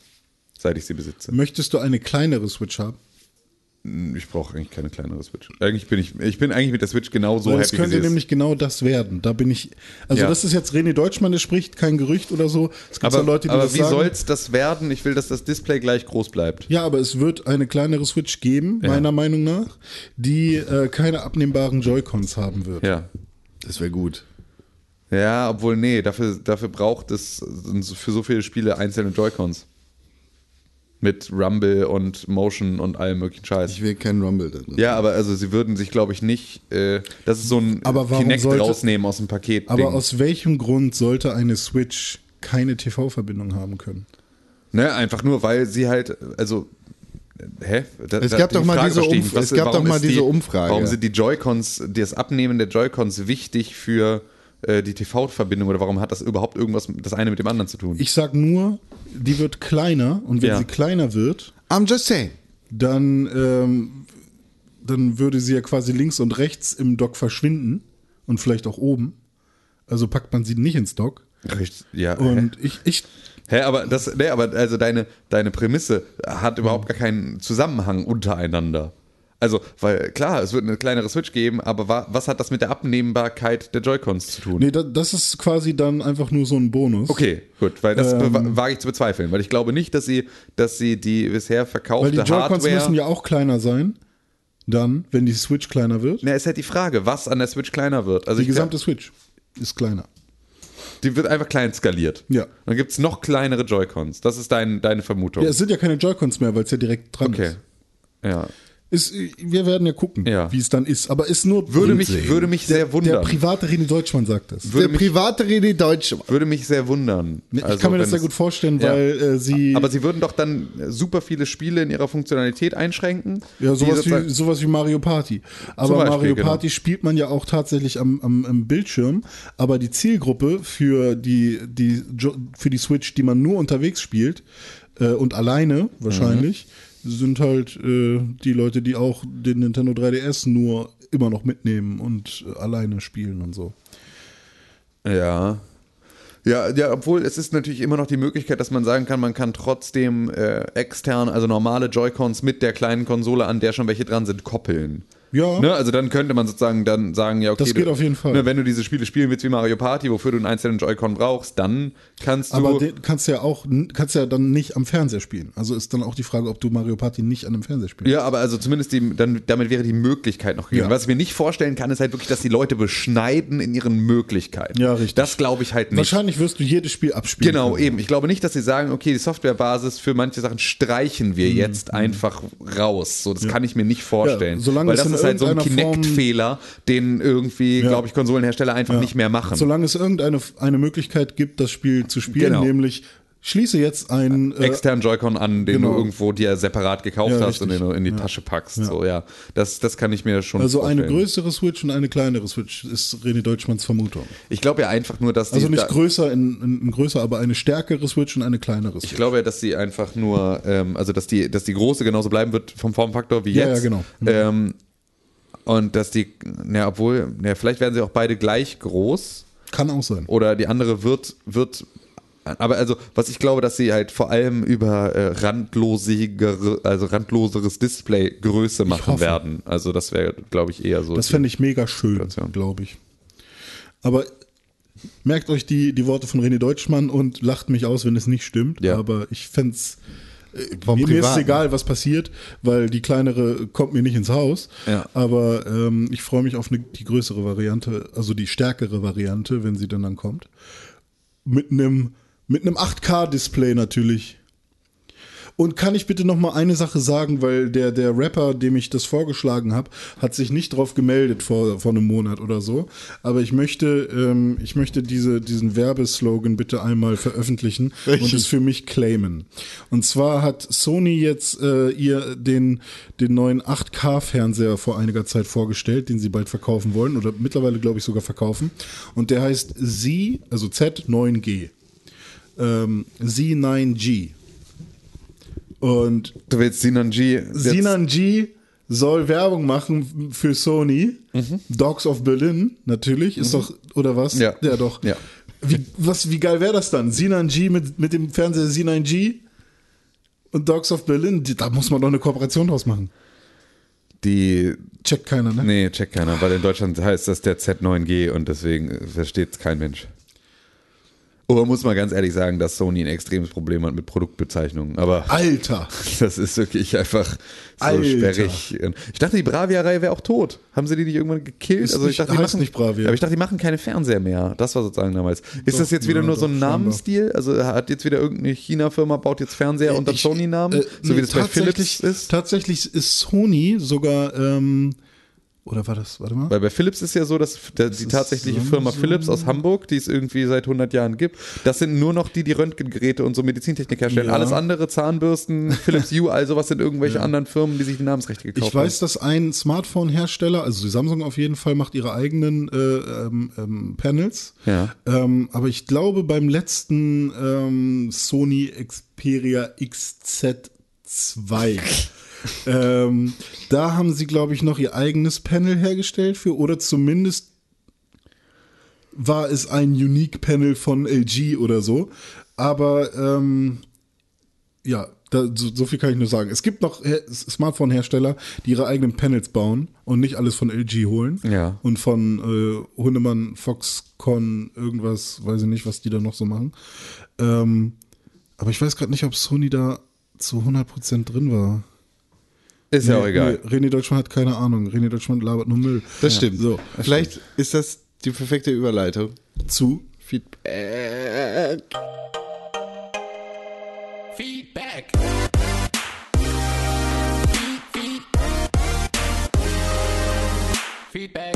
Seit ich sie besitze. Möchtest du eine kleinere Switch haben? Ich brauche eigentlich keine kleinere Switch. Eigentlich bin ich, ich bin eigentlich mit der Switch genauso happy. es wie könnte nämlich genau das werden. Da bin ich. Also, Ja. das ist jetzt René Deutschmann, der spricht, kein Gerücht oder so. Es gibt aber ja Leute, die aber das wie sagen. soll's das werden? Ich will, dass das Display gleich groß bleibt. Ja, aber es wird eine kleinere Switch geben, Ja. meiner Meinung nach, die äh, keine abnehmbaren Joy-Cons haben wird. Ja. Das wäre gut. Ja, obwohl, nee, dafür, dafür braucht es für so viele Spiele einzelne Joy-Cons. Mit Rumble und Motion und allem möglichen Scheiß. Ich will keinen Rumble drin. Ja, aber also sie würden sich, glaube ich, nicht, äh, das ist so ein Aber Kinect sollte- rausnehmen aus dem Paket. Aber aus welchem Grund sollte eine Switch keine TV-Verbindung haben können? Ne, einfach nur, weil sie halt, also, hä? Da, Es gab doch mal diese Umf- nicht. es gab doch mal diese die, Umfrage. Warum sind die Joy-Cons, das Abnehmen der Joy-Cons wichtig für äh, die TV-Verbindung oder warum hat das überhaupt irgendwas, das eine mit dem anderen zu tun? Ich sag nur, die wird kleiner und wenn Ja. sie kleiner wird, I'm just saying. dann, ähm, dann würde sie ja quasi links und rechts im Dock verschwinden und vielleicht auch oben. Also packt man sie nicht ins Dock. Richtig, ja. hä? Und ich, ich Hä, aber das, ne, aber also deine, deine Prämisse hat überhaupt gar keinen Zusammenhang untereinander. Also, weil klar, es wird eine kleinere Switch geben, aber wa was hat das mit der Abnehmbarkeit der Joy-Cons zu tun? Nee, da, das ist quasi dann einfach nur so ein Bonus. Okay, gut, weil das Ähm. wage ich zu bezweifeln, weil ich glaube nicht, dass sie, dass sie die bisher Weil verkaufte die Joy-Cons Hardware. müssen ja auch kleiner sein. Dann, wenn die Switch kleiner wird. Na, ist halt die Frage, was an der Switch kleiner wird. Also Die gesamte glaub, Switch ist kleiner. die wird einfach klein skaliert. Ja. Dann gibt es noch kleinere Joy-Cons. Das ist dein, deine Vermutung. Ja, es sind ja keine Joy-Cons mehr, weil es ja direkt dran okay. ist. Ja. Ist. Wir werden ja gucken, Ja. wie es dann ist. Aber ist nur Würde mich, würde mich sehr der wundern. private René Deutschmann sagt das. Würde Der private René Deutsch. würde mich sehr wundern. Ich Also, kann mir das sehr gut vorstellen, Ja. weil äh, sie Aber sie würden doch dann super viele Spiele in ihrer Funktionalität einschränken. Ja, sowas wie, sowas wie Mario Party. Aber Beispiel, Mario genau. Party spielt man ja auch tatsächlich am, am, am Bildschirm. Aber die Zielgruppe für die, die, für die Switch, die man nur unterwegs spielt äh, und alleine wahrscheinlich, sind halt äh, die Leute, die auch den Nintendo 3DS nur immer noch mitnehmen und äh, alleine spielen und so. Ja. Ja, ja, obwohl es ist natürlich immer noch die Möglichkeit, dass man sagen kann, man kann trotzdem äh, extern, also normale Joy-Cons mit der kleinen Konsole, an der schon welche dran sind, koppeln. Ja. Ne? Also dann könnte man sozusagen dann sagen, ja, okay, Das geht du, auf jeden Fall. Ne, wenn du diese Spiele spielen willst wie Mario Party, wofür du einen einzelnen Joy-Con brauchst, dann kannst du. Aber den kannst du ja auch, kannst ja dann nicht am Fernseher spielen. Also ist dann auch die Frage, ob du Mario Party nicht an einem Fernseher spielst. Ja, aber also zumindest die, dann, damit wäre die Möglichkeit noch gegeben. Ja. Was ich mir nicht vorstellen kann, ist halt wirklich, dass die Leute beschneiden in ihren Möglichkeiten. Ja, richtig. Das glaube ich halt nicht. Wahrscheinlich wirst du jedes Spiel abspielen. Genau, können. eben. Ich glaube nicht, dass sie sagen, okay, die Softwarebasis für manche Sachen streichen Mhm, wir jetzt einfach raus. So, das kann ich mir nicht vorstellen. Ja, solange Weil das in ist halt so ein Kinect-Fehler, den irgendwie, Ja. glaube ich, Konsolenhersteller einfach Ja. nicht mehr machen. Solange es irgendeine eine Möglichkeit gibt, das Spiel zu spielen, Genau. nämlich schließe jetzt ein äh, externen Joy-Con an, den genau. du irgendwo dir separat gekauft Ja, hast und den richtig. du in die Ja. Tasche packst. So, ja. Das, das kann ich mir schon also eine vorstellen. größere Switch und eine kleinere Switch ist René Deutschmanns Vermutung. Ich glaube ja einfach nur, dass die. Also nicht größer in, in, in größer, aber eine stärkere Switch und eine kleinere Switch. Ich glaube ja, dass sie einfach nur, ähm, also dass die, dass die große genauso bleiben wird vom Formfaktor wie Ja, jetzt. ja, genau. Ähm, und dass die, na, obwohl, na, vielleicht werden sie auch beide gleich groß Kann auch sein. oder die andere wird, wird, aber also, was ich glaube, dass sie halt vor allem über äh, randlosigere, also randloseres Display Größe machen werden. Also das wäre, glaube ich, eher so. Das fände ich mega schön, glaube ich. Aber merkt euch die, die Worte von René Deutschmann und lacht mich aus, wenn es nicht stimmt. Ja. Aber ich fände es. Vom Mir, mir ist Privaten. egal, was passiert, weil die kleinere kommt mir nicht ins Haus. Ja. Aber ähm, ich freue mich auf eine, die größere Variante, also die stärkere Variante, wenn sie denn dann kommt. Mit einem mit einem 8K-Display natürlich. Und kann ich bitte noch mal eine Sache sagen, weil der, der Rapper, dem ich das vorgeschlagen habe, hat sich nicht drauf gemeldet vor, vor einem Monat oder so. Aber ich möchte, ähm, ich möchte diese, diesen Werbeslogan bitte einmal veröffentlichen und es für mich claimen. Und zwar hat Sony jetzt äh, ihr den, den neuen 8K-Fernseher vor einiger Zeit vorgestellt, den sie bald verkaufen wollen oder mittlerweile, glaube ich, sogar verkaufen. Und der heißt Z, also Z9G. Ähm, Z9G. Und Du willst Sinan G. Sinan G soll Werbung machen für Sony. Dogs of Berlin, natürlich, ist doch, oder was? Ja. Ja, doch. Ja. Wie, was, wie geil wäre das dann? Sinan G mit, mit dem Fernseher Sinan G und Dogs of Berlin, da muss man doch eine Kooperation draus machen. Die, Checkt keiner, ne? nee, checkt keiner, weil in Deutschland heißt das der Z9G und deswegen versteht es kein Mensch. Oder muss man ganz ehrlich sagen, dass Sony ein extremes Problem hat mit Produktbezeichnungen. Aber Alter. *laughs* das ist wirklich einfach so Alter. sperrig. Ich dachte, die Bravia-Reihe wäre auch tot. Haben sie die nicht irgendwann gekillt? Ist also ich nicht- dachte, die machen, nicht Bravia. Aber ich dachte, die machen keine Fernseher mehr. Das war sozusagen damals. Ist Doch, das jetzt wieder ja, nur so ein. Namensstil? Also hat jetzt wieder irgendeine China-Firma baut jetzt Fernseher unter Ich- Sony-Namen? äh, so wie das bei Philips ist? Tatsächlich ist Sony sogar, ähm, oder war das, warte mal? Weil bei Philips ist ja so, dass der, die tatsächliche Firma Samsung. Philips aus Hamburg, die es irgendwie seit 100 Jahren gibt, das sind nur noch die, die Röntgengeräte und so Medizintechnik herstellen. Ja. Alles andere, Zahnbürsten, Philips Hue, all sowas sind irgendwelche *laughs* anderen Firmen, die sich die Namensrechte gekauft Ich weiß, dass ein Smartphone-Hersteller, also die Samsung auf jeden Fall, macht ihre eigenen äh, ähm, ähm, Panels. Ja. Ähm, aber ich glaube, beim letzten ähm, Sony Xperia XZ2, *laughs* ähm, da haben sie, glaube ich, noch ihr eigenes Panel hergestellt für, oder zumindest war es ein Unique-Panel von LG oder so. Aber ähm, ja, da, so, so viel kann ich nur sagen. Es gibt noch Her- Smartphone-Hersteller, die ihre eigenen Panels bauen und nicht alles von LG holen. Ja. Und von äh, Hundemann, Foxconn, irgendwas, weiß ich nicht, was die da noch so machen. Ähm, aber ich weiß gerade nicht, ob Sony da zu 100% drin war. Ist ja auch egal. nee, René Deutschmann hat keine Ahnung. René Deutschmann labert nur Müll. Das stimmt. So, Vielleicht ist das die perfekte Überleitung. zu. Feedback. Feedback. Feed, feed. Feedback.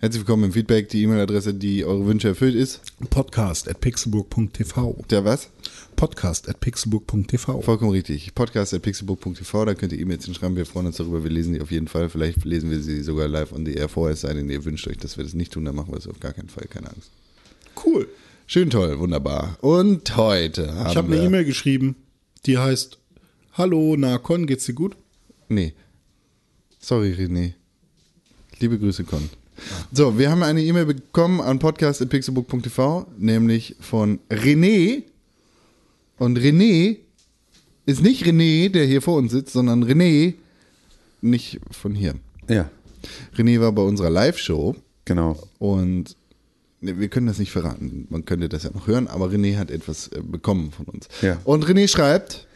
Herzlich willkommen im Feedback, die E-Mail-Adresse, die eure Wünsche erfüllt ist. Podcast at pixelburg.tv. Der was? Podcast at pixelburg.tv. Vollkommen richtig. Podcast at pixelbook.tv, da könnt ihr E-Mails hinschreiben. Wir freuen uns darüber. Wir lesen die auf jeden Fall. Vielleicht lesen wir sie sogar live on the air vorher, es sei denn, ihr wünscht euch, dass wir das nicht tun, dann machen wir es auf gar keinen Fall. Keine Angst. Cool. Schön toll, wunderbar. Und heute haben Ich habe eine E-Mail geschrieben, die heißt: Hallo, Nakon, geht's dir gut? Nee. Sorry, René. Liebe Grüße, Con. So, wir haben eine E-Mail bekommen an podcast.pixelbook.tv, nämlich von René. Und René ist nicht René, der hier vor uns sitzt, sondern René, nicht von hier. Ja, René war bei unserer Live-Show genau. und ne, wir können das nicht verraten. Man könnte das ja noch hören, aber René hat etwas äh, bekommen von uns. Ja. Und René schreibt,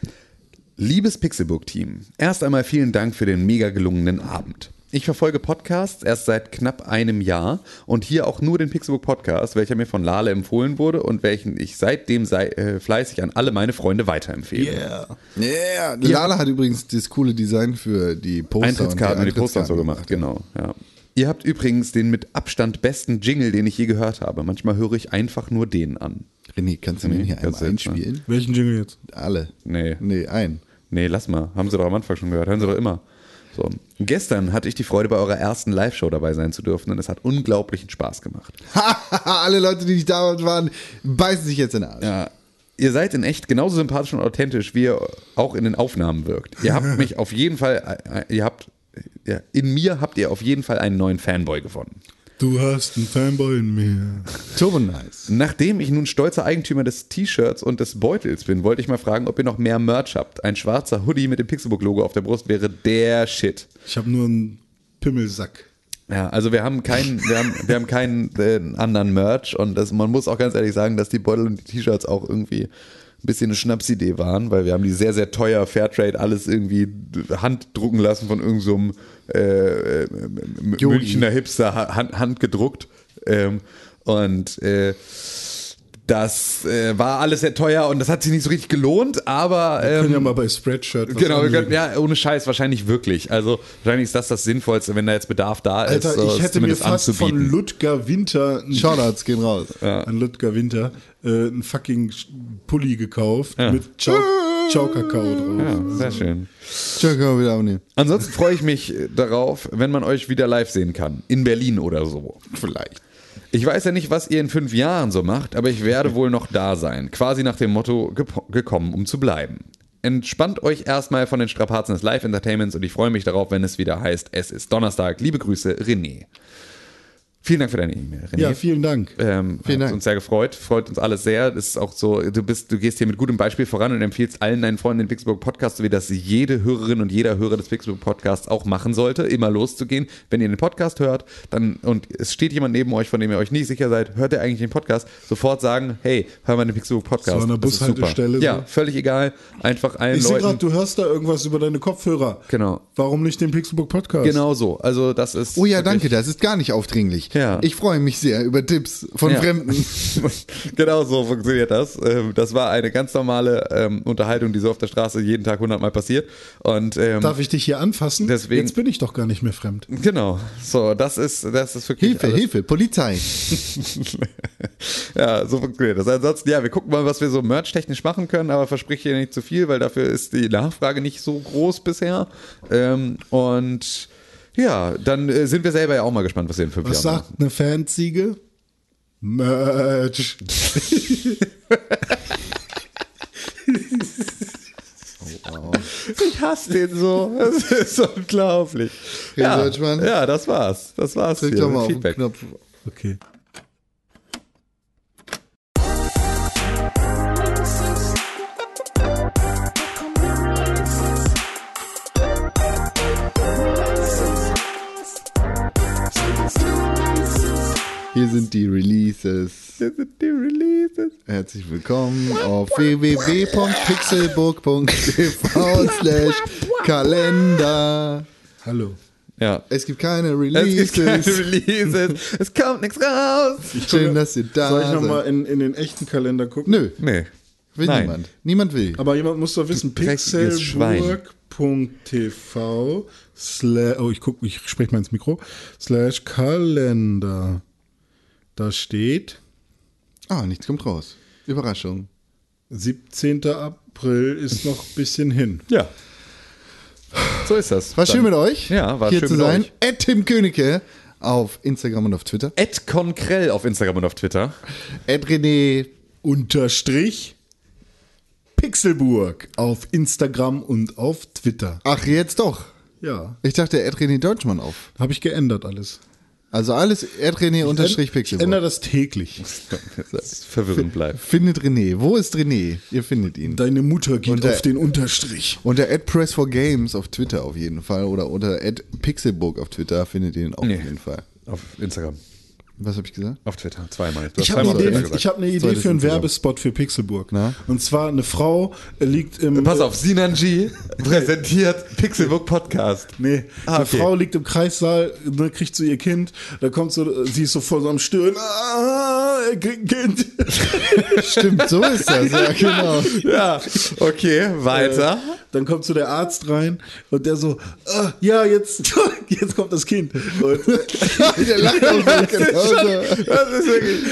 Liebes Pixelbook-Team, erst einmal vielen Dank für den mega gelungenen Abend. Ich verfolge Podcasts erst seit knapp einem Jahr und hier auch nur den Pixelbook Podcast, welcher mir von Lale empfohlen wurde und welchen ich seitdem sei, äh, fleißig an alle meine Freunde weiterempfehle. Yeah. Yeah. Lala hat übrigens das coole Design für die Poster Eintrittskarten und die Poster und so gemacht, genau. Ja. Ihr habt übrigens den mit Abstand besten Jingle, den ich je gehört habe. Manchmal höre ich einfach nur den an. René, kannst du den hier einmal jetzt, einspielen? Welchen Jingle jetzt? Alle. Nee. Nee, ein. Nee, lass mal. Haben sie doch am Anfang schon gehört. Hören sie doch immer. So. Gestern hatte ich die Freude, bei eurer ersten Live-Show dabei sein zu dürfen und es hat unglaublichen Spaß gemacht. *laughs* Alle Leute, die nicht da waren, beißen sich jetzt in den Arsch. Ja. Ihr seid in echt genauso sympathisch und authentisch, wie ihr auch in den Aufnahmen wirkt. Ihr habt *laughs* mich auf jeden Fall, äh, ihr habt, ja, in mir habt ihr auf jeden Fall einen neuen Fanboy gewonnen. Du hast einen Fanboy in mir. Turbo nice. Nachdem ich nun stolzer Eigentümer des T-Shirts und des Beutels bin, wollte ich mal fragen, ob ihr noch mehr Merch habt. Ein schwarzer Hoodie mit dem Pixelbook-Logo auf der Brust wäre der Shit. Ich habe nur einen Pimmelsack. Ja, also wir haben keinen, wir haben, wir haben keinen äh, anderen Merch und das, man muss auch ganz ehrlich sagen, dass die Beutel und die T-Shirts auch irgendwie ein bisschen eine Schnapsidee waren, weil wir haben die sehr, sehr teuer Fairtrade alles irgendwie handdrucken lassen von irgendeinem so äh, äh. Münchner Hipster ha- hand, handgedruckt. Ähm, und äh, Das äh, war alles sehr teuer und das hat sich nicht so richtig gelohnt, aber Wir können ja ähm, mal bei Spreadshirt was genau, können, ja, ohne Scheiß wahrscheinlich wirklich. Also wahrscheinlich ist das das Sinnvollste, wenn da jetzt Bedarf da Alter, ist, so, ich es hätte mir fast von anzubieten. Ludger Winter *laughs* Shoutouts gehen raus. an Ludger Winter äh, einen fucking Pulli gekauft Ja. mit Ciao, *laughs* Ciao Kakao drauf. Ja, sehr schön. Wir wieder abnehmen. Ansonsten freue ich mich darauf, wenn man euch wieder live sehen kann. In Berlin oder so. Vielleicht. Ich weiß ja nicht, was ihr in fünf Jahren so macht, aber ich werde wohl noch da sein. Quasi nach dem Motto gekommen, um zu bleiben. Entspannt euch erstmal von den Strapazen des Live-Entertainments und ich freue mich darauf, wenn es wieder heißt, es ist Donnerstag. Liebe Grüße, René. Vielen Dank für deine E-Mail, René. Ja, vielen Dank. Ähm, Vielen hat Dank. uns sehr gefreut, freut uns alles sehr. Das ist auch so, du bist, du gehst hier mit gutem Beispiel voran und empfiehlst allen deinen Freunden den Pixelbook Podcast, so wie das jede Hörerin und jeder Hörer des Pixelbook Podcasts auch machen sollte, immer loszugehen. Wenn ihr den Podcast hört, dann und es steht jemand neben euch, von dem ihr euch nicht sicher seid, hört ihr eigentlich den Podcast, sofort sagen, hey, hör mal den Pixelbook Podcast. So an der. Bushaltestelle Ja, völlig egal. Einfach allen Ich sehe gerade, Leuten. du hörst da irgendwas über deine Kopfhörer. Genau. Warum nicht den Pixelbook Podcast? Genau so. Also das ist. Oh ja, wirklich- danke, das ist gar nicht aufdringlich. Ja. Ich freue mich sehr über Tipps von Ja. Fremden. *laughs* genau so funktioniert das. Ähm, Das war eine ganz normale ähm, Unterhaltung, die so auf der Straße jeden Tag hundertmal passiert. Und ähm, Darf ich dich hier anfassen? Deswegen- Jetzt bin ich doch gar nicht mehr fremd. genau, so das ist das ist wirklich Hilfe, alles. Hilfe, Polizei. *laughs* Ja, so funktioniert das. Ansonsten, ja, wir gucken mal, was wir so merch-technisch machen können, aber versprich hier nicht zu viel, weil dafür ist die Nachfrage nicht so groß bisher. Ähm, und ja, dann äh, sind wir selber ja auch mal gespannt, was wir in fünf Was Jahren sagt eine Fanziege? Merch. *laughs* Ich hasse den so. Das ist unglaublich. Ja, ja, das war's. Das war's. Drück hier doch mit mal auf den Feedback. Knopf. Okay. Sind die Releases. Hier sind die Releases. Herzlich willkommen auf www.pixelburg.tv slash Kalender. Hallo. Ja. Es gibt keine Es Releases. gibt keine Releases. es kommt nichts raus. Schön, dass ihr da Soll ich seid. nochmal in, in den echten Kalender gucken? Nö, Nee. will Nein. niemand. Niemand will. Aber jemand muss doch wissen, pixelburg.tv slash, oh, ich guck, ich spreche mal ins Mikro, slash Kalender. Da steht Ah, nichts kommt raus. Überraschung. 17. April ist noch ein bisschen hin. Ja. So ist das. War schön mit euch, Ja, war hier schön zu mit sein. euch. Ed Tim Königke auf Instagram und auf Twitter. Ed Konkrell auf Instagram und auf Twitter. Ed René Unterstrich Pixelburg auf Instagram und auf Twitter. Ach, jetzt doch. Ja, Ich dachte Ed René Deutschmann auf. habe ich geändert alles. Also alles Ed René unterstrich Ich ändere das täglich. *laughs* Das verwirrend bleibt. Findet René. Wo ist René? Ihr findet ihn. Deine Mutter geht Und der- auf den Unterstrich. Unter Press for Games auf Twitter auf jeden Fall oder unter Pixelburg auf Twitter findet ihr ihn auch Nee. auf jeden Fall. Auf Instagram. Was habe ich gesagt? Auf Twitter. Zweimal. Du Ich habe eine, Idee- ich hab eine Idee für einen. Werbespot für Pixelburg. Na? Und zwar eine Frau äh, liegt im. Pass auf, Sinanji *laughs* präsentiert Pixelbook Podcast. Nee, Ah, eine okay. Frau liegt im Kreissaal, ne, kriegt so ihr Kind, da kommt so, sie ist so voll so am Stöhnen, ah, er kriegt ein Kind. Stimmt, so ist das. Ja, genau. *laughs* Ja, okay, weiter. Dann kommt so der Arzt rein und der so, ah, ja, jetzt, *laughs* jetzt kommt das Kind. Und, *laughs* Der lacht auch so genauso. Das ist wirklich.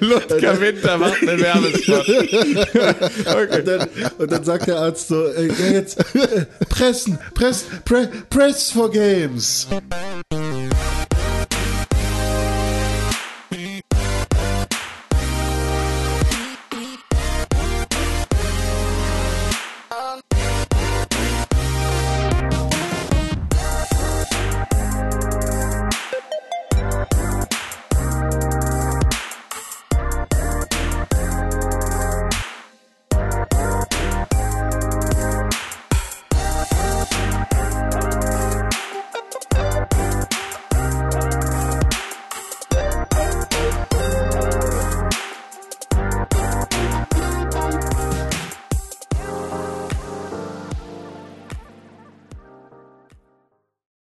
Ludger Winter macht einen Werbespot. und, dann, und dann sagt der Arzt so, äh, ja, jetzt äh, pressen, press, pre, press for games.